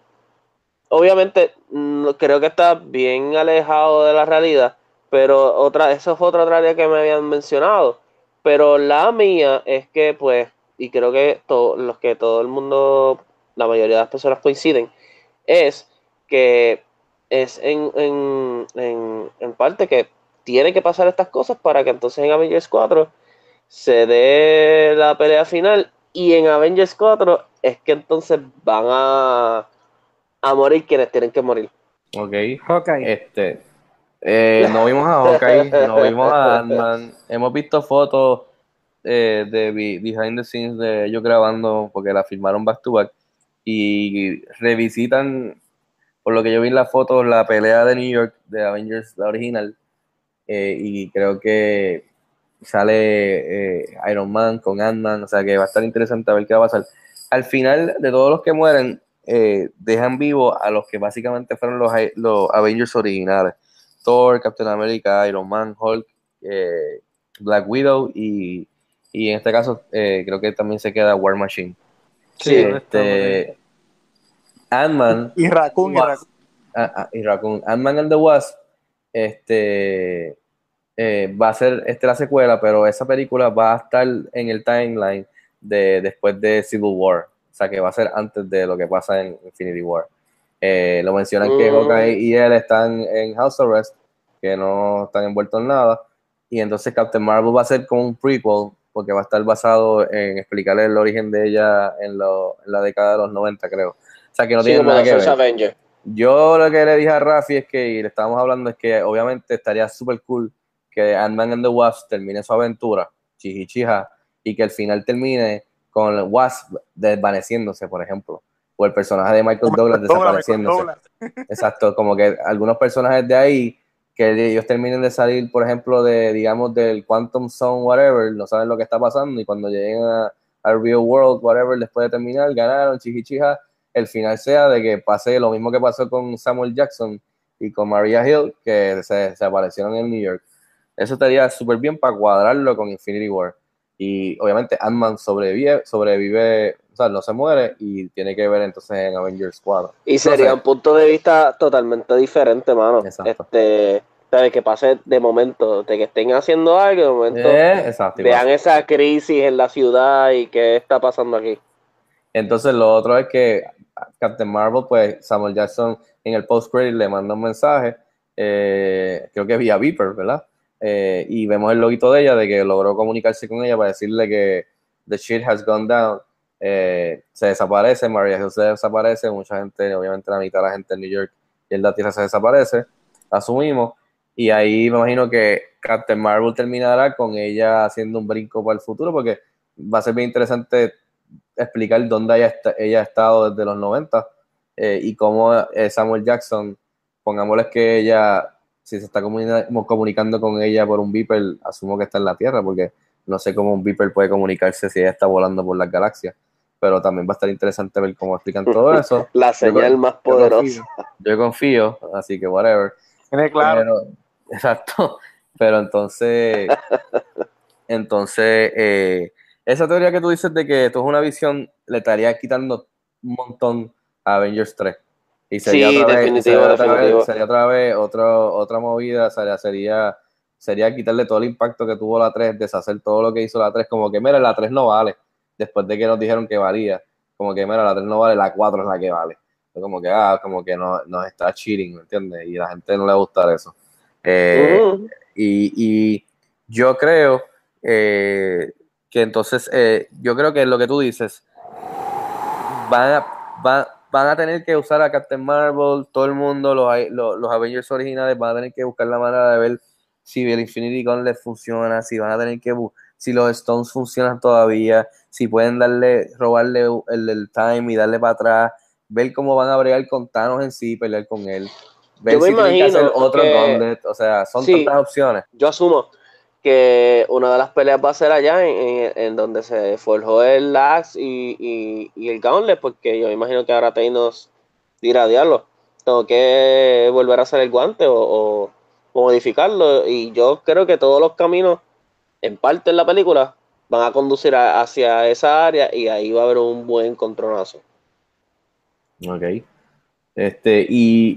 obviamente, mm, creo que está bien alejado de la realidad, pero otra, eso fue otra área que me habían mencionado. Pero la mía es que, pues, y creo que to- los que todo el mundo, la mayoría de las personas coinciden, es que es en, en, en, en parte que tiene que pasar estas cosas para que entonces en Avengers 4 se dé la pelea final y en Avengers 4 es que entonces van a, a morir quienes tienen que morir. Ok. Hawkeye. Este, eh, no vimos a Hawkeye, no vimos a Ant-Man. Hemos visto fotos eh, de be- behind the scenes de ellos grabando porque la filmaron back to back y revisitan, por lo que yo vi en las fotos, la pelea de New York de Avengers, la original. eh, y creo que sale eh, Iron Man con Ant-Man, o sea que va a estar interesante a ver qué va a pasar. Al final de todos los que mueren, eh, dejan vivo a los que básicamente fueron los, los Avengers originales. Thor, Captain America, Iron Man, Hulk, eh, Black Widow y, y en este caso eh, creo que también se queda War Machine. Sí, este, Ant-Man Y Raccoon, y Raccoon. ah, ah, y Raccoon. Ant-Man and the Wasp este, eh, va a ser este, la secuela, pero esa película va a estar en el timeline de después de Civil War. O sea, que va a ser antes de lo que pasa en Infinity War. Eh, lo mencionan que Mm. Hawkeye y él están en House Arrest, que no están envueltos en nada. Y entonces Captain Marvel va a ser como un prequel, porque va a estar basado en explicarle el origen de ella en, lo- en la década de los 90, creo. O sea, que no Sí, tiene nada que ver. Avenger. Yo lo que le dije a Rafi es que, y le estábamos hablando, es que obviamente estaría súper cool que Ant-Man and the Wasp termine su aventura, chihichija, y que al final termine con el Wasp desvaneciéndose, por ejemplo, o el personaje de Michael Douglas desapareciéndose. Exacto, como que algunos personajes de ahí, que ellos terminen de salir, por ejemplo, de, digamos, del Quantum Zone, whatever, no saben lo que está pasando, y cuando lleguen a, al Real World, whatever, después de terminar, ganaron, chihichija, el final sea de que pase lo mismo que pasó con Samuel Jackson y con Maria Hill, que se, se aparecieron en New York. Eso estaría súper bien para cuadrarlo con Infinity War. Y obviamente Ant-Man sobrevive, sobrevive, o sea, no se muere y tiene que ver entonces en Avengers 4. Y sería un punto de vista totalmente diferente, mano. Exacto. Este, ¿sabes? Que pase de momento, de que estén haciendo algo, de momento Eh, exacto. vean esa crisis en la ciudad y qué está pasando aquí. Entonces lo otro es que Captain Marvel, pues Samuel Jackson en el post-credit le manda un mensaje, eh, creo que vía Viper, ¿verdad? Eh, y vemos el loguito de ella, de que logró comunicarse con ella para decirle que the shit has gone down. Eh, se desaparece, Maria Hill se desaparece, mucha gente, obviamente la mitad de la gente en New York y en la tierra se desaparece. asumimos. Y ahí me imagino que Captain Marvel terminará con ella haciendo un brinco para el futuro, porque va a ser bien interesante explicar dónde ella, está- ella ha estado desde los 90 eh, y cómo eh, Samuel Jackson, pongámosle que ella, si se está comuni- comunicando con ella por un beeper, asumo que está en la Tierra, porque no sé cómo un beeper puede comunicarse si ella está volando por las galaxias, pero también va a estar interesante ver cómo explican todo eso. La señal Yo- más yo poderosa. confío, Yo confío, así que whatever. Tiene claro. Pero, exacto. Pero entonces, entonces, eh, esa teoría que tú dices de que esto es una visión, le estaría quitando un montón a Avengers 3. Y sería Sí, otra vez, sería otra vez, sería otra vez otro- otra movida, sería, sería, sería quitarle todo el impacto que tuvo la 3, deshacer todo lo que hizo la 3, como que mira, la 3 no vale, después de que nos dijeron que valía, como que mira, la 3 no vale, la 4 es la que vale. Como que, ah, como que no, nos está cheating, ¿me entiendes? Y a la gente no le gusta eso. Eh, y, y yo creo eh, que entonces, eh, yo creo que lo que tú dices, van a, van, van a tener que usar a Captain Marvel, todo el mundo, los, los, los Avengers originales van a tener que buscar la manera de ver si el Infinity Gauntlet funciona, si van a tener que si los Stones funcionan todavía, si pueden darle, robarle el, el time y darle para atrás, ver cómo van a bregar con Thanos en sí, pelear con él, ver Yo me si tienen que imagino hacer otro que- Gauntlet, o sea, son Sí. tantas opciones. Yo asumo que una de las peleas va a ser allá en, en- en donde se forjó el Axe y, y, y el Gauntlet, porque yo imagino que ahora Thanos dirá, diablo, tengo que volver a hacer el guante o, o- o modificarlo. Y yo creo que todos los caminos, en parte en la película, van a conducir a- hacia esa área y ahí va a haber un buen contronazo. Ok. Este, y,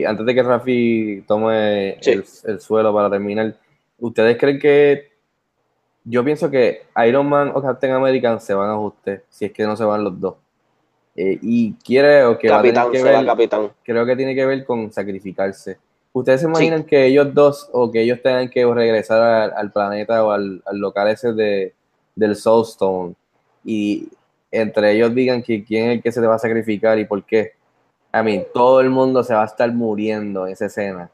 y antes de que Rafi tome Sí. el, el suelo para terminar, ¿ustedes creen que yo pienso que Iron Man o Captain America se van a ajuste si es que no se van los dos? Eh, y creo que va a tener Capitán, que ver, Capitán. creo que tiene que ver con sacrificarse. ¿Ustedes se imaginan que ellos dos o que ellos tengan que regresar al, al planeta o al, al local ese de, del Soulstone y entre ellos digan que quién es el que se te va a sacrificar y por qué? A mí, todo el mundo se va a estar muriendo en esa escena.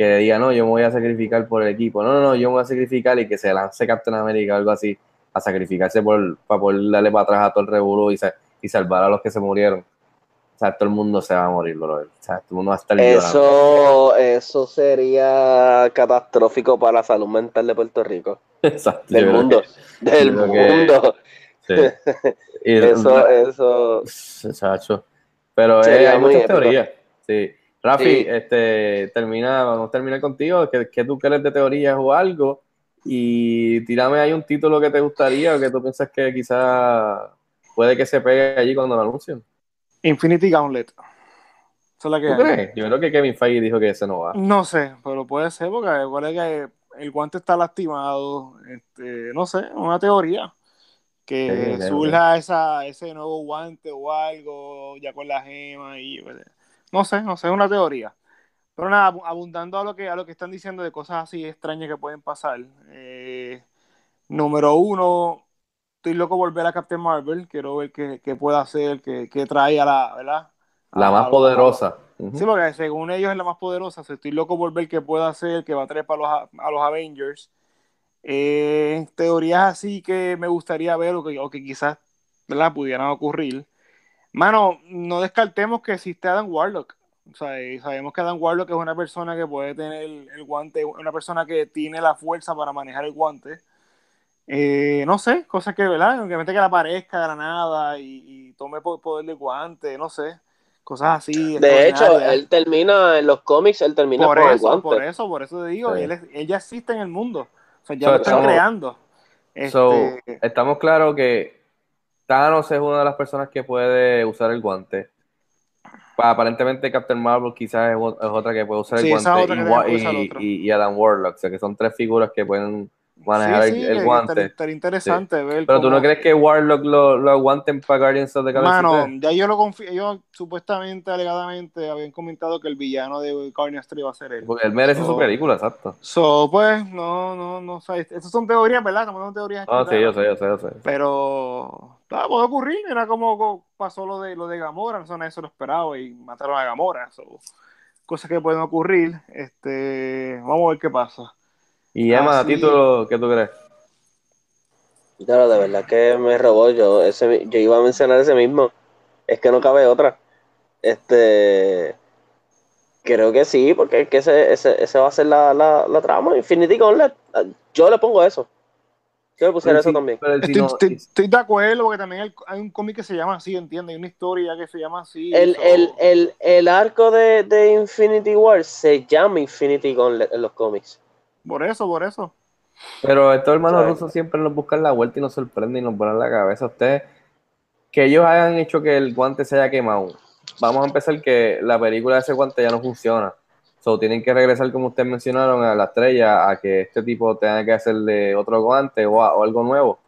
Que diga, no, yo me voy a sacrificar por el equipo. No, no, no, yo me voy a sacrificar y que se lance Captain America o algo así a sacrificarse por, para poder darle para atrás a todo el revolú y, y salvar a los que se murieron. O sea, todo el mundo se va a morir, bro. O sea, todo el mundo va a estar llorando. Eso, eso sería catastrófico para la salud mental de Puerto Rico. Exacto, Del mundo. que- Del que- mundo. sí. Y- Eso, eso. Chacho. Pero eh, hay muchas épico. teorías. Sí. Rafi, Sí. este, termina, vamos a terminar contigo. ¿Qué, qué tú crees de teorías o algo? Y tírame ahí un título que te gustaría o que tú piensas que quizá puede que se pegue allí cuando lo anuncien. Infinity Gauntlet. Esa es la que ¿Tú hay. crees? Yo creo que Kevin Feige dijo que ese no va. No sé, pero puede ser porque recuerda que el guante está lastimado. Este, no sé, una teoría. Que surja esa, ese nuevo guante o algo, ya con la gema y pues, no sé, no sé, es una teoría. Pero nada, abu- abundando a lo que a lo que están diciendo de cosas así extrañas que pueden pasar. eh, número uno, estoy loco volver a Captain Marvel. Quiero ver qué, qué puede hacer, qué, qué trae a la, ¿verdad? La A- más a- poderosa. Sí, porque según ellos es la más poderosa. estoy loco por ver qué puede hacer, qué va a traer para los, a, a los Avengers. Eh, teorías así que me gustaría ver o que, o que quizás ¿verdad? pudieran ocurrir. Mano, no descartemos que existe Adam Warlock. O sea, y sabemos que Adam Warlock es una persona que puede tener el, el guante, una persona que tiene la fuerza para manejar el guante. Eh, no sé, cosas que, ¿verdad? Obviamente que le aparezca de la nada y, y tome po- poder del guante, no sé. Cosas así. De hecho, él termina en los cómics, él termina por con el eso, guante. por eso, por eso te digo, Sí. él, es- él ya existe en el mundo. O sea, ya So, lo están estamos- creando. So, Este, estamos claros que Thanos es una de las personas que puede usar el guante. Pa- Aparentemente Captain Marvel quizás es, o- otra que puede usar el Sí, guante y, usar y- y- Adam Warlock, o sea que son tres figuras que pueden manejar sí, el, sí, el que guante. Estaría, interesante ver. Pero tú cómo- no crees que Warlock lo, lo aguanten para Guardians of the Galaxy Mano, 3? ya yo lo confío. Ellos supuestamente, alegadamente, habían comentado que el villano de Guardians 3 iba a ser él. Porque él merece So- su película, exacto. So, pues, no, no, no sé. Estas son teorías, ¿verdad? Estamos dando teorías. Ah, aquí, sí, yo sé, yo sé, yo sé. Pero ah, puede ocurrir, era como co- pasó lo de lo de Gamora, no, se lo esperaba y mataron a Gamora. so, cosas que pueden ocurrir. Este, vamos a ver qué pasa. Y Emma, a Así- ti, tú- ¿qué tú crees? Claro, de verdad que me robó. Yo, ese, yo iba a mencionar ese mismo. Es que no cabe otra. Este. Creo que sí, porque es que ese, ese, ese va a ser la, la, la trama. Infinity Gauntlet. Yo le pongo eso. Yo le pusiera Pero eso si- también. pero si Estoy, no- estoy- estoy de acuerdo porque también hay, un cómic que se llama así, ¿entiendes? Hay una historia que se llama así. El, el, el, el arco de, de Infinity War se llama Infinity Gauntlet en los cómics. Por eso, por eso. Pero estos hermanos rusos siempre nos buscan la vuelta y nos sorprenden y nos ponen la cabeza. Ustedes, que ellos hayan hecho que el guante se haya quemado. Vamos a empezar que la película de ese guante ya no funciona. So, tienen que regresar, como ustedes mencionaron, a la estrella, a que este tipo tenga que hacerle otro guante o, a- o algo nuevo.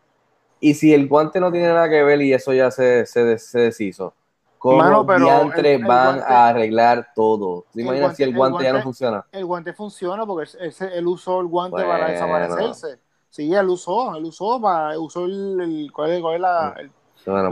Y si el guante no tiene nada que ver y eso ya se, se, se deshizo, ¿cómo Mano, pero diantre el- el van guante- a arreglar todo? ¿Te imaginas guante- si el el guante, ya no guante- funciona? El guante funciona porque él, él- usó el guante para Bueno. desaparecerse. Sí, él usó, él usó para, usó el, ¿cuál es, cuál es la,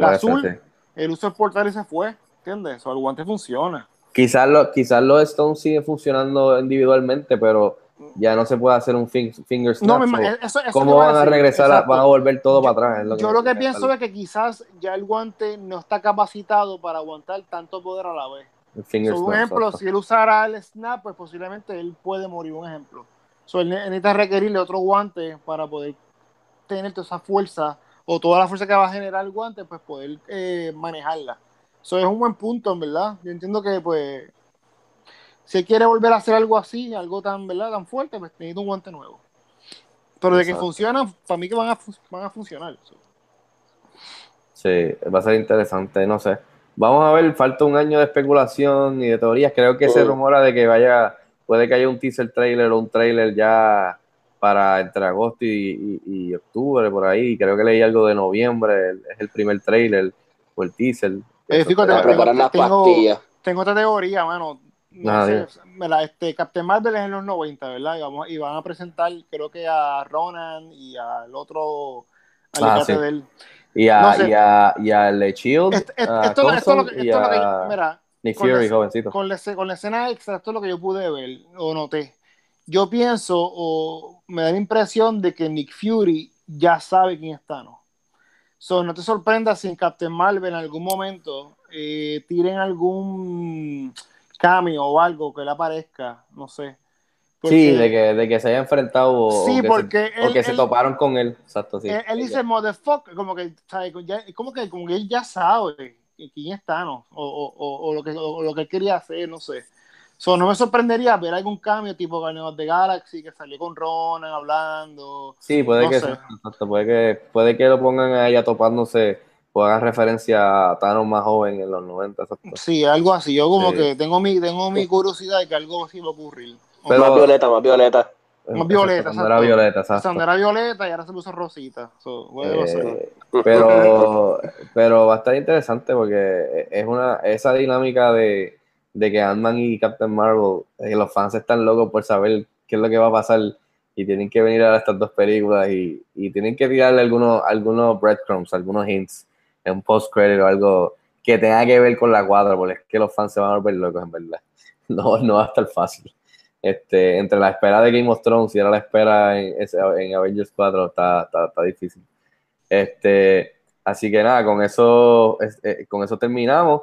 azul? él usó el portal y se fue, ¿entiendes? O el guante funciona. Quizás, lo, quizás los Stones siguen funcionando individualmente, pero ya no se puede hacer un fin- finger snap. No, me so, ima- eso, eso ¿Cómo van a decir, regresar? exacto. van a volver todo Yo- para atrás. es lo que Yo lo que pienso es que quizás ya el guante no está capacitado para aguantar tanto poder a la vez. So, ejemplo, exacto. si él usara el snap, pues posiblemente él puede morir, un ejemplo. So, él ne- necesita requerirle otro guante para poder tener toda esa fuerza o toda la fuerza que va a generar el guante, pues poder eh, manejarla. Eso es un buen punto, en verdad. Yo entiendo que, pues, si él quiere volver a hacer algo así, algo tan, ¿verdad? tan fuerte, pues necesita un guante nuevo. Pero de que funcionan, para mí que van a, van a funcionar. So, Sí, va a ser interesante, no sé. Vamos a ver, falta un año de especulación y de teorías. Creo que se rumora de que vaya, puede que haya un teaser trailer o un trailer ya para entre agosto y, y- y octubre, por ahí. Creo que leí algo de noviembre, es el primer trailer o el teaser. Eh, tengo- preparar las tengo- pastillas. tengo otra teoría, mano. No sé, la- este, Captain Marvel es en los 90, ¿verdad? Y, vamos, y van a presentar, creo que a Ronan y al otro Ah, sí. de él. Y a, No sé. y a, y a Le Shield, Esto, esto- a esto- esto es lo que, esto lo yo- mira, Nick con Fury, la- jovencito. con la, con la escena extra, esto es lo que yo pude ver o noté. Yo pienso o me da la impresión de que Nick Fury ya sabe quién es Thanos. So, no te sorprendas si en Captain Marvel en algún momento eh, tiren algún cameo o algo que le aparezca, no sé. Sí, de que, de que se haya enfrentado o, Sí, o que, porque se, o él- que se toparon con él. Exacto, sí. él, él dice motherfucker, como que, ¿sabe? Ya- como que, como que él ya sabe quién es Thanos o, o, o, o lo que, o lo que él quería hacer, no sé. So, no me sorprendería ver algún cambio tipo Guardians the Galaxy que salió con Ronan hablando. Sí, puede no que puede que puede que lo pongan a ella topándose o hagan referencia a Thanos más joven en los 90, exacto. Sí, algo así. Yo como Sí. que tengo mi, tengo mi curiosidad de que algo así va a ocurrir. Pero- más violeta, más violeta. Más violeta, Cuando era exacto. violeta, exacto. Cuando era violeta y ahora se puso rosita. So, bueno, no sé. Eh, pero, pero va a estar interesante porque es una esa dinámica de, de que Ant-Man y Captain Marvel, eh, los fans están locos por saber qué es lo que va a pasar y tienen que venir a estas dos películas y, y tienen que tirarle algunos, algunos breadcrumbs, algunos hints en post-credit o algo que tenga que ver con la cuadra, porque es que los fans se van a volver locos en verdad. No, no va a estar fácil. Este, entre la espera de Game of Thrones y ahora la espera en, en Avengers 4 está, está, está difícil. Este, así que nada, con eso, es- eh, con eso terminamos.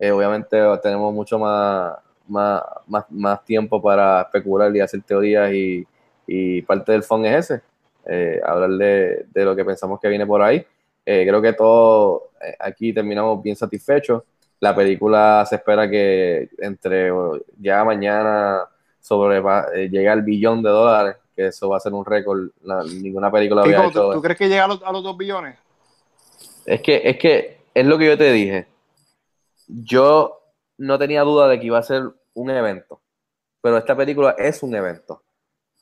Eh, obviamente tenemos mucho más, más, más, más tiempo para especular y hacer teorías y, y parte del fun es ese, eh, hablar de, de lo que pensamos que viene por ahí. Eh, creo que todos aquí terminamos bien satisfechos. La película se espera que entre ya mañana sobre llegue al billón de dólares, que eso va a ser un récord. La- ninguna película había hecho. ¿tú, tú crees que llega a los, a los dos billones? Es que, es que es lo que yo te dije. Yo no tenía duda de que iba a ser un evento, pero esta película es un evento.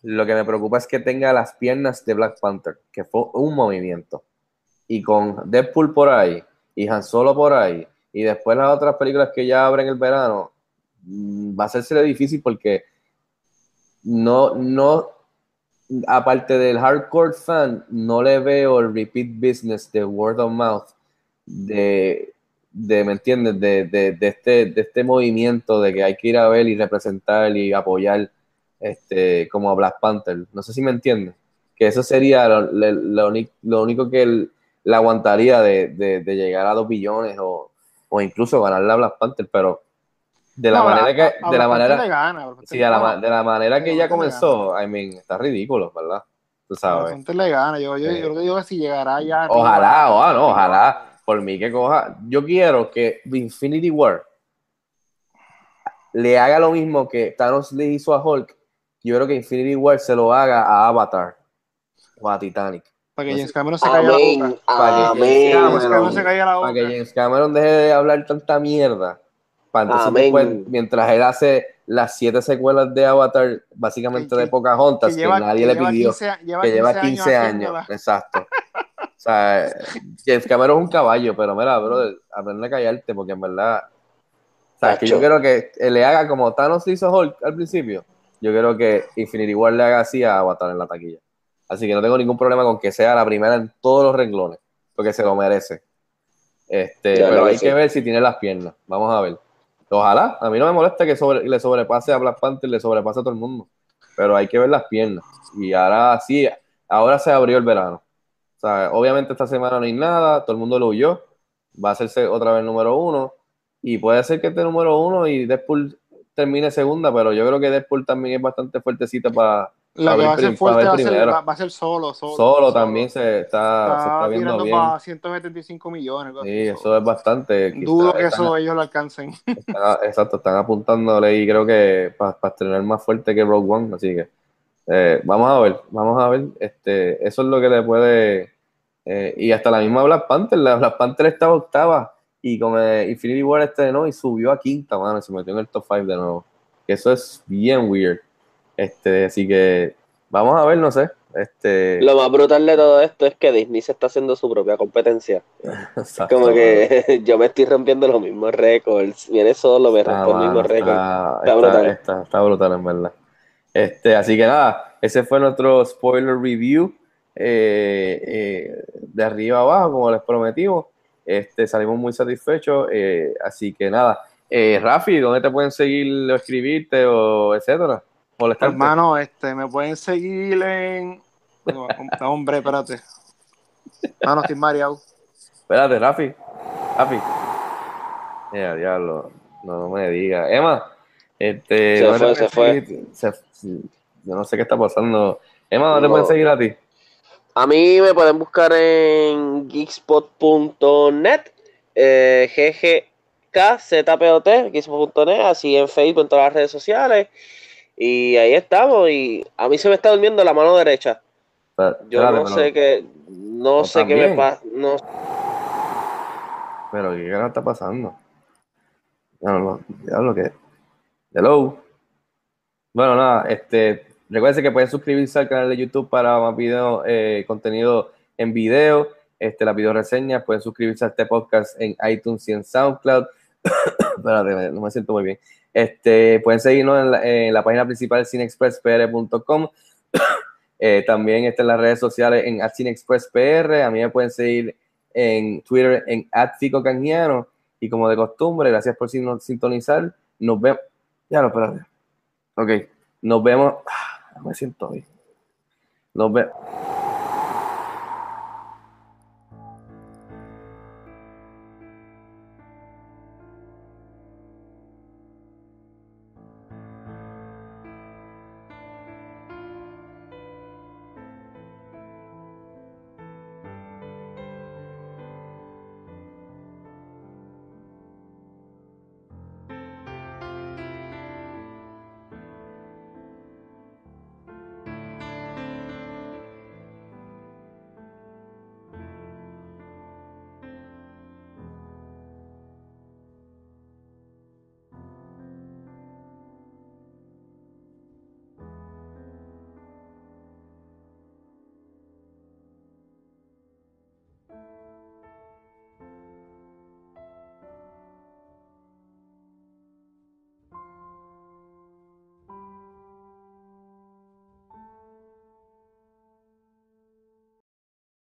Lo que me preocupa es que tenga las piernas de Black Panther, que fue un movimiento. Y con Deadpool por ahí, y Han Solo por ahí, y después las otras películas que ya abren el verano, mm, va a hacerse difícil porque no, no, aparte del hardcore fan, no le veo el repeat business de word of mouth de, de ¿me entiendes? De, de, de este, de este movimiento de que hay que ir a ver y representar y apoyar este, como a Black Panther. No sé si me entiendes. Que eso sería lo, lo- lo único que él le aguantaría de, de- de llegar a dos billones o, o incluso ganarle a Black Panther, pero de la No, manera que, a- a de la manera, gana, sí, a la de la manera que ya comenzó, I mean, está ridículo, ¿verdad? Tú sabes. Le gana. Yo, yo, Sí. yo lo que si llegará ya. Ojalá, ojalá, no, ojalá, por mí que coja. Yo quiero que Infinity War le haga lo mismo que Thanos le hizo a Hulk. Yo creo que Infinity War se lo haga a Avatar o a Titanic. Para que James. Cameron se caiga la boca. Para que. James Cameron se caiga la Para que boca. James Cameron deje de hablar tanta mierda. Para después, mientras él hace las siete secuelas de Avatar, básicamente Que- de Pocahontas, que que, lleva- nadie que le lleva pidió. 15 a- lleva que lleva 15 15 años exacto. O sea, James Cameron es un caballo, pero mira, brother, aprende a callarte porque en verdad, o sea, que yo quiero que le haga como Thanos hizo Hulk al principio, yo quiero que Infinity War le haga así a Avatar en la taquilla. Así que no tengo ningún problema con que sea la primera en todos los renglones, porque se lo merece. Este, Ya, pero hay que ver si tiene las piernas. Vamos a ver. Ojalá, a mí no me molesta que sobre- le sobrepase a Black Panther, le sobrepase a todo el mundo. Pero hay que ver las piernas. Y ahora sí, ahora se abrió el verano. O sea, obviamente esta semana no hay nada, todo el mundo lo huyó. Va a hacerse otra vez número uno. Y puede ser que esté número uno y Deadpool termine segunda, pero yo creo que Deadpool también es bastante fuertecita para La que va a ser fuerte va a ser, va, a ser solo. Solo, Solo, también se está, se Está, viendo bien. para 175 millones. Sí, eso es bastante. Dudo que están- eso ellos lo alcancen. están- exacto, están apuntándole y creo que para estrenar más fuerte que Rogue One, así que eh, vamos a ver, vamos a ver, este, eso es lo que le puede, eh, y hasta la misma Black Panther, la Black Panther estaba octava y con eh, Infinity War estrenó y subió a quinta, mano, y se metió en el top 5 de nuevo, eso es bien weird, este, así que vamos a ver, no sé, este, Lo más brutal de todo esto es que Disney se está haciendo su propia competencia. exacto, Como que yo me estoy rompiendo los mismos récords. Viene solo, me rompo el mano, mismo récord. está, Está está- brutal. está- está brutal, en verdad. Este, así que nada, ese fue nuestro spoiler review eh, eh, de arriba abajo, como les prometimos. Este, salimos muy satisfechos, eh, así que nada. Eh, Rafi, ¿dónde te pueden seguir o escribirte o etcétera? Molestarte. Hermano, este, me pueden seguir en. No, hombre, espérate. Ah, no, estoy mareado. Espérate, Rafi. Rafi. Mira, diablo. No, no me digas. Emma, este, yo no sé qué está pasando. Emma, ¿dónde No. pueden seguir a ti? A mí me pueden buscar en geekspot.net, eh, ggkzpot, geekspot.net, así en Facebook, en todas las redes sociales. Y ahí estamos. Y a mí se me está durmiendo la mano derecha. Yo espérate, no pero- sé qué, no sé qué me pasa. No, Pero, ¿qué carajo está pasando? No, no, diablo que. Hello. Bueno, nada, este, recuerden que pueden suscribirse al canal de YouTube para más video, eh, contenido en video, este, las video reseñas, pueden suscribirse a este podcast en iTunes y en SoundCloud. Espérate, no me siento muy bien. Este, pueden seguirnos en la, en la página principal cinexpresspr.com. Eh, también está en las redes sociales en @cinexpresspr. A mí me pueden seguir en Twitter en @ficocangiano. Y como de costumbre, gracias por sin- sintonizar. Nos vemos. Ya no, espérate. Ok. Nos vemos. Ah, me siento bien. Nos vemos.